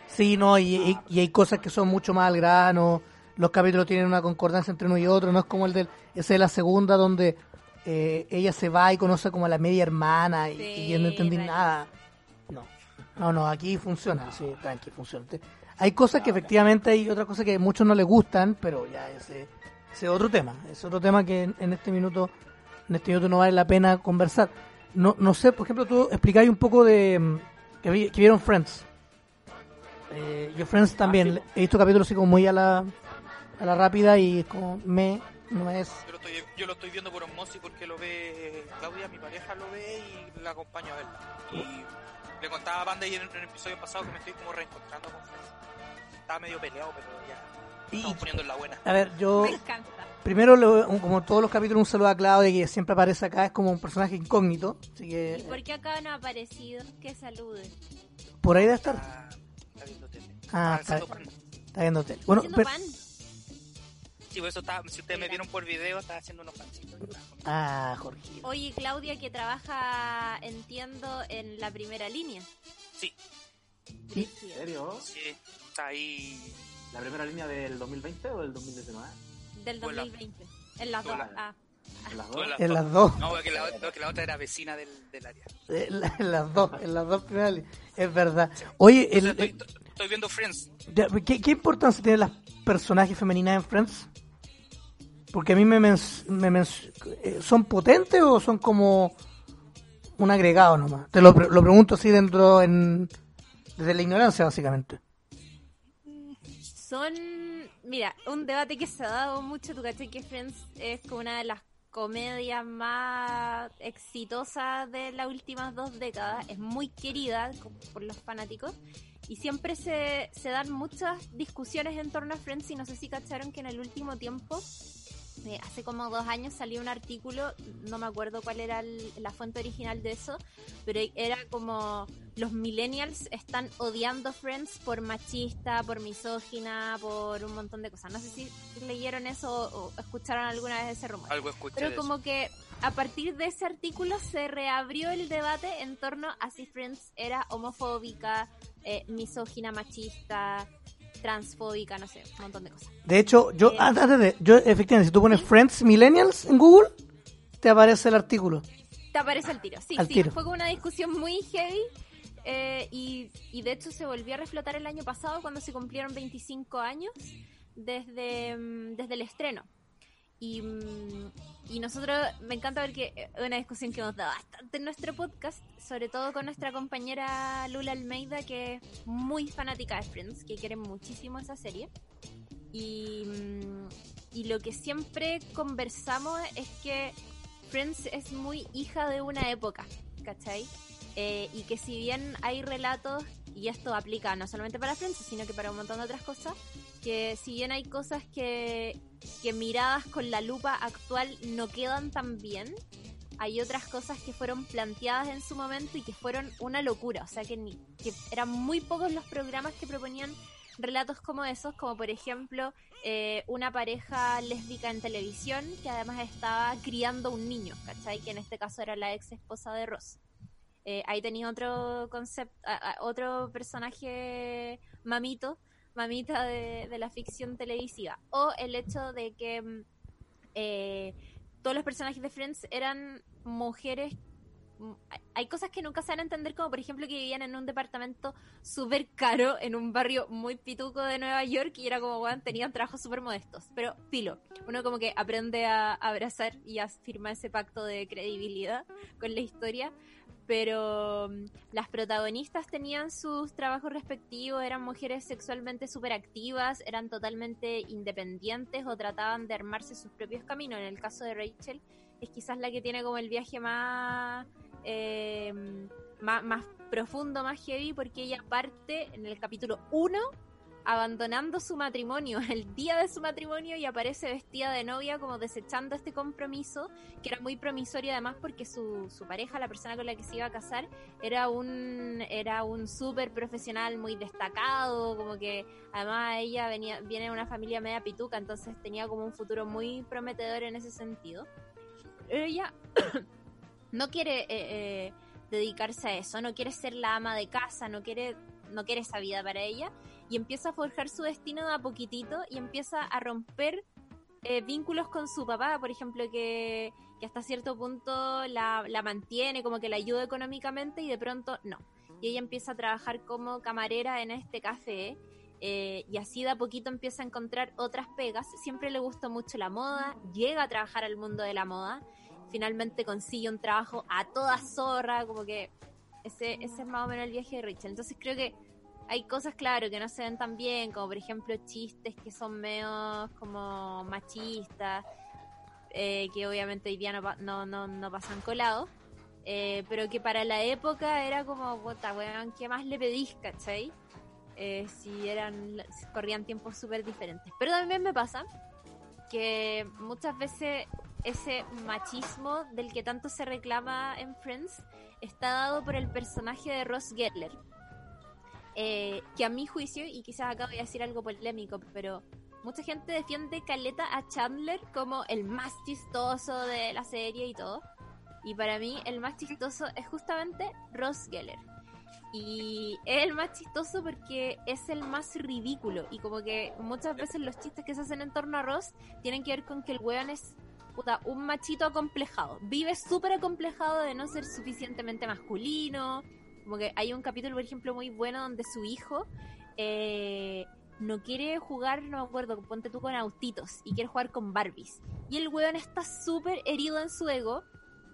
Sí, no, y, y- y hay cosas que son mucho más al grano. Los capítulos tienen una concordancia entre uno y otro. No es como el del. Ese de la segunda, donde eh, ella se va y conoce como a la media hermana y, Sí, y yo no entendí nada. No, no, no, aquí funciona. Sí, tranqui, funciona. Hay cosas que efectivamente hay otras cosas que a muchos no les gustan, pero ya ese, ese es otro tema. Es otro tema que en, en este minuto en este minuto no vale la pena conversar. No, no sé, por ejemplo, tú explicáis un poco de mm, que, vi- que vieron Friends. Eh, yo Friends también, sí. he visto capítulos así como muy a la, a la rápida y como me, no es... Yo lo, estoy, yo lo estoy viendo por osmosis porque lo ve Claudia, mi pareja lo ve y la acompaño a verla. Y le contaba a Panda y en, en el episodio pasado que me estoy como reencontrando con Friends. Estaba medio peleado, pero ya Y- estamos poniendo en la buena. A ver, yo Me encanta. primero, como todos los capítulos, un saludo a Claudia que siempre aparece acá, es como un personaje incógnito, así que ¿Y por qué acá no ha aparecido? Que salude. por ahí debe estar. Está, está viendo tele. Ah, Está está, está viendo tele. Bueno, Haciendo pero- pan. Sí, por eso está, si ustedes me vieron por video, estaba haciendo unos pancitos. ah, Jorge. Oye, Claudia, que trabaja, entiendo, en la primera línea. Sí, Sí. ¿En serio? sí, está ahí. ¿La primera línea del 2020 o del 2019? Del Hola. 2020. En las dos. Ah. En las dos. En las dos. No, porque la, no, que la otra era vecina del, del área. En la- en las dos, en las dos primeras líneas. Es verdad. Oye, el- Entonces, estoy, estoy viendo Friends. ya, ¿qué, qué importancia tienen las personajes femeninas en Friends? Porque a mí me, men- me men- eh, ¿Son potentes o son como un agregado nomás? Te lo, lo pregunto así dentro, en, desde la ignorancia básicamente. Son, mira, un debate que se ha dado mucho, tú caché que Friends es como una de las comedias más exitosas de las últimas dos décadas, es muy querida por los fanáticos y siempre se, se dan muchas discusiones en torno a Friends y no sé si cacharon que en el último tiempo, eh, hace como dos años salió un artículo, no me acuerdo cuál era el- la fuente original de eso, pero era como los millennials están odiando Friends por machista, por misógina, por un montón de cosas. No sé si leyeron eso o, o escucharon alguna vez ese rumor. Algo escuché Pero como que a partir de ese artículo se reabrió el debate en torno a si Friends era homofóbica, eh, misógina, machista, transfóbica, no sé, un montón de cosas. De hecho, yo, Eh. antes de, yo efectivamente, si tú pones Friends Millennials en Google, te aparece el artículo. Te aparece el tiro. Sí, Al sí, tiro. fue como una discusión muy heavy. eh, y, y de hecho se volvió a reflotar el año pasado cuando se cumplieron 25 años desde, mm, desde el estreno. Y, mm, y nosotros, me encanta ver que es una discusión que hemos dado bastante en nuestro podcast, sobre todo con nuestra compañera Lula Almeida, que es muy fanática de Friends, que quiere muchísimo esa serie. Y, mm, y lo que siempre conversamos es que Friends es muy hija de una época, ¿cachai? Eh, y que si bien hay relatos, y esto aplica no solamente para Friends, sino que para un montón de otras cosas, que si bien hay cosas que, que miradas con la lupa actual no quedan tan bien, hay otras cosas que fueron planteadas en su momento y que fueron una locura. O sea, que, ni, que eran muy pocos los programas que proponían relatos como esos, como por ejemplo eh, una pareja lésbica en televisión que además estaba criando un niño, ¿cachai? Que en este caso era la ex esposa de Ross. Eh, ahí tenía otro concepto, otro personaje mamito, mamita de, de la ficción televisiva. O el hecho de que mm, eh, todos los personajes de Friends eran mujeres. mm, hay- cosas que nunca se van a entender, como por ejemplo que vivían en un departamento súper caro, en un barrio muy pituco de Nueva York, y era como, weón, tenían trabajos súper modestos. Pero, filo, uno como que aprende a abrazar y a firmar ese pacto de credibilidad con la historia pero mm, las protagonistas tenían sus trabajos respectivos, eran mujeres sexualmente súper activas, eran totalmente independientes o trataban de armarse sus propios caminos. En el caso de Rachel, es quizás la que tiene como el viaje más, eh, más, más profundo, más heavy, porque ella parte en el capítulo 1 abandonando su matrimonio el día de su matrimonio y aparece vestida de novia como desechando este compromiso que era muy promisorio además porque su, su pareja, la persona con la que se iba a casar, era un era un súper profesional muy destacado, como que además ella venía viene de una familia media pituca, entonces tenía como un futuro muy prometedor en ese sentido. Ella no quiere eh, eh, dedicarse a eso, no quiere ser la ama de casa, no quiere no quiere esa vida para ella y empieza a forjar su destino de a poquitito y empieza a romper eh, vínculos con su papá, por ejemplo, que, que hasta cierto punto la, la mantiene, como que la ayuda económicamente y de pronto no. Y ella empieza a trabajar como camarera en este café eh, y así de a poquito empieza a encontrar otras pegas. Siempre le gustó mucho la moda, llega a trabajar al mundo de la moda, finalmente consigue un trabajo a toda zorra, como que ese, ese es más o menos el viaje de Rachel. Entonces creo que hay cosas, claro, que no se ven tan bien, como por ejemplo chistes que son medio como machistas, eh, que obviamente hoy día no, no, no, no pasan colados, eh, pero que para la época era como, puta, weón, ¿qué más le pedís, cachai? Eh, si eran, corrían tiempos súper diferentes. Pero también me pasa que muchas veces ese machismo del que tanto se reclama en Friends está dado por el personaje de Ross Gettler. Eh, que a mi juicio, y quizás acá voy a decir algo polémico, pero mucha gente defiende Caleta a Chandler como el más chistoso de la serie y todo. Y para mí el más chistoso es justamente Ross Geller. Y es el más chistoso porque es el más ridículo. Y como que muchas veces los chistes que se hacen en torno a Ross tienen que ver con que el weón es puta, un machito acomplejado. Vive súper acomplejado de no ser suficientemente masculino. Como que hay un capítulo, por ejemplo, muy bueno donde su hijo eh, no quiere jugar, no me acuerdo, ponte tú con autitos y quiere jugar con Barbies. Y el weón está súper herido en su ego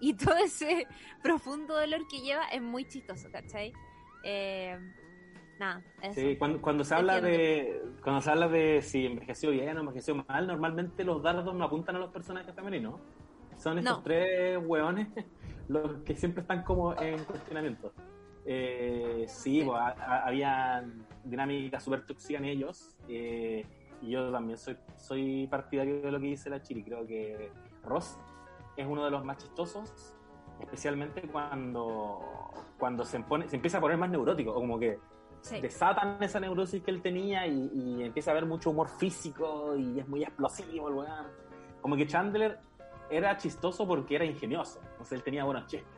y todo ese profundo dolor que lleva es muy chistoso, ¿cachai? Eh, nada, eso. Sí, cuando, cuando se habla de cuando se habla de si envejeció bien o envejeció mal, normalmente los dardos no apuntan a los personajes femeninos. Son estos No. tres hueones los que siempre están como en cuestionamiento. Eh, sí, pues, ha- ha- había dinámicas súper tóxicas en ellos. eh, y yo también soy, soy partidario de lo que dice la Chiri. Creo que Ross es uno de los más chistosos, especialmente cuando, cuando se, pone, se empieza a poner más neurótico, o como que Sí. desatan esa neurosis que él tenía y, y empieza a haber mucho humor físico y es muy explosivo el weón. Como que Chandler era chistoso porque era ingenioso, entonces él tenía buenos chistes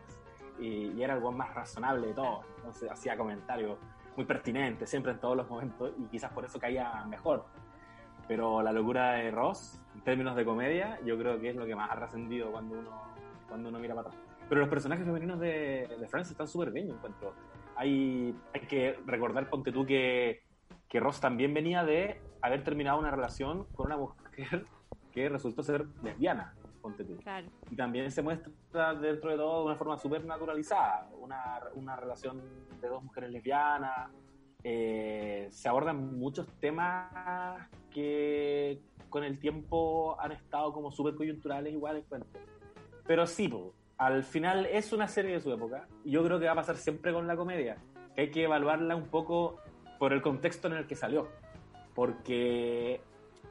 y, y era el weón más razonable de todos, entonces hacía comentarios muy pertinentes siempre en todos los momentos y quizás por eso caía mejor. Pero la locura de Ross, en términos de comedia, yo creo que es lo que más ha trascendido cuando uno, cuando uno mira para atrás. Pero los personajes femeninos de, de Friends están súper bien, yo encuentro. Hay, hay que recordar, ponte tú, que, que Ross también venía de haber terminado una relación con una mujer que resultó ser lesbiana, ponte tú. Claro. Y también se muestra dentro de todo de una forma súper naturalizada, una, una relación de dos mujeres lesbianas. Eh, se abordan muchos temas que con el tiempo han estado como súper coyunturales igual encuentro. Pero sí, po, al final es una serie de su época y yo creo que va a pasar siempre con la comedia, que hay que evaluarla un poco por el contexto en el que salió, porque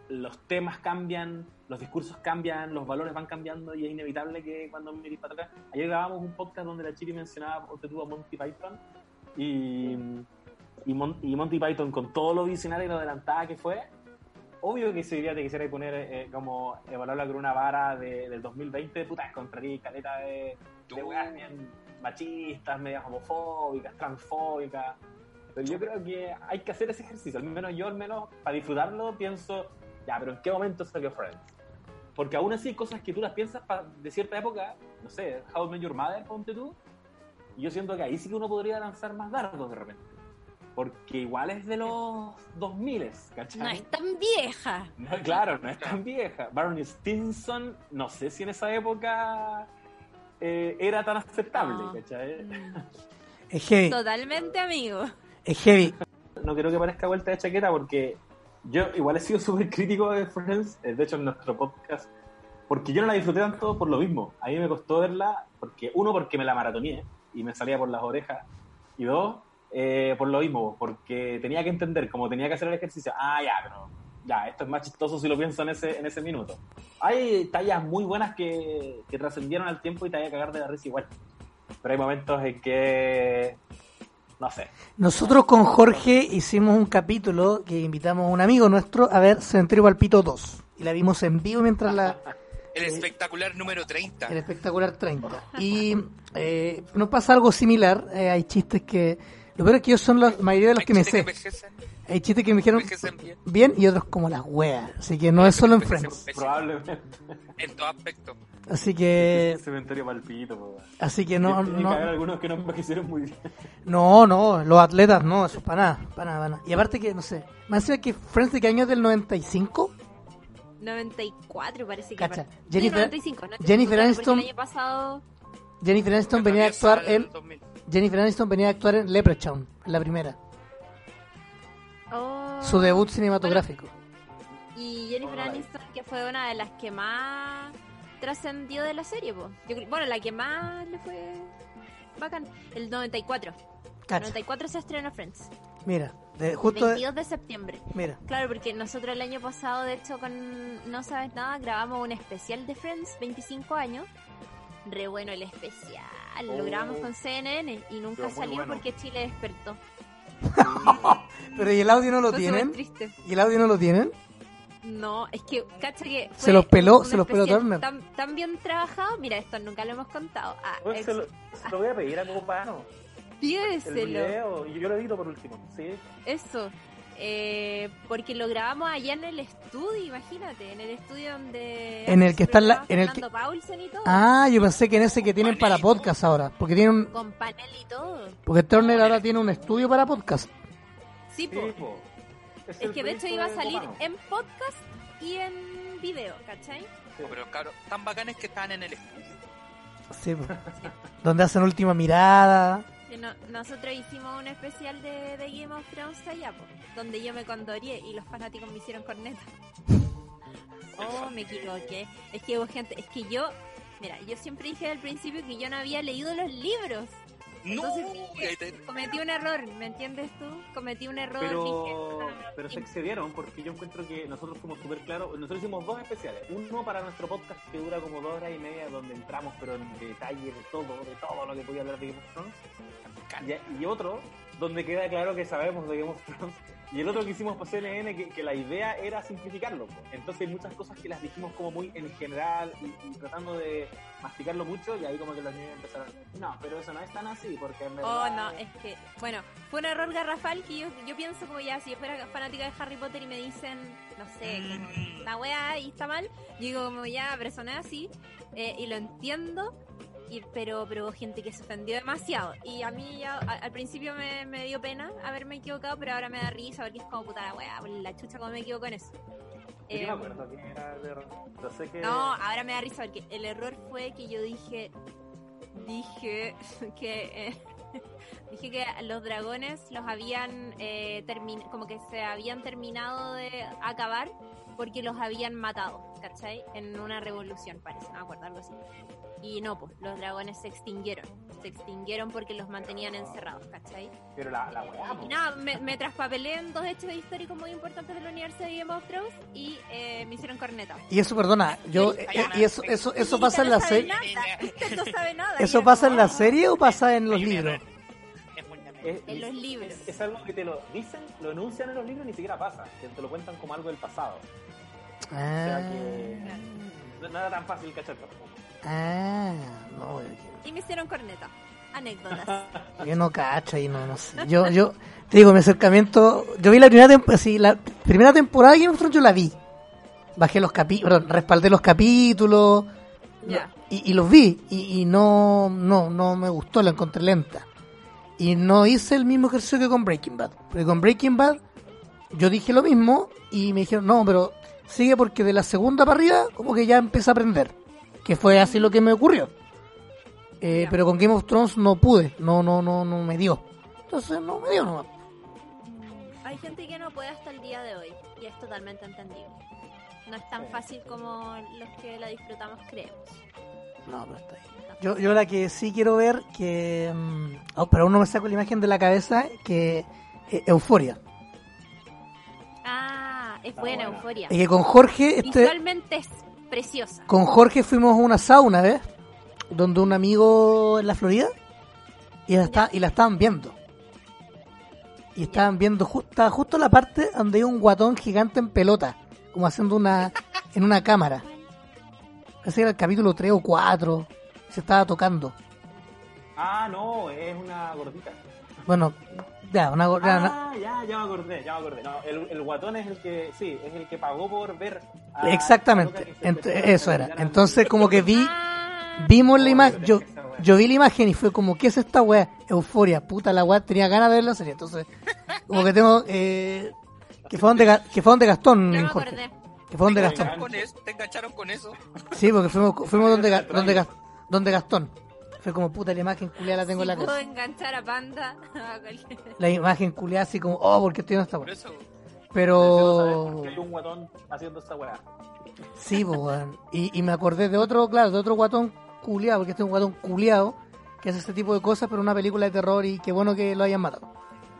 los temas cambian, los discursos cambian, los valores van cambiando y es inevitable que cuando mirís para atrás. Ayer grabamos un podcast donde la Chiri mencionaba ponte tú, a Monty Python y, y, Mon- y Monty Python con todo lo visionario y lo adelantada que fue. Obvio que si hoy día te quisiera poner eh, como evaluarla con una vara de- del 2020, puta, encontraría caleta de, de weas bien machistas, medias homofóbicas, transfóbicas. Pero yo creo que hay que hacer ese ejercicio, al menos yo, al menos para disfrutarlo, pienso, ya, pero ¿en qué momento salió Friends? Porque aún así cosas que tú las piensas de cierta época, no sé, How I Met Your Mother, ponte tú, y yo siento que ahí sí que uno podría lanzar más dardos de repente. Porque igual es de los 2000, ¿cachai? No es tan vieja. No, claro, no es tan vieja. Barney Stinson, no sé si en esa época eh, era tan aceptable, No. ¿cachai? Mm. Es heavy, Totalmente, amigo. es heavy. No quiero que parezca vuelta de chaqueta porque yo igual he sido súper crítico de Friends, eh, de hecho en nuestro podcast, porque yo no la disfruté tanto por lo mismo. A mí me costó verla, porque uno, porque me la maratoneé y me salía por las orejas, y dos, eh, por lo mismo, porque tenía que entender, como tenía que hacer el ejercicio, ah, ya, pero ya, esto es más chistoso si lo pienso en ese, en ese minuto. Hay tallas muy buenas que, que trascendieron al tiempo y te hay que cagar de la risa igual. Pero hay momentos en que, no sé, Nosotros con Jorge hicimos un capítulo que invitamos a un amigo nuestro a ver Cementerio Palpito 2. Y la vimos en vivo mientras la, El espectacular número 30. el espectacular 30. Y eh, nos pasa algo similar. eh, hay chistes que. Lo peor es que yo son la mayoría de los que me sé. Hay chistes que me dijeron envejecen bien, bien y otros como las weas. Así que no es solo en Friends. probablemente. En todo aspecto. Así que, Cementerio palpito, po. así que no, Tienen que haber no, algunos que no envejecieron muy bien. no, no, los atletas no, eso es para nada, para nada, para nada. Y aparte que, no sé, me decía que Friends de qué año es del 95, 94 parece que. Cacha, Jennifer- Sí, 95, no estoy Jennifer Aniston- El año pasado. Jennifer Aniston venía a actuar en, Jennifer Aniston venía a actuar en Leprechaun, la primera, Oh. su debut cinematográfico. Y Jennifer Oh, Aniston, que fue una de las que más trascendió de la serie, po. Yo cre- bueno, la que más le fue bacán. El 94. El Cacha, 94 se estrenó Friends. mira, de, justo, de- 22 de septiembre. mira, Claro, porque nosotros el año pasado, de hecho, con No Sabes Nada, grabamos un especial de Friends, 25 años. Re bueno el especial. Lo Oh. grabamos con CNN y nunca salió bueno. porque Chile despertó. pero ¿y el audio no lo Fue tienen? ¿Y el audio no lo tienen? No, es que, cacha que. Se fue los peló- se los peló Turner. Tan, tan bien trabajado. Mira, esto nunca lo hemos contado. Ah, se, lo, se lo voy a pedir a Copano. El pídeselo. video, y yo lo edito por último. Sí. Eso. Eh, porque lo grabamos allá en el estudio, imagínate, en el estudio donde En el que está la- en el que- Paulsen y todo, Ah, yo pensé que en ese que tienen para podcast ahora, porque tienen un, con panel y todo. porque Turner ahora tiene un estudio para podcast. Sí, Sí, po. Es que de hecho iba a salir en podcast y en video, ¿cachai? Sí. Pero cabros, tan bacanes que estaban en el estudio. Sí, po. donde hacen última mirada. No- nosotros hicimos un especial de, de Game of Thrones allá, po, donde yo me condoré y los fanáticos me hicieron corneta. Oh, me equivoqué. Es que hubo gente, es que yo, mira, yo siempre dije al principio que yo no había leído los libros. No, Entonces dije, cometí un error, ¿me entiendes tú? Cometí un error. Pero, dije, ah, pero se excedieron porque yo encuentro que nosotros fuimos súper claros. Nosotros hicimos dos especiales. Uno para nuestro podcast que dura como dos horas y media, donde entramos, pero en detalle de todo, de todo lo que podía hablar de Game of Thrones. Y, y otro donde queda claro que sabemos de Game of Thrones. Y el otro que hicimos por CNN, que, que la idea era simplificarlo. Entonces hay muchas cosas que las dijimos como muy en general y, y tratando de masticarlo mucho y ahí como que los niños empezaron, no, pero eso no es tan así, porque en Oh, verdad... no, es que, bueno, fue un error garrafal que yo, yo pienso como ya, si yo fuera fanática de Harry Potter y me dicen, no sé, como, Mm. la weá y está mal, yo digo como ya, pero eso no es así, eh, y lo entiendo, y, pero, pero hubo gente que se ofendió demasiado, y a mí ya, a- al principio me, me dio pena haberme equivocado, pero ahora me da risa porque es como puta la por la chucha como me equivoco en eso. Yo no me acuerdo quién era el error. Yo sé que... no, ahora me da risa porque el error fue que yo dije, dije que eh, dije que los dragones los habían eh, como que se habían terminado de acabar porque los habían matado, ¿cachai? En una revolución, parece, no me acuerdo, algo así. Y no, pues los dragones se extinguieron. Se extinguieron porque los mantenían encerrados, ¿cachai? Pero la, la weá, Y po. nada, me, me traspapelé en dos hechos históricos muy importantes del universo de Game of Thrones y eh, me hicieron corneta. Y eso, perdona, yo eh, y eso eso eso Y pasa en la no sabe serie. nada, no sabe nada. ¿Eso pasa en la serie o pasa en los libros? Es. Es, En los libros. Es, es algo que te lo dicen, lo enuncian en los libros y ni siquiera pasa. Que te lo cuentan como algo del pasado. O sea Ah, que no, no era tan fácil cachar tampoco. ah, no, Y me hicieron corneta. Anécdotas. yo no cacho y no, no sé. Yo, yo, te digo, mi acercamiento, yo vi la primera temporada, sí, la primera temporada de Game of Thrones yo la vi. Bajé los capítulos, respaldé los capítulos Ya. y, y los vi y, y no, no, no me gustó, la encontré lenta. Y no hice el mismo ejercicio que con Breaking Bad. Porque con Breaking Bad yo dije lo mismo y me dijeron, no, pero sigue porque de la segunda para arriba como que ya empecé a aprender. Que fue así lo que me ocurrió. Eh. Pero con Game of Thrones no pude, no, no, no, no me dio. Entonces no me dio nomás. Hay gente que no puede hasta el día de hoy y es totalmente entendible. No es tan fácil como los que la disfrutamos creemos. No, pero está ahí. Yo, yo la que sí quiero ver, que... mm, oh, pero aún no me saco la imagen de la cabeza, que... eh, Euforia. Ah, es buena, buena. euforia. Y que con Jorge, este, Visualmente es preciosa. con Jorge fuimos a una sauna una vez, donde un amigo en la Florida, y la, está, y la estaban viendo. Y estaban viendo justo, justo la parte donde hay un guatón gigante en pelota, como haciendo una, en una cámara. Ese era el capítulo 3 o 4, se estaba tocando. Ah, no, es una gordita. Bueno, ya, una, una- Ah, ya, ya me acordé, ya me acordé. No, el, el guatón es el que, sí, es el que pagó por ver a- Exactamente, a ent- eso era. Entonces como que vi, vimos la Oh, imagen, yo yo, vi la imagen y fue como, ¿qué es esta weá? Euforia, puta la weá, tenía ganas de ver la serie, entonces, como que tengo, eh, que fue donde, que fue donde Gastón, ya me Jorge, acordé. Que fue donde ¿Te Gastón, engancharon con eso? ¿Te engancharon con eso? sí, porque fuimos, fuimos donde, donde, Gas- donde Gastón, fue como, puta la imagen culiada la tengo en la puedo cabeza, enganchar a Panda la imagen culiada así como, oh, ¿por qué estoy viendo esta weá? Pero, Porque hay un guatón haciendo esa weá. Sí, pues, weón. Y, y me acordé de otro, claro, de otro guatón culiado, porque este es un guatón culiado que hace este tipo de cosas, pero una película de terror y qué bueno que lo hayan matado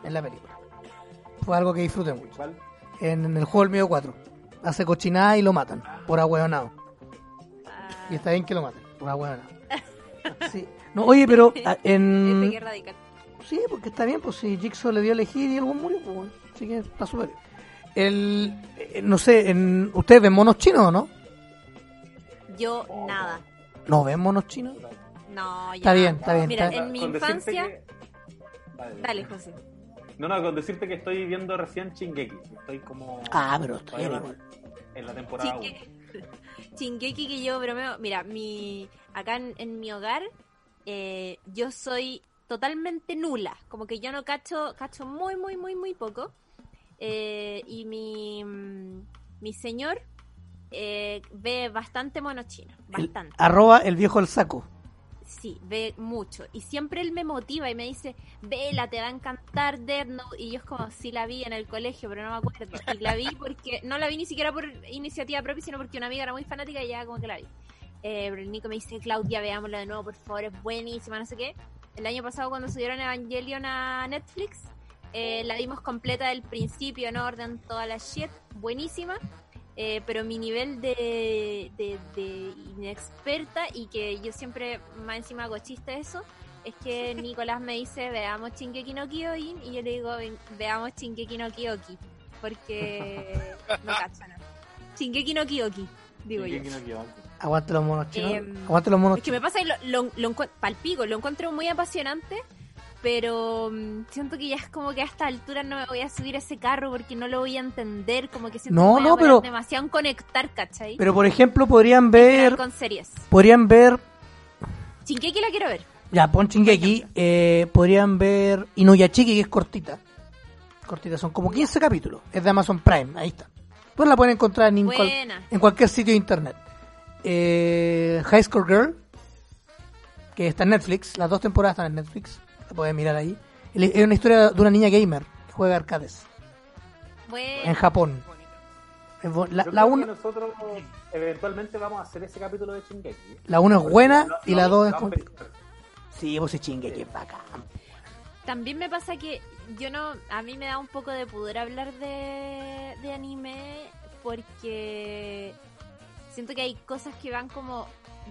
en la película. Fue algo que disfruté mucho. ¿Cuál? En, en el juego del medio 4. Hace cochinada y lo matan, por ahueonado. Ah, Y está bien que lo maten, por ahueonado. Sí. No, oye, pero a- este en... que radical. Sí, porque está bien, pues si Jigsaw le dio a elegir y algún murió, pues bueno. Así que está súper bien. El, eh, no sé, en, ¿ustedes ven monos chinos o no? Yo nada. ¿No ven monos chinos? No, ya. Está bien, está bien. Mira, está- en mi Con decirte infancia. que- Dale, José. No, no, con decirte que estoy viendo recién Chingeki. Estoy como. Ah, pero igual. En la temporada 1. Chingue- Chingeki que yo bromeo. Mira, mi acá en, en mi hogar, eh, yo soy totalmente nula. Como que yo no cacho, cacho muy, muy, muy, muy poco. Eh, y mi, mm, mi señor eh, ve bastante mono chino. El- Bastante. arroba el viejo el saco. Sí, ve mucho. Y siempre él me motiva y me dice, vela, te va a encantar Death Note. Y yo es como, sí la vi en el colegio, pero no me acuerdo. Y la vi porque, no la vi ni siquiera por iniciativa propia, sino porque una amiga era muy fanática y ya como que la vi. Eh, pero el Nico me dice, Claudia, veámosla de nuevo, por favor, es buenísima, no sé qué. El año pasado cuando subieron Evangelion a Netflix, eh, la vimos completa del principio, en orden, toda la shit, buenísima. Eh, pero mi nivel de, de, de inexperta y que yo siempre más encima hago chiste eso es que Nicolás me dice veamos Chingeki no Kyojin y yo le digo "Ven- veamos Chingeki no Kyoki porque no cacho nada Chingeki no Kyoki digo yo. Aguante los monos chinos. Em, Aguante los monos es que me pasa y lo, lo, lo palpico, lo encuentro muy apasionante, pero mm, siento que ya es como que a esta altura no me voy a subir a ese carro porque no lo voy a entender, como que siento No, que no, pero- demasiado en conectar, ¿cachai? Pero por ejemplo, podrían Ver con series. Podrían ver. Chingeki la quiero ver. Ya, pon Shingeki. Eh, podrían ver Inuyachiki, que es cortita. Cortita, son como 15 capítulos. Es de Amazon Prime, ahí está. Pues la pueden encontrar en, cual- en cualquier sitio de internet. Eh, High School Girl, que está en Netflix. Las dos temporadas están en Netflix. La pueden mirar ahí. Es una historia de una niña gamer que juega arcades en. Japón. Es La, una, nosotros eventualmente vamos a hacer ese capítulo de Chingeki. la una es buena y la dos es. Sí, pues es chingue, que bacán. También me pasa que yo no, a mí me da un poco de pudor hablar de, de anime porque siento que hay cosas que van como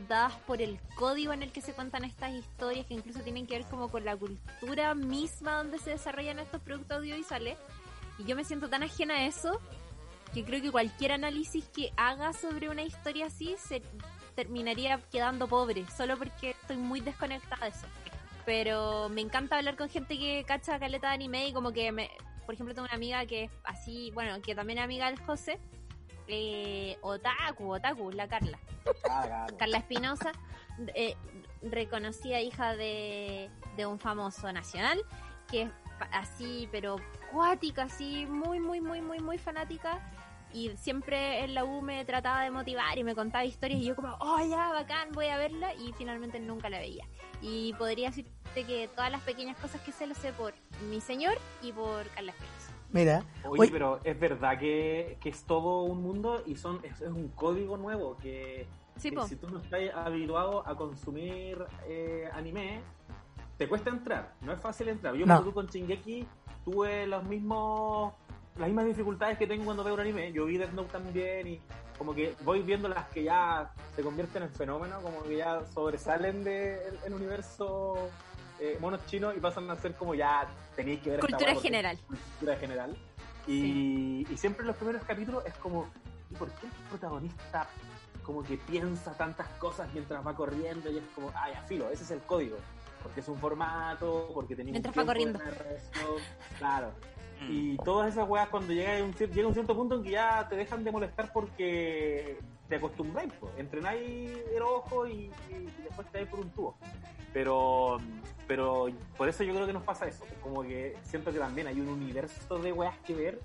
dadas por el código en el que se cuentan estas historias que incluso tienen que ver como con la cultura misma donde se desarrollan estos productos audiovisuales. Y yo me siento tan ajena a eso que creo que cualquier análisis que haga sobre una historia así se terminaría quedando pobre solo porque estoy muy desconectada de eso. Pero me encanta hablar con gente que cacha caleta de anime y como que me, por ejemplo tengo una amiga que es así, bueno, que también es amiga del José, eh, Otaku, Otaku, la Carla, Ah, claro. Carla Espinosa, eh, reconocida hija de, de un famoso nacional, que es así, pero cuática, así, muy, muy, muy, muy, muy fanática. Y siempre en la U me trataba de motivar y me contaba historias y yo como, oh ya, bacán, voy a verla y finalmente nunca la veía. Y podría decirte que todas las pequeñas cosas que sé lo sé por mi señor y por Carla Espinosa. Mira, Oye, Oye. pero es verdad que, que es todo un mundo y son es, es un código nuevo que, Sí, que po. si tú no estás habituado a consumir eh, anime, te cuesta entrar. No es fácil entrar. Yo No. con Shingeki tuve los mismos las mismas dificultades que tengo cuando veo un anime. Yo vi Death Note también y como que voy viendo las que ya se convierten en fenómeno, como que ya sobresalen del el universo eh, monos chinos y pasan a ser como ya tenéis que ver Cultura general. cultura general. Y, y siempre en los primeros capítulos es como, ¿y por qué el protagonista como que piensa tantas cosas mientras va corriendo? Y es como, ah, ya, filo, ese es el código. Porque es un formato, porque tenía Mientras un va corriendo. Claro. Mm. Y todas esas weas cuando llega a un, llega un cierto punto en que ya te dejan de molestar porque te acostumbráis, pues. entrenáis el ojo y, y- y después te vais por un tubo. Pero, pero por eso yo creo que nos pasa eso. Como que siento que también hay un universo de weas que ver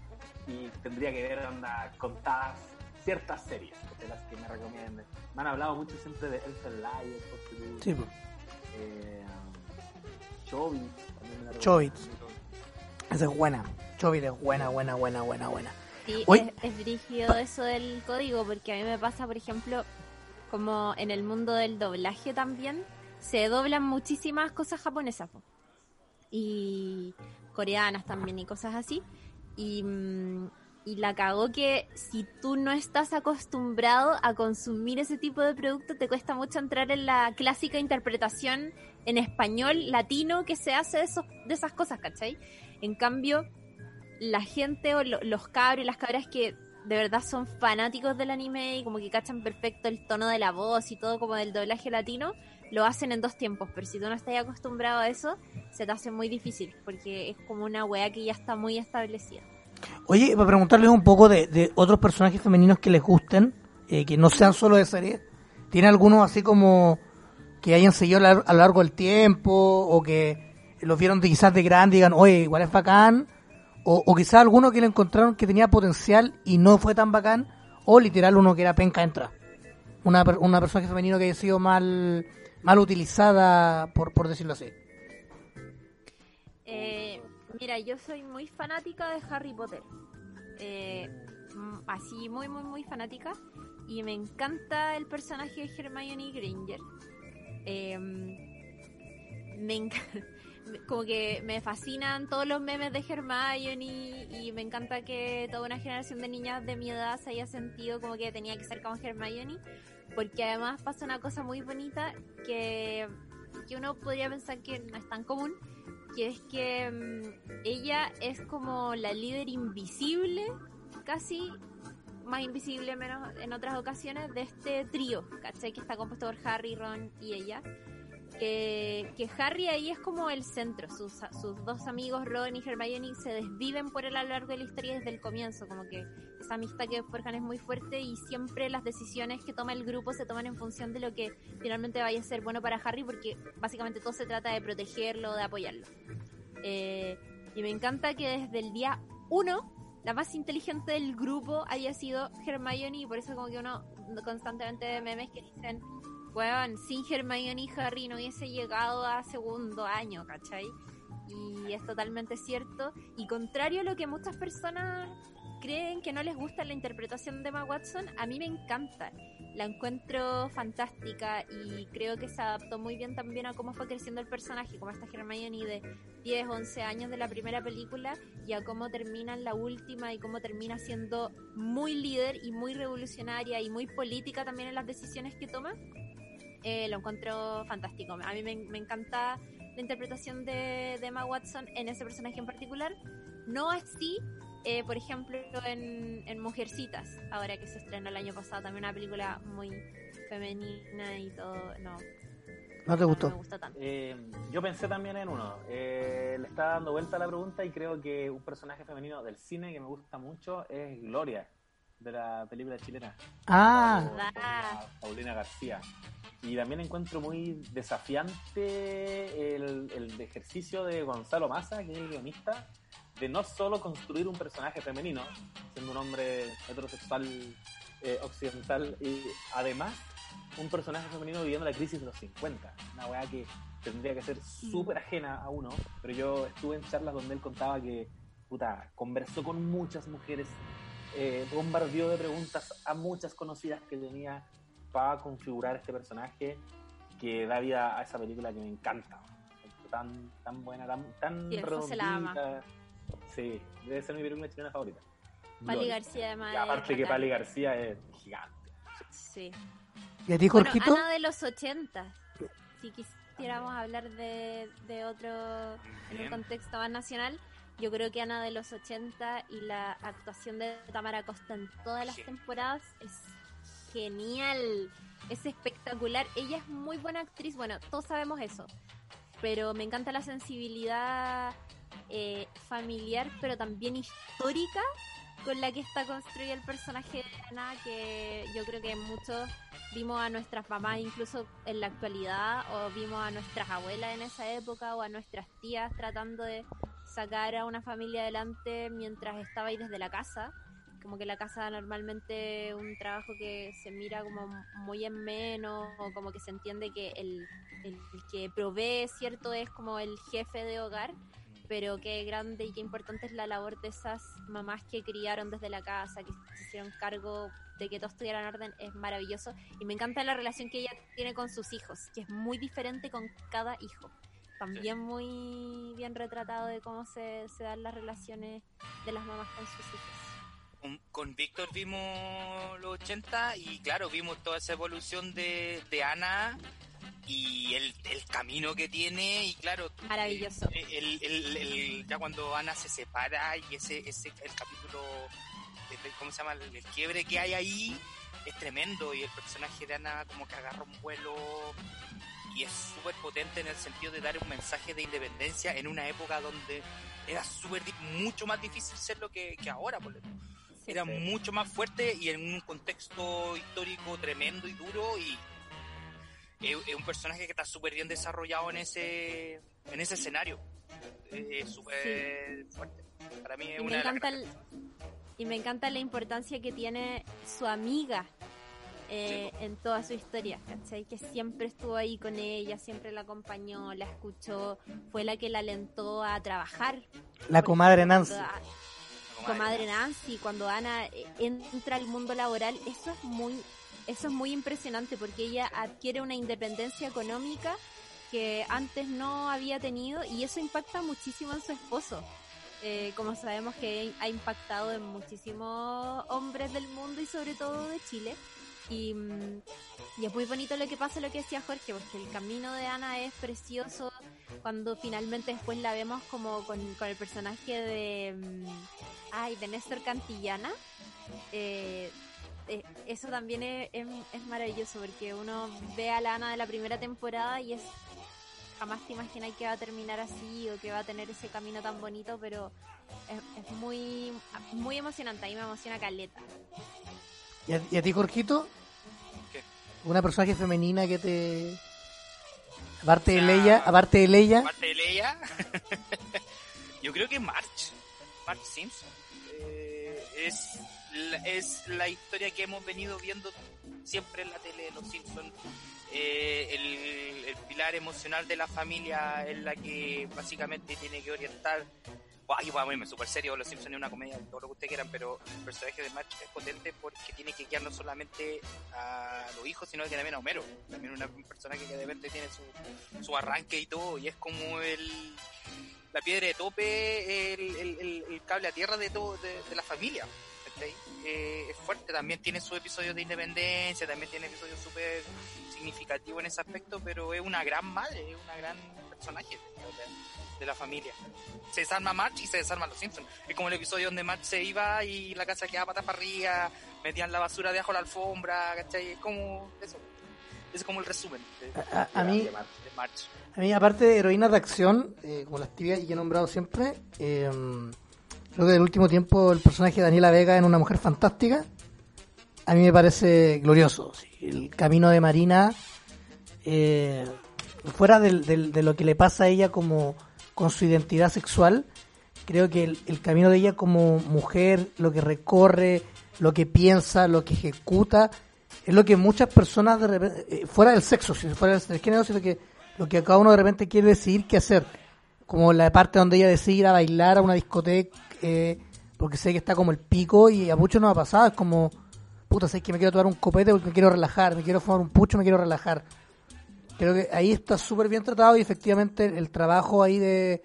y tendría que ver onda, contadas ciertas series, de las que me recomienden. Me han hablado mucho siempre de Elfen porque Sí, pues. eh, Chobits, también me la Chobits. recomiendan. Esa es buena. Chovit es buena, buena, buena, buena, buena. Sí, es, es brígido eso del código, porque a mí me pasa, por ejemplo, como en el mundo del doblaje también, se doblan muchísimas cosas japonesas po. y coreanas también y cosas así. Y, mm, y la cagó que si tú no estás acostumbrado a consumir ese tipo de producto, te cuesta mucho entrar en la clásica interpretación en español latino que se hace de, esos, de esas cosas, ¿cachai? En cambio, la gente o lo- los cabros y las cabras que de verdad son fanáticos del anime y como que cachan perfecto el tono de la voz y todo como del doblaje latino, lo hacen en dos tiempos, pero si tú no estás acostumbrado a eso, se te hace muy difícil, porque es como una weá que ya está muy establecida. Oye, para preguntarles un poco de, de otros personajes femeninos que les gusten, eh, que no sean solo de serie. ¿Tiene algunos así como que hayan seguido a lo largo del tiempo o que los vieron quizás de grande y digan, oye, igual es bacán? O, o quizás alguno que le encontraron que tenía potencial y no fue tan bacán, o literal uno que era penca entra. Una, una personaje femenino que haya sido mal, mal utilizada, por, por decirlo así. Eh, mira, yo soy muy fanática de Harry Potter. Eh, mm, así, muy, muy, muy fanática. Y me encanta el personaje de Hermione Granger. Eh, me enc- como que me fascinan todos los memes de Hermione y me encanta que toda una generación de niñas de mi edad se haya sentido como que tenía que ser como Hermione porque además pasa una cosa muy bonita que, que uno podría pensar que no es tan común que es que mm, ella es como la líder invisible casi más invisible menos en otras ocasiones de este trío, ¿cachai? Que está compuesto por Harry, Ron y ella que, que Harry ahí es como el centro. Sus, sus dos amigos, Ron y Hermione, se desviven por él a lo largo de la historia desde el comienzo. Como que esa amistad que forjan es muy fuerte y siempre las decisiones que toma el grupo se toman en función de lo que finalmente vaya a ser bueno para Harry, porque básicamente todo se trata de protegerlo, de apoyarlo. Eh, y me encanta que desde el día uno la más inteligente del grupo haya sido Hermione y por eso como que uno constantemente ve memes que dicen weón, sin Hermione y Harry no hubiese llegado a segundo año, ¿cachai? Y es totalmente cierto. Y contrario a lo que muchas personas creen que no les gusta la interpretación de Emma Watson, a mí me encanta. La encuentro fantástica y creo que se adaptó muy bien también a cómo fue creciendo el personaje, como esta Hermione de 10, 11 años de la primera película y a cómo termina en la última y cómo termina siendo muy líder y muy revolucionaria y muy política también en las decisiones que toma eh, lo encuentro fantástico. A mí me, me encanta la interpretación de, de, Emma Watson en ese personaje en particular. No así, eh, por ejemplo, en, en, Mujercitas, ahora que se estrenó el año pasado, también una película muy femenina y todo. No, ¿No te gustó? No me gusta tanto. Eh, yo pensé también en uno. Eh, le estaba dando vuelta a la pregunta y creo que un personaje femenino del cine que me gusta mucho es Gloria, de la película chilena. Ah. Paulina García. Y también encuentro muy desafiante el, el, ejercicio de Gonzalo Massa, que es el guionista, de no solo construir un personaje femenino, siendo un hombre heterosexual eh, occidental, y además un personaje femenino viviendo la crisis de los 50. Una weá que tendría que ser súper ajena a uno, pero yo estuve en charlas donde él contaba que, puta, conversó con muchas mujeres, eh, bombardeó de preguntas a muchas conocidas que tenía para configurar este personaje que da vida a esa película que me encanta. Tan, tan buena, tan, tan sí, redondita. Sí, debe ser mi película chilena favorita. Pali. García, además. Y aparte que Pali García es gigante. Sí. ¿Y a ti, Jorgito? Bueno, Ana de los 80. Si quisiéramos hablar de, de otro, en un contexto más nacional, yo creo que Ana de los 80 y la actuación de Tamara Costa en todas las temporadas es genial, es espectacular. Ella es muy buena actriz, bueno, todos sabemos eso. pero me encanta la sensibilidad eh, familiar, pero también histórica con la que está construido el personaje de Ana, que yo creo que muchos vimos a nuestras mamás incluso en la actualidad, o vimos a nuestras abuelas en esa época, o a nuestras tías tratando de sacar a una familia adelante mientras estaba ahí desde la casa. Como que la casa normalmente un trabajo que se mira como muy en menos, o como que se entiende que el, el que provee, ¿cierto? Es como el jefe de hogar pero qué grande y qué importante es la labor de esas mamás que criaron desde la casa, que se hicieron cargo de que todo estuviera en orden, es maravilloso. Y me encanta la relación que ella tiene con sus hijos, que es muy diferente con cada hijo. También muy bien retratado de cómo se, se dan las relaciones de las mamás con sus hijos. Con, con Víctor vimos los 80 y claro, vimos toda esa evolución de, de Ana y el, el camino que tiene y claro Maravilloso. el, el- el- ya cuando Ana se separa y ese ese el capítulo de- cómo se llama el, quiebre que hay ahí es tremendo y el personaje de Ana como que agarra un vuelo y es súper potente en el sentido de dar un mensaje de independencia en una época donde era súper mucho más difícil serlo que, que ahora por ejemplo. Era sí. mucho más fuerte y en un contexto histórico tremendo y duro y es, es un personaje que está súper bien desarrollado en ese en ese escenario es súper fuerte para mí es Y me una de las encanta el- y me encanta la importancia que tiene su amiga eh, en toda su historia, ¿cachai? Que siempre estuvo ahí con ella, siempre la acompañó, la escuchó, fue la que la alentó a trabajar. La comadre Nancy. A- comadre Nancy, cuando Ana eh, entra al mundo laboral, eso es muy, eso es muy impresionante porque ella adquiere una independencia económica que antes no había tenido y eso impacta muchísimo en su esposo. Eh, como sabemos que ha impactado en muchísimos hombres del mundo y sobre todo de Chile. Y, mm, y es muy bonito lo que pasa, lo que decía Jorge, porque el camino de Ana es precioso cuando finalmente después la vemos como con, con el personaje de, mm, ay, de Néstor Cantillana. Eh, eh, eso también es, maravilloso porque uno ve a la Ana de la primera temporada y es jamás te imaginas que va a terminar así o que va a tener ese camino tan bonito, pero es, es muy muy emocionante, a mí me emociona Caleta. ¿Y a, y a ti, Jorgito? ¿Qué? ¿Una personaje femenina que te... Aparte de Leia, aparte de Leia, parte de Leia yo creo que March March Simpson. Eh, es la, es la historia que hemos venido viendo siempre en la tele de los Simpsons Eh, el, el pilar emocional de la familia es la que básicamente tiene que orientar Buah, y voy a ponerme súper serio, Los Simpsons es una comedia, todo lo que ustedes quieran, pero el personaje de March es potente porque tiene que guiar no solamente a los hijos, sino que también a Homero. También una- un personaje que de repente tiene su, su arranque y todo, y es como el la piedra de tope, el, el- el- el cable a tierra de todo, de, de la familia. ¿Cachai? Eh, es fuerte, también tiene sus episodios de independencia, también tiene episodios súper significativos en ese aspecto, pero es una gran madre, es una gran personaje de, de la familia. Se desarma March y se desarman los Simpsons. Es como el episodio donde March se iba y la casa quedaba patas para arriba, metían la basura debajo de la alfombra, ¿cachai? Es como eso. Es como el resumen de, a, a- a mí, de March. a mí aparte de heroínas de acción, eh, como las tibias y que he nombrado siempre, eh, creo que del último tiempo el personaje de Daniela Vega en Una Mujer Fantástica, a mí me parece glorioso. El camino de Marina, eh, fuera del- del- de lo que le pasa a ella como con su identidad sexual, creo que el, el camino de ella como mujer, lo que recorre, lo que piensa, lo que ejecuta, es lo que muchas personas de repente, eh, fuera del sexo, si fuera del género, sino que lo que cada uno de repente quiere decidir qué hacer. Como la parte donde ella decide ir a bailar a una discoteca, eh, porque sé que está como el pico y a muchos nos ha pasado, es como, puta, sé que me quiero tomar un copete porque me quiero relajar, me quiero fumar un pucho, me quiero relajar. Creo que ahí está súper bien tratado y efectivamente el trabajo ahí de,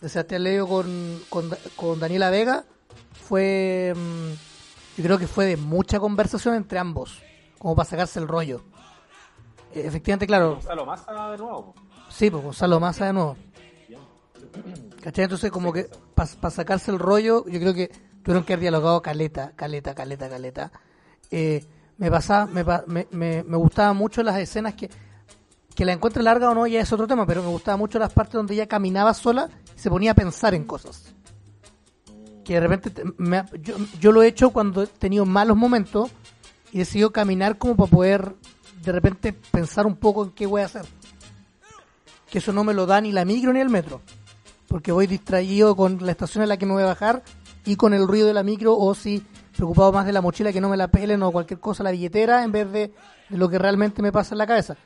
de Sebastián Leo con, con, con Daniela Vega fue, mm, yo creo que fue de mucha conversación entre ambos, como para sacarse el rollo. Efectivamente, claro, Gonzalo Massa de nuevo. sí, pues Gonzalo Massa de nuevo. ¿Cachai? Entonces, como que para sacarse el rollo, yo creo que tuvieron que haber dialogado caleta, caleta, caleta, caleta. Eh, me pasaba, me, me, me, me gustaban mucho las escenas que Que la encuentre larga o no ya es otro tema, pero me gustaban mucho las partes donde ella caminaba sola y se ponía a pensar en cosas. Que de repente te- me ha- yo, yo lo he hecho cuando he tenido malos momentos y he decidido caminar como para poder de repente pensar un poco en qué voy a hacer. Que eso no me lo da ni la micro ni el metro. Porque voy distraído con la estación en la que me voy a bajar y con el ruido de la micro o si preocupado más de la mochila que no me la pelen o cualquier cosa, la billetera, en vez de, lo que realmente me pasa en la cabeza.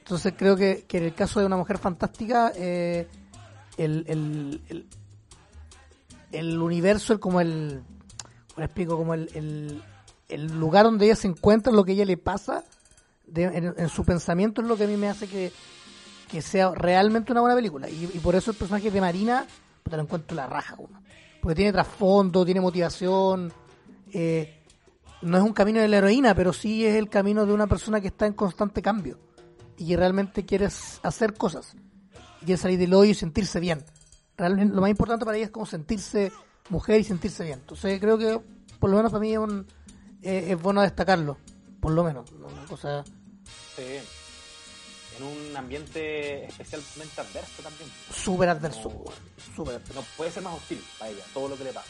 Entonces creo que, que en el caso de una mujer fantástica, eh, el, el, el, el universo, el, como el, ¿cómo explico? Como el, el, lugar donde ella se encuentra, lo que a ella le pasa de- en, en su pensamiento es lo que a mí me hace que, que sea realmente una buena película. Y, por eso el personaje de Marina, te lo encuentro la raja, uno. Porque tiene trasfondo, tiene motivación. eh, no es un camino de la heroína, pero sí es el camino de una persona que está en constante cambio y que realmente quiere hacer cosas. Y quiere salir del hoyo y sentirse bien. Realmente lo más importante para ella es como sentirse mujer y sentirse bien. Entonces creo que por lo menos para mí es, un- eh, es bueno destacarlo. Por lo menos. ¿no? Una cosa Sí. En un ambiente especialmente adverso también. súper adverso. Súper adverso. No puede ser más hostil para ella, todo lo que le pasa.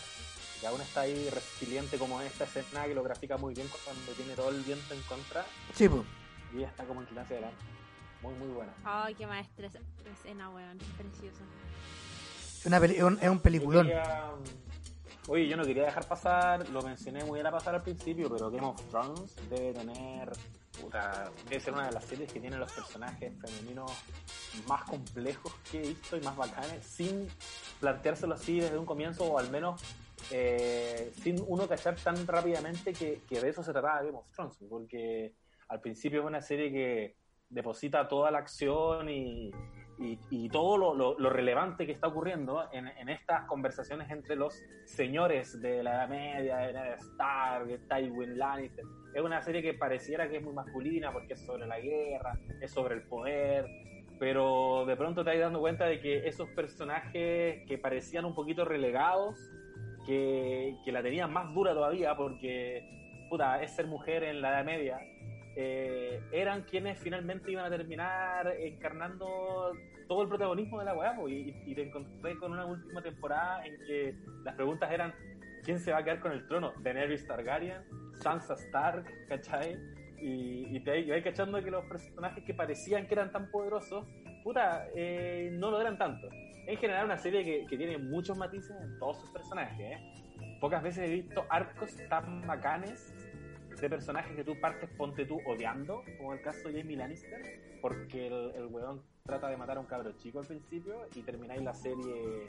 Y aún está ahí resiliente como esta escena que lo grafica muy bien cuando tiene todo el viento en contra Sí, pues. y ella está como inclinada adelante. Muy, muy buena. Ay, qué maestra esa escena, weón. Preciosa. Es, una peli- es un, es un Yo peliculón. quería- Oye, yo no quería dejar pasar, lo mencioné muy a pasar al principio, pero Game of Thrones debe tener, puta, debe ser una de las series que tiene los personajes femeninos más complejos que he visto y más bacanes, sin planteárselo así desde un comienzo, o al menos eh, sin uno cachar tan rápidamente que, que de eso se trataba Game of Thrones, porque al principio es una serie que deposita toda la acción y, y, y todo lo, lo- lo relevante que está ocurriendo en, en estas conversaciones entre los señores de la Edad Media, de Stark, Tywin Lannister. Es una serie que pareciera que es muy masculina porque es sobre la guerra, es sobre el poder, pero de pronto te vas dando cuenta de que esos personajes que parecían un poquito relegados, que, que la tenían más dura todavía porque, puta, es ser mujer en la Edad Media, eh, eran quienes finalmente iban a terminar encarnando todo el protagonismo de la weá, y, y te encontré con una última temporada en que las preguntas eran ¿quién se va a quedar con el trono? ¿Daenerys Targaryen? ¿Sansa Stark? ¿cachai? Y, y te y vas cachando que los personajes que parecían que eran tan poderosos, puta, eh, no lo eran tanto. En general una serie que, que tiene muchos matices en todos sus personajes, ¿eh? Pocas veces he visto arcos tan bacanes de personajes que tú partes, ponte tú, odiando, como el caso de Jamie Lannister, porque el, el weón trata de matar a un cabro chico al principio y termináis la serie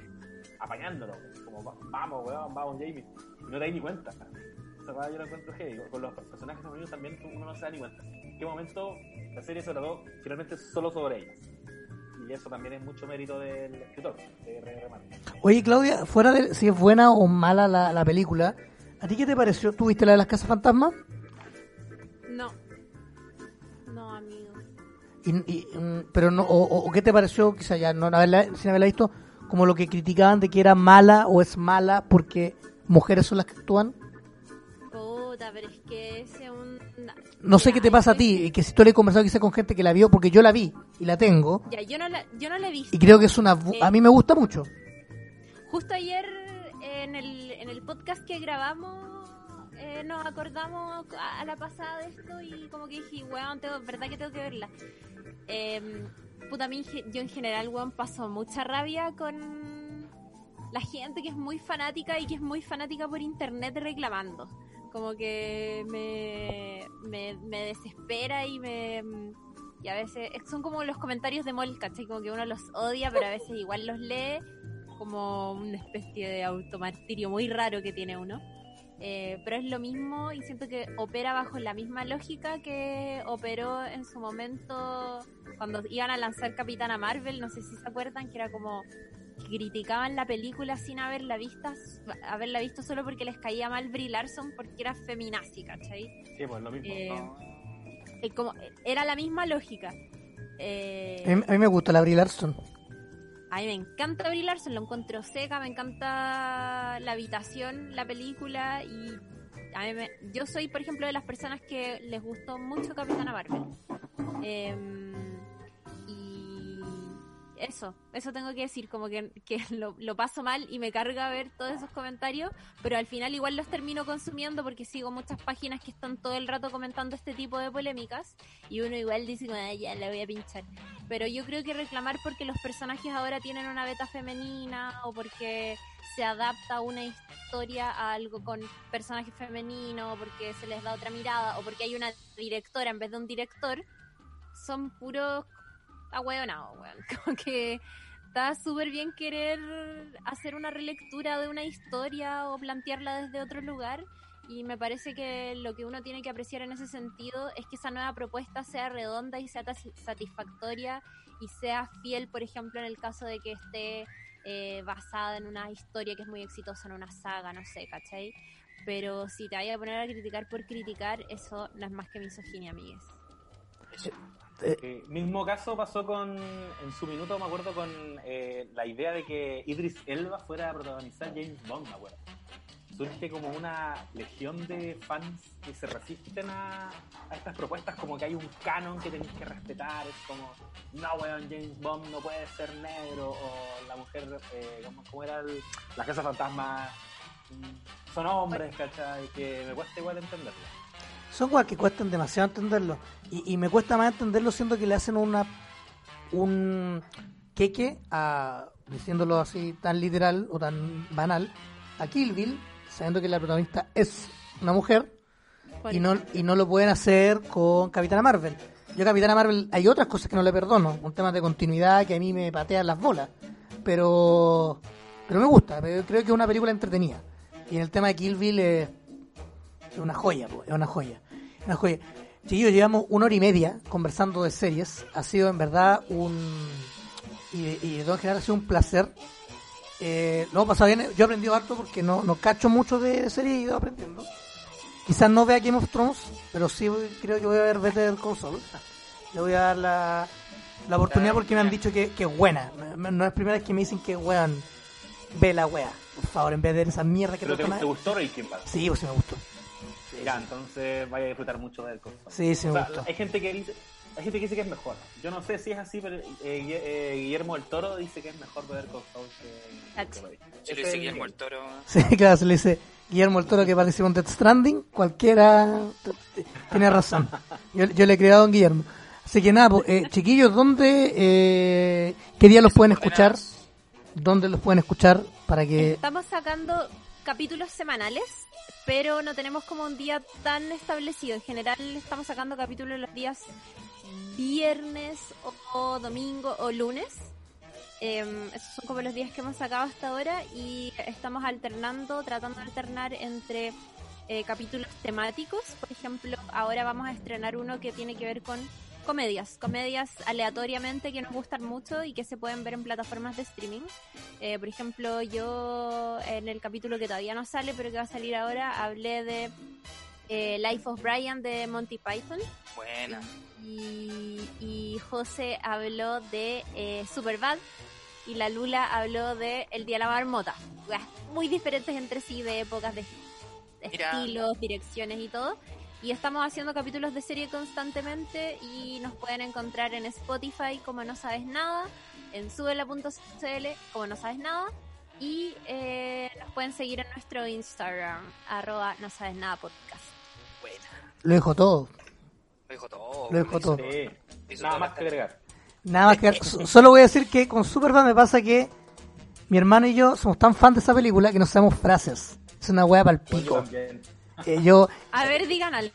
apañándolo, como "Va- vamos, weón, vamos Jamie, y no te das ni cuenta. Esa yo la encuentro heavy. Con los personajes femeninos también uno no se da ni cuenta. En qué momento la serie se trató finalmente solo sobre ellas. Y eso también es mucho mérito del escritor, de R.R. Oye, Claudia, fuera de si es buena o mala la, la película, ¿a ti qué te pareció? ¿Tuviste la de las casas fantasmas? Y, y, mm, pero no, o, o- qué te pareció, quizá ya no haberla, sin haberla visto, como lo que criticaban de que era mala o es mala porque mujeres son las que actúan? Puta, pero es que ese es un... No sé qué te Ya, pasa a ti, y que si tú le he conversado quizá con gente que la vio, porque yo la vi y la tengo, Ya, yo no la, yo no la he visto. y creo que es una... bu- A mí me gusta mucho. Justo ayer en el, en el podcast que grabamos eh, nos acordamos a, la pasada de esto y como que dije, weón, tengo, verdad que tengo que verla. Eh, puta, a mí, yo en general, weón, paso mucha rabia con la gente que es muy fanática y que es muy fanática por internet reclamando. Como que me, me, me desespera y me... Y a veces son como los comentarios de Mol, ¿cachai? Como que uno los odia, pero a veces igual los lee como una especie de automartirio muy raro que tiene uno. Eh, pero es lo mismo y siento que opera bajo la misma lógica que operó en su momento cuando iban a lanzar Capitana Marvel, no sé si se acuerdan, que era como que criticaban la película sin haberla vista, haberla visto solo porque les caía mal Brie Larson porque era feminazi, ¿cachai? Sí, pues lo mismo. Eh, ¿no? Eh, como, era la misma lógica. Eh, A mí, a mí me gusta la Brie Larson. A mí me encanta Brie Larson, lo encuentro seca, me encanta la habitación, la película y a mí me- yo soy, por ejemplo, de las personas que les gustó mucho Capitana Marvel. Em, eso, eso tengo que decir, como que, que lo, lo paso mal y me carga ver todos esos comentarios, pero al final igual los termino consumiendo porque sigo muchas páginas que están todo el rato comentando este tipo de polémicas y uno igual dice, "Ah, ya la voy a pinchar. Pero yo creo que reclamar porque los personajes ahora tienen una beta femenina o porque se adapta una historia a algo con personaje femenino o porque se les da otra mirada o porque hay una directora en vez de un director, son puros ahueonados, weón. Como que está súper bien querer hacer una relectura de una historia o plantearla desde otro lugar. Y me parece que lo que uno tiene que apreciar en ese sentido es que esa nueva propuesta sea redonda y sea satisfactoria y sea fiel, por ejemplo, en el caso de que esté eh, basada en una historia que es muy exitosa, en una saga, no sé, ¿cachai? Pero si te vayas a poner a criticar por criticar, eso no es más que misoginia, amigues. Eso. Eh, mismo caso pasó con, en su minuto me acuerdo con eh, la idea de que Idris Elba fuera a protagonizar James Bond, me acuerdo. Surge como una legión de fans que se resisten a, a estas propuestas, como que hay un canon que tenéis que respetar, es como, no weón, James Bond no puede ser negro, o la mujer, eh, como, como era el, la casa fantasma, son hombres, ¿cachai? Que me cuesta igual entenderlo. Son cosas que cuestan demasiado entenderlo. Y, me cuesta más entenderlo siendo que le hacen una un queque a, diciéndolo así tan literal o tan banal, a Kill Bill, sabiendo que la protagonista es una mujer y no, y no lo pueden hacer con Capitana Marvel. Yo Capitana Marvel hay otras cosas que no le perdono, un tema de continuidad que a mí me patean las bolas, pero pero me gusta, creo que es una película entretenida. Y en el tema de Kill Bill es, es una joya, es una joya. Joya. Chiquillos, llevamos una hora y media conversando de series. Ha sido en verdad un. Y, y en general ha sido un placer. Eh, lo hemos pasado bien. Yo he aprendido harto porque no, no cacho mucho de series y he ido aprendiendo. Quizás no vea Game of Thrones, pero sí voy- creo que voy a ver Better Call Saul. Le voy a dar la, la oportunidad porque me han dicho que, que es buena. No- No es primera vez que me dicen que weón, ve la wea. Por favor, en vez de esa mierda que ¿Pero te, te gustó Breaking Bad? Sí, pues sí me gustó. Ya, entonces vaya a disfrutar mucho del cosa. Sí, sí O sea, hay gente que dice, hay gente que dice que es mejor. Yo no sé si es así, pero eh, eh, Guillermo del Toro dice que es mejor ver con Saul que. Lo Ese dice el Guillermo el Toro. Sí, claro, se le dice Guillermo el Toro que participó en Death Stranding, cualquiera tiene razón. Yo, yo le he creado a don Guillermo. Así que nada, pues, eh, chiquillos, ¿dónde, eh, qué día los pueden escuchar? ¿Dónde los pueden escuchar para que... Estamos sacando capítulos semanales, pero no tenemos como un día tan establecido. En general estamos sacando capítulos los días viernes o, domingo o lunes. Em, esos son como los días que hemos sacado hasta ahora y estamos alternando, tratando de alternar entre eh, capítulos temáticos. Por ejemplo, ahora vamos a estrenar uno que tiene que ver con comedias, comedias aleatoriamente que nos gustan mucho y que se pueden ver en plataformas de streaming. Eh, por ejemplo, yo en el capítulo que todavía no sale, pero que va a salir ahora, hablé de eh, Life of Brian de Monty Python Buena. y, y José habló de eh, Superbad y la Lula habló de El Día de la Marmota. Muy diferentes entre sí de épocas, de Mira. estilos, direcciones y todo. Y estamos haciendo capítulos de serie constantemente y nos pueden encontrar en Spotify como No Sabes Nada, en subela.cl como No Sabes Nada y eh, nos pueden seguir en nuestro Instagram, arroba No Sabes Nada Podcast. Lo dejo todo. Lo dijo todo. Lo dijo todo. Sí, nada más que agregar. Nada más que... so- Solo voy a decir que con Superbad me pasa que mi hermano y yo somos tan fan de esa película que no sabemos frases. Es una wea para el Yo pico. también. Eh, yo, A ver, digan algo.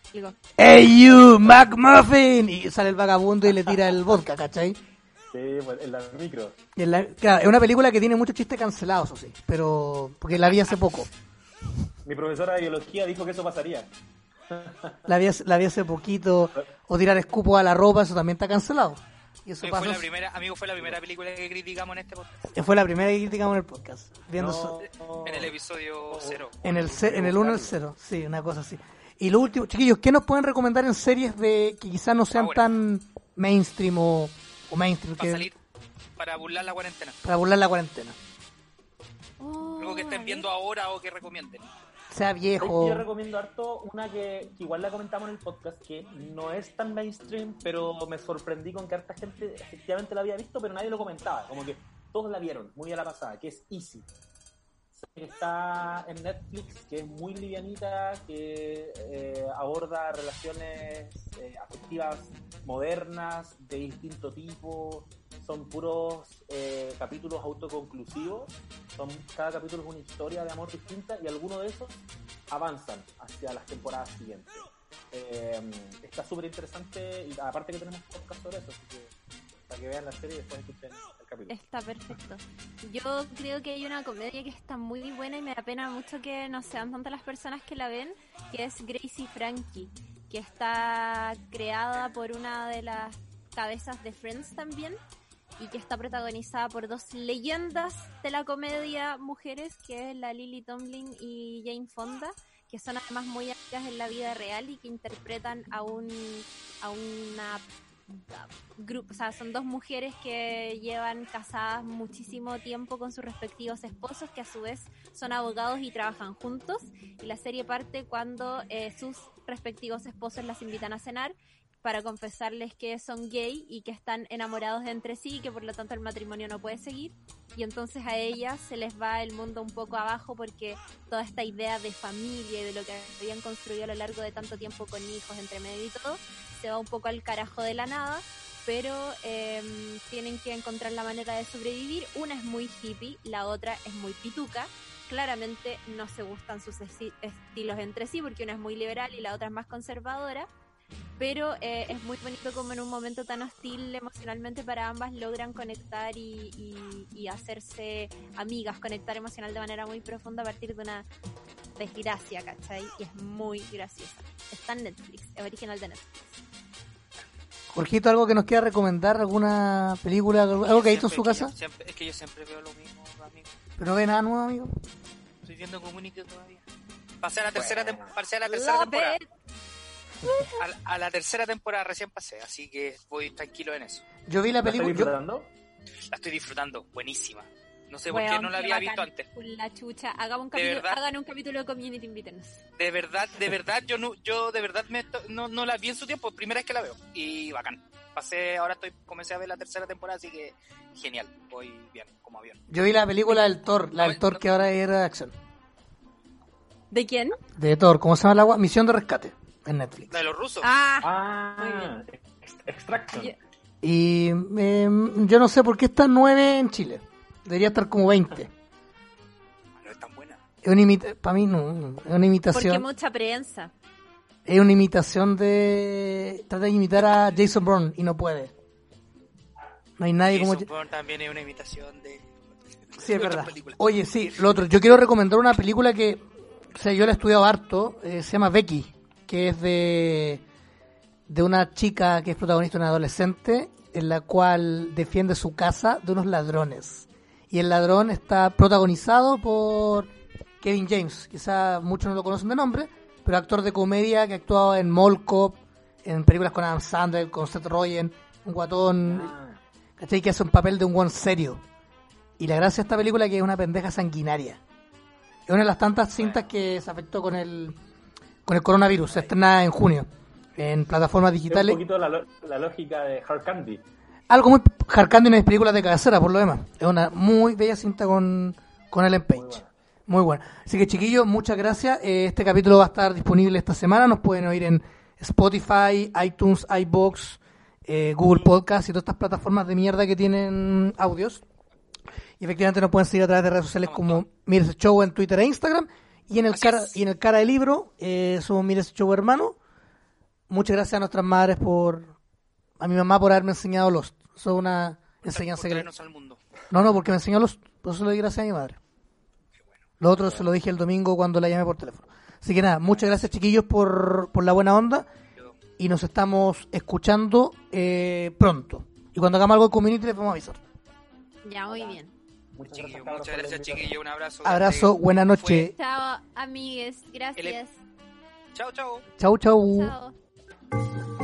¡Hey you, McMuffin! Y sale el vagabundo y le tira el vodka, ¿cachai? Sí, pues en la micro. Y en la- claro, es una película que tiene muchos chistes cancelados, eso sí. Pero, porque la vi hace poco. Mi profesora de biología dijo que eso pasaría. La vi, hace- la vi hace poquito. O tirar escupo a la ropa, eso también está cancelado. Y eso Fue pasó. la primera, amigo, fue la primera película que criticamos en este podcast. Fue la primera que criticamos en el podcast. Viendo eso- No. En el episodio cero. en el ce- en el 1 al 0. Sí, una cosa así. Y lo último, chiquillos, ¿qué nos pueden recomendar en series de que quizás no sean Ahora. tan mainstream o, o mainstream Para que, salir, para burlar la cuarentena. para burlar la cuarentena? Oh, Algo que estén ver. viendo ahora o que recomienden. Sea ¿Sabes que viejo. Yo recomiendo harto una que, que igual la comentamos en el podcast, que no es tan mainstream, pero me sorprendí con que harta gente efectivamente la había visto, pero nadie lo comentaba. Como que todos la vieron, muy a la pasada, que es Easy. Está en Netflix, que es muy livianita, que eh, aborda relaciones eh, afectivas modernas, de distinto tipo. Son puros eh, capítulos autoconclusivos. Son, cada capítulo es una historia de amor distinta y algunos de esos avanzan hacia las temporadas siguientes. Eh, está súper interesante y aparte que tenemos podcast sobre eso, así que para que vean la serie y después escuchen Está perfecto. Yo creo que hay una comedia que está muy buena y me da pena mucho que no sean tantas las personas que la ven, que es Gracie Frankie, que está creada por una de las cabezas de Friends también y que está protagonizada por dos leyendas de la comedia mujeres, que es la Lily Tomlin y Jane Fonda, que son además muy amigas en la vida real y que interpretan a un a una grupo, o sea, son dos mujeres que llevan casadas muchísimo tiempo con sus respectivos esposos, que a su vez son abogados y trabajan juntos. Y la serie parte cuando eh, sus respectivos esposos las invitan a cenar para confesarles que son gay y que están enamorados de entre sí y que por lo tanto el matrimonio no puede seguir. Y entonces a ellas se les va el mundo un poco abajo porque toda esta idea de familia y de lo que habían construido a lo largo de tanto tiempo con hijos entre medio y todo, se va un poco al carajo de la nada, pero eh, tienen que encontrar la manera de sobrevivir. Una es muy hippie, la otra es muy pituca. Claramente no se gustan sus esti- estilos entre sí porque una es muy liberal y la otra es más conservadora. Pero eh, es muy bonito como en un momento tan hostil emocionalmente para ambas logran conectar y, y- y hacerse amigas, conectar emocional de manera muy profunda a partir de una desgracia, ¿cachai? Y es muy graciosa. Está en Netflix, es original de Netflix. Jorgito, ¿algo que nos quiera recomendar? ¿Alguna película? ¿Algo que ha visto en su casa? que yo siempre- es que yo siempre veo lo mismo, amigo. ¿Pero no ve nada nuevo, amigo? Estoy viendo Community todavía. Pasé a la tercera, tem- pasé a la tercera Love temporada. it. A, la- a la tercera temporada recién pasé, así que voy tranquilo en eso. Yo vi la ¿La estoy película. yo- disfrutando? La estoy disfrutando, buenísima. No sé por qué no la había bacán. visto antes. La chucha. Hagamos un De capítulo, verdad. hagan un capítulo de Community, invítenos. De verdad, de verdad, yo no, yo de verdad me to- no, no la vi en su tiempo, primera vez que la veo. Y bacán. Pasé, ahora estoy, comencé a ver la tercera temporada, así que genial. Voy bien, como avión. Yo vi la película del Thor, la del Thor que ahora era de acción. ¿De quién? De Thor, ¿cómo se llama el agua? Misión de rescate en Netflix. La de los rusos. Ah, Muy Ah, ex- Extraction. Yo- Y eh, yo no sé por qué está 9 en Chile. Debería estar como 20. No es tan buena. Es una imita para mí no, no, es una porque imitación. mucha prensa. Es una imitación de trata de imitar a Jason Bourne y no puede. No hay nadie como Jason Bourne también es una imitación de. Sí, es de verdad. Oye, sí, lo otro. Yo quiero recomendar una película que, o sea, yo la he estudiado harto. eh, se llama Becky, que es de, de una chica que es protagonista, una adolescente, en la cual defiende su casa de unos ladrones. Y el ladrón está protagonizado por Kevin James. Quizá muchos no lo conocen de nombre, pero actor de comedia que ha actuado en Mall Cop, en películas con Adam Sandler, con Seth Rogen, un guatón. Ah, ¿Cachai? Que hace un papel de un buen serio. Y la gracia de esta película es que es una pendeja sanguinaria. Es una de las tantas cintas que se afectó con el con el coronavirus. Se estrena en junio en plataformas es un digitales. poquito la lógica de Hard Candy. Algo muy jarcando en las películas de cabecera, por lo demás. Es una muy bella cinta con, con Ellen Page. buena. Muy buena. Así que, chiquillos, muchas gracias. Eh, Este capítulo va a estar disponible esta semana. Nos pueden oír en Spotify, iTunes, iBox, eh, Google Podcast y todas estas plataformas de mierda que tienen audios. Y efectivamente nos pueden seguir a través de redes sociales como Mires Show en Twitter e Instagram. Y en el cara, y en el cara del libro eh, somos Mires Show hermano. Muchas gracias a nuestras madres por a mi mamá por haberme enseñado Lost. Eso es una enseñanza que traernos al mundo. no, no, porque me enseñó Lost. Por eso le di gracias a mi madre. Lo otro se lo dije el domingo cuando la llamé por teléfono. Así que nada, muchas gracias chiquillos por, por la buena onda y nos estamos escuchando eh, pronto. Y cuando hagamos algo en community les vamos a avisar. Ya, muy bien. Muchas Chiquillo, cabros, muchas gracias, chiquillo. Un abrazo. Abrazo, buena Fue- noche. Chao, amigues. Gracias. Chao, chao. Chau, chau. Chao.